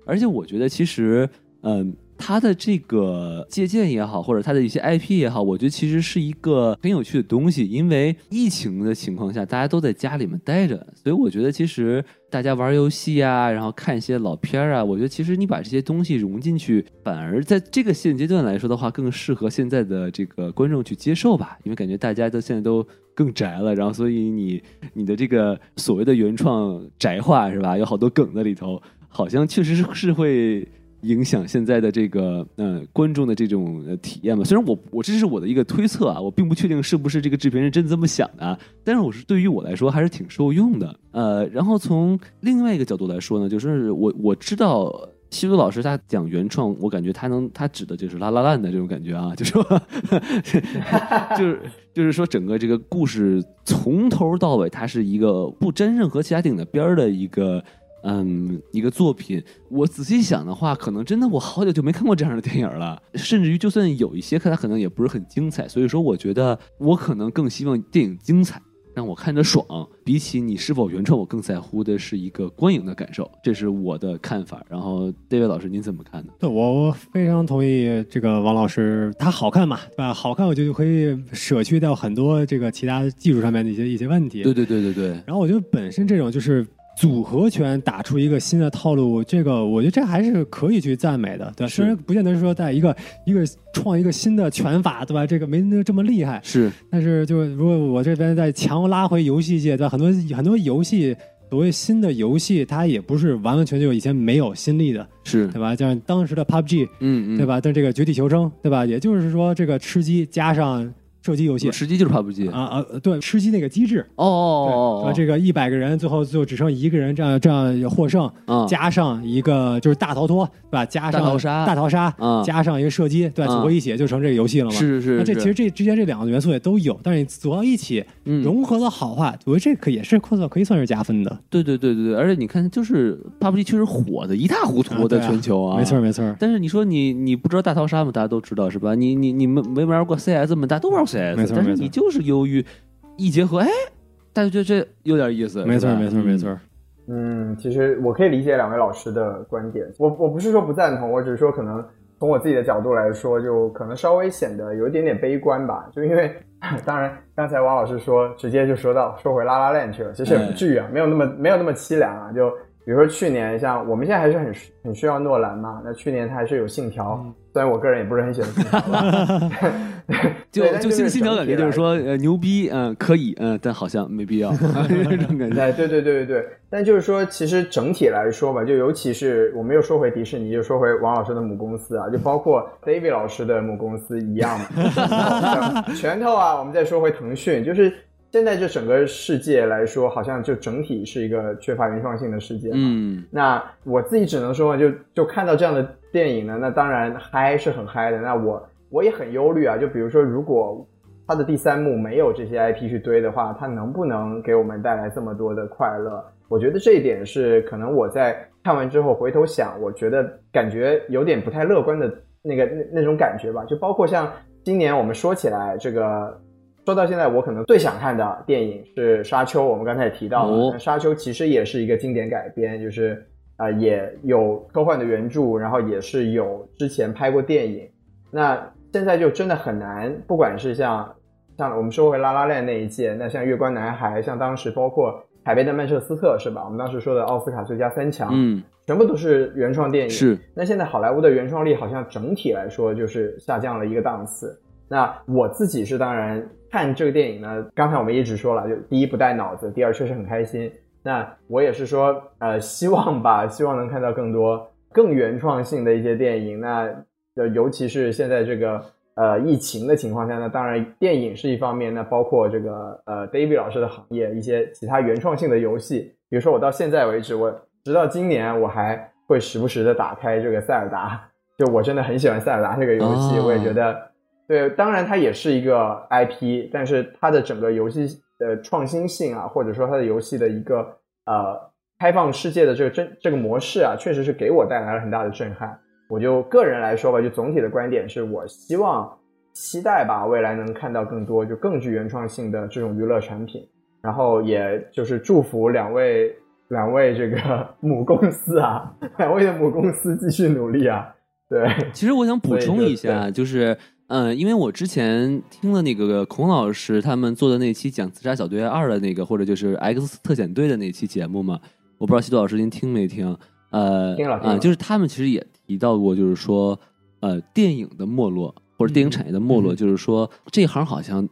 而且我觉得其实，嗯，它的这个借鉴也好，或者它的一些 IP 也好，我觉得其实是一个很有趣的东西。因为疫情的情况下，大家都在家里面待着，所以我觉得其实大家玩游戏啊，然后看一些老片儿啊，我觉得其实你把这些东西融进去，反而在这个现阶段来说的话，更适合现在的这个观众去接受吧。因为感觉大家都现在都更宅了，然后所以你你的这个所谓的原创宅化是吧？有好多梗在里头，好像确实是是会。影响现在的这个呃观众的这种呃体验嘛？虽然我我这是我的一个推测啊，我并不确定是不是这个制片人真的这么想的啊，但是我是对于我来说还是挺受用的。呃，然后从另外一个角度来说呢，就是我我知道西鲁老师他讲原创，我感觉他能他指的就是拉拉烂的这种感觉啊，就是说 就是就是说整个这个故事从头到尾，它是一个不沾任何其他电影的边儿的一个。嗯，一个作品，我仔细想的话，可能真的我好久就没看过这样的电影了。甚至于，就算有一些，看它可能也不是很精彩。所以说，我觉得我可能更希望电影精彩，让我看着爽。比起你是否原创，我更在乎的是一个观影的感受，这是我的看法。然后，David 老师，您怎么看呢？对我我非常同意这个王老师，他好看嘛，对吧？好看，我就可以舍去掉很多这个其他技术上面的一些一些问题。对对对对对，然后我觉得本身这种就是组合拳打出一个新的套路，这个我觉得这还是可以去赞美的，对吧？虽然不见得是说在一个一个创一个新的拳法，对吧？这个没那这么厉害，是但是就如果我这边再强拉回游戏界，对吧？很多很多游戏。所谓新的游戏，它也不是完完全全就以前没有新力的，是，对吧？像当时的 PUBG，嗯嗯，对？吧？但这个绝地求生，对吧？也就是说，这个吃鸡加上射击游戏吃鸡就是 PUBG 啊啊，对，吃鸡那个机制，哦哦哦？这个一百个人，最后最后只剩一个人，这样这样获胜，啊加上一个就是大逃脱，对吧？加上大逃杀大逃杀，啊加上一个射击，对组合一起就成这个游戏了嘛。是是是，那这其实这之间这两个元素也都有，但是你组到一起嗯融合的好话，我觉得这可也是可可以算是加分的。对对对对对，而且你看，就是 PUBG 确实火的一塌糊涂，在啊对啊全球啊，没错没错，但是你说你你不知道大逃杀吗？大家都知道是吧？你你你们没玩过 CS 吗？大家都玩没错但是你就是忧郁一结合，哎，大家觉得这有点意思，没错没错没错。嗯，其实我可以理解两位老师的观点，我我不是说不赞同，我只是说可能从我自己的角度来说，就可能稍微显得有一点点悲观吧。就因为，当然刚才王老师说直接就说到说回拉拉链去了，其实也不至于啊，没有那么没有那么凄凉啊。就比比如说去年像我们现在还是很很需要诺兰嘛，那去年他还是有信条，虽然我个人也不是很喜欢信条吧，就就是新新条感觉就是说，呃，牛逼，嗯、可以，嗯、但好像没必要 这种感觉。哎，对对对对对，但就是说，其实整体来说吧，就尤其是我们又说回迪士尼，又说回王老师的母公司啊，就包括 David 老师的母公司一样拳头 啊，我们再说回腾讯，就是现在这整个世界来说，好像就整体是一个缺乏原创性的世界。嗯，那我自己只能说，就就看到这样的电影呢，那当然嗨是很嗨的。那我我也很忧虑啊，就比如说，如果它的第三幕没有这些 IP 去堆的话，它能不能给我们带来这么多的快乐？我觉得这一点是可能我在看完之后回头想，我觉得感觉有点不太乐观的那个那那种感觉吧。就包括像今年我们说起来这个。说到现在，我可能最想看的电影是《沙丘》，我们刚才也提到了，哦沙丘》其实也是一个经典改编，就是啊、呃也有科幻的原著，然后也是有之前拍过电影。那现在就真的很难，不管是像像我们说回《拉拉链》那一届，那像《月光男孩》，像当时包括《海边的曼彻斯特》是吧？我们当时说的奥斯卡最佳三强，嗯，全部都是原创电影。是，那现在好莱坞的原创力好像整体来说就是下降了一个档次。那我自己是当然看这个电影呢，刚才我们一直说了，就第一不带脑子，第二确实很开心。那我也是说，呃，希望吧，希望能看到更多更原创性的一些电影。那呃，尤其是现在这个呃疫情的情况下，那当然电影是一方面，那包括这个呃 David 老师的行业一些其他原创性的游戏，比如说我到现在为止，我直到今年我还会时不时的打开这个塞尔达，就我真的很喜欢塞尔达这个游戏，哦我也觉得。对，当然它也是一个 IP，但是它的整个游戏的创新性啊，或者说它的游戏的一个呃开放世界的这个真这个模式啊，确实是给我带来了很大的震撼。我就个人来说吧，就总体的观点是我希望期待吧，未来能看到更多就更具原创性的这种娱乐产品，然后也就是祝福两位两位这个 母公司啊，两位的母公司继续努力啊。对，其实我想补充一下，就是，嗯，因为我之前听了那个孔老师他们做的那期讲《自杀小队二》的那个，或者就是 X 特遣队的那期节目嘛，我不知道西多老师您听没听？呃，啊、就是他们其实也提到过，就是说，呃，电影的没落或者电影产业的没落，嗯就是说这行好像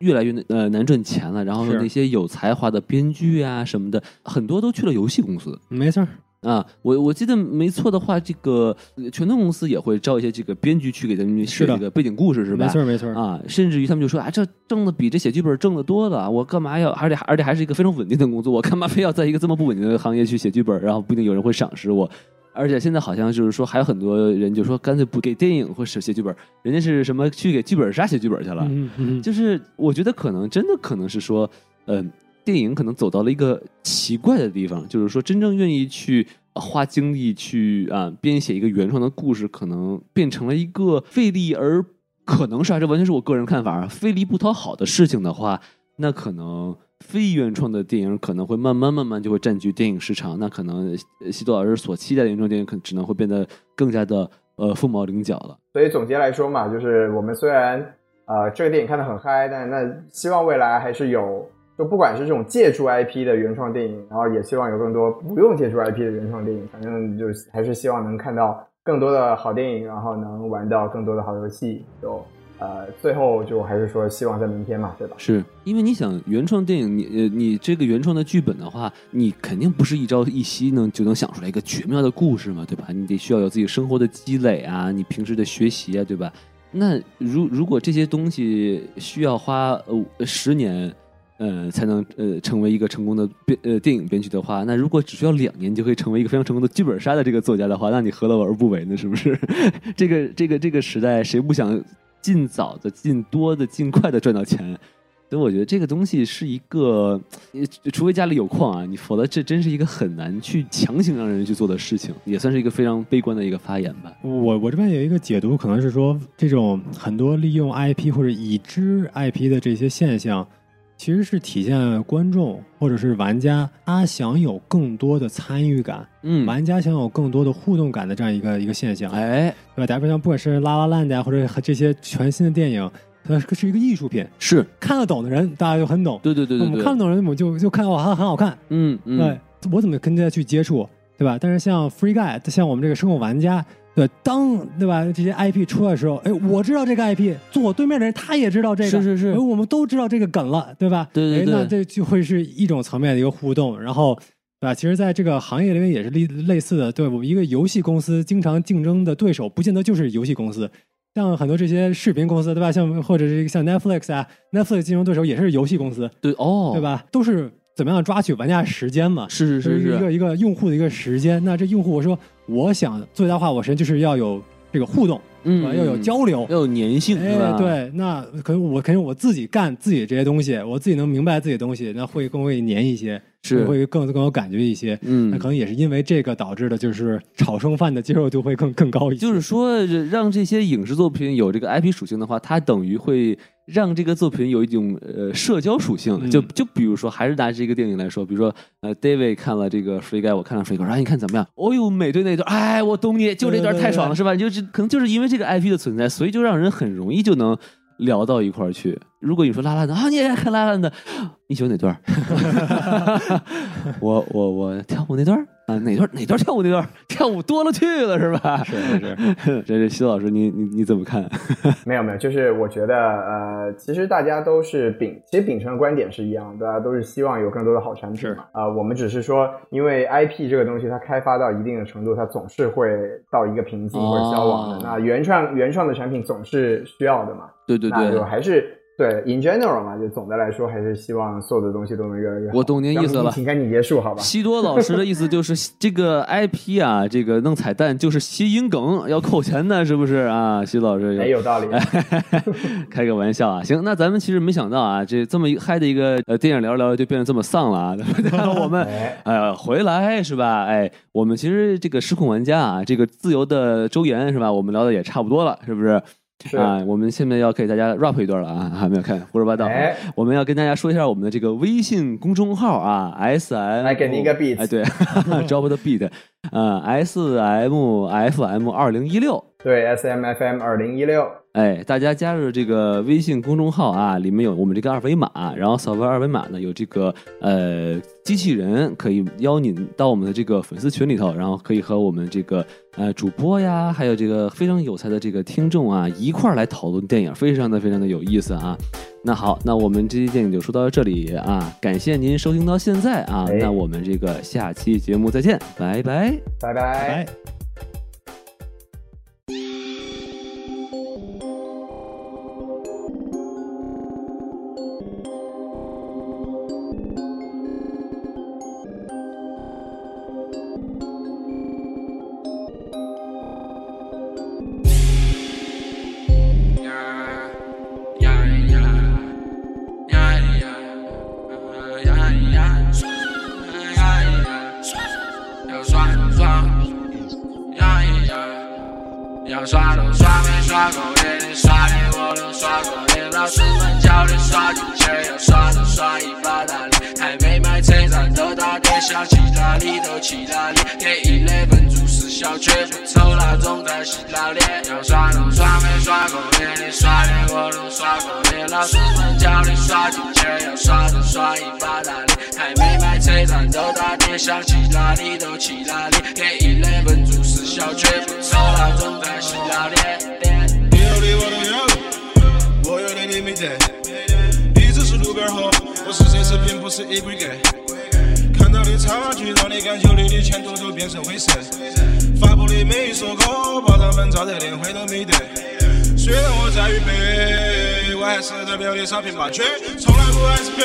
越来越呃难赚钱了，然后那些有才华的编剧啊什么的，很多都去了游戏公司。没事儿，啊，我我记得没错的话，这个呃拳头公司也会招一些这个编剧去给咱们写这个背景故事，是吧？没错没错。啊，甚至于他们就说啊，这挣的比这写剧本挣的多了，我干嘛要？而且而且还是一个非常稳定的工作，我干嘛非要在一个这么不稳定的行业去写剧本？然后不一定有人会赏识我。而且现在好像就是说，还有很多人就说，干脆不给电影或者写剧本，人家是什么去给剧本杀写剧本去了。嗯嗯，就是我觉得可能真的可能是说，嗯、电影可能走到了一个奇怪的地方，就是说真正愿意去花精力去啊、编写一个原创的故事，可能变成了一个费力而可能是啊，这完全是我个人看法啊，费力不讨好的事情的话，那可能。非原创的电影可能会慢慢慢慢就会占据电影市场，那可能西多老师所期待的原创电影，可能只能会变得更加的呃凤毛麟角了。所以总结来说嘛，就是我们虽然呃这个电影看得很嗨，但那希望未来还是有，就不管是这种借助 IP 的原创电影，然后也希望有更多不用借助 IP 的原创电影，反正就还是希望能看到更多的好电影，然后能玩到更多的好游戏。就呃最后就还是说希望在明天嘛，对吧？是因为你想原创电影，你呃你这个原创的剧本的话，你肯定不是一朝一夕能就能想出来一个绝妙的故事嘛，对吧？你得需要有自己生活的积累啊，你平时的学习啊，对吧？那如如果这些东西需要花呃十年，呃才能呃成为一个成功的编呃电影编剧的话，那如果只需要两年就可以成为一个非常成功的剧本杀的这个作家的话，那你何乐而不为呢？是不是？这个这个这个时代，谁不想尽早的、尽多的、尽快的赚到钱？所以我觉得这个东西是一个，呃除非家里有矿啊，你否则这真是一个很难去强行让人去做的事情，也算是一个非常悲观的一个发言吧。我我这边有一个解读，可能是说这种很多利用 IP 或者已知 IP 的这些现象，其实是体现观众或者是玩家他想有更多的参与感，嗯，玩家想有更多的互动感的这样一个一个现象，哎，对吧？打比方，不管是拉拉烂的呀，或者这些全新的电影，它是一个艺术品，是看得懂的人大家就很懂，对对对对对，我们看不懂的人，我们就就看哇，它很好看，嗯嗯，对。我怎么跟他去接触，对吧？但是像 Free Guy，像我们这个生活玩家，对，当对吧这些 IP 出来的时候，哎，我知道这个 IP，坐我对面的人他也知道这个，是是是哎我们都知道这个梗了，对吧？对对对哎那这就会是一种层面的一个互动，然后。对吧？其实，在这个行业里面也是类类似的。对我们一个游戏公司经常竞争的对手，不见得就是游戏公司，像很多这些视频公司，对吧？像或者是像 Netflix 啊，Netflix 竞争对手也是游戏公司，对哦，对？吧？都是怎么样抓取玩家时间嘛？是是是是一个一个用户的一个时间。那这用户，我说我想最大化我首先，就是要有这个互动，嗯，要有交流。要有粘性，对对，那可能我肯定我自己干自己这些东西，我自己能明白自己的东西，那会更会粘一些，是会更更有感觉一些。嗯那可能也是因为这个导致的，就是炒剩饭的接受度会更更高一些。就是说，让这些影视作品有这个 IP 属性的话，它等于会让这个作品有一种呃社交属性。嗯就就比如说，还是拿这个电影来说，比如说呃，David 看了这个《Free Guy》，我看了《Guy》，然后你看怎么样？哦呦，美队那段，哎，我懂你，就这段对对对太爽了，是吧？就是可能就是因为这个 IP 的存在，所以就让人很容易就能聊到一块儿去。如果你说拉拉的啊，你也爱看拉拉的，你喜欢哪段儿？我我我跳舞那段啊，哪段哪段跳舞那段跳舞多了去了是吧？是是是，这是徐老师，你你你怎么看？没有没有，就是我觉得呃，其实大家都是秉，其实秉承的观点是一样的，大家都是希望有更多的好产品嘛。啊、我们只是说，因为 IP 这个东西它开发到一定的程度，它总是会到一个瓶颈或者消亡的。哦那原创原创的产品总是需要的嘛。对对那就对，还是对 in general 嘛，就总的来说还是希望所有的东西都能越来越好。我懂您意思了请赶紧结束，好吧？西多老师的意思就是这个 IP 啊，这个弄彩蛋就是谐音梗，要扣钱的，是不是啊？西老师哎，有道理。开个玩笑啊，行，那咱们其实没想到啊，这这么一嗨的一个呃电影聊着聊着就变得这么丧了啊，对不对？我们哎，呃回来是吧？哎，我们其实这个失控玩家啊，这个自由的周延是吧？我们聊的也差不多了，是不是？是。啊，我们现在要给大家 rap 一段了啊，还没有看胡说八道。哎。我们要跟大家说一下我们的这个微信公众号啊，S M，来给您一个 beat 哎，对，drop the beat，呃，S M F M 二零一六。对 S M F M 二零一六，哎，大家加入这个微信公众号啊，里面有我们这个二维码，然后扫描二维码呢，有这个呃机器人可以邀您到我们的这个粉丝群里头，然后可以和我们这个呃主播呀，还有这个非常有才的这个听众啊一块儿来讨论电影，非常的非常的有意思啊。那好，那我们这期电影就说到这里啊，感谢您收听到现在啊，哎那我们这个下期节目再见，拜拜。拜拜。的商品霸权，从来不爱吃赔。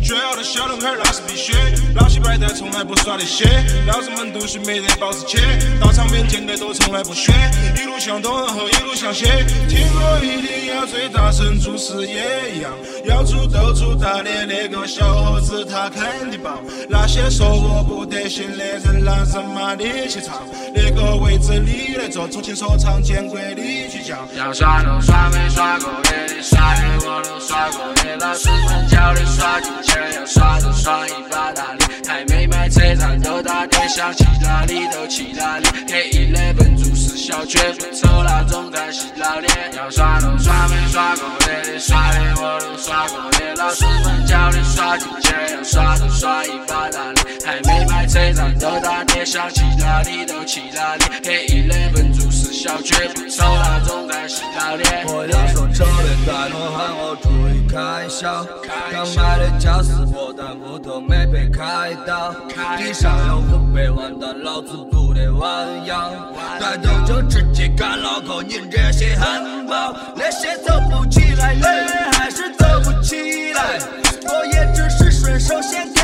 绝傲的小男孩那是必须，老起白的从来不耍的些，老子们读书没得保时捷，到场面见的都从来不屑，一路向东然后一路向西，听歌一定要最大声，做事也一样，要做都做大的那个小伙子他肯定棒，那些说我不得行的人拿什么力气唱，那个位置你来坐，重庆说唱见鬼你要刷都耍没耍够，连连刷脸我都耍过，连老师们教的刷进钱，要耍都耍一把大的，还没买车站都打电想去哪里都去哪里，给一类分注是小绝不抽那种在洗老脸。要耍都耍没耍够，连连刷脸我都耍过，连老师们教练刷进节要耍都耍一把大的，还没买车站都打碟，想去哪里都去哪里，给一两分做事小绝不愁那种在洗澡脸。我要说车轮带动喊我注意开销，刚买的嘉实博，但屋头没被开到，地上有五百万，但老子不得弯腰，带头就直接干脑壳，你这些汉堡，那些走不起来，累还是走不起来，我也只是顺手先给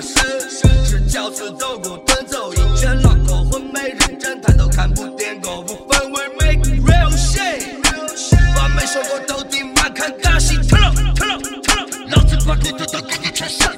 身。吃饺子走不蹲走一圈，老狗昏没认真，抬头看不点个不分为 make real shit，把每首歌都听满看大戏，特特特，老子把骨头都给你全上。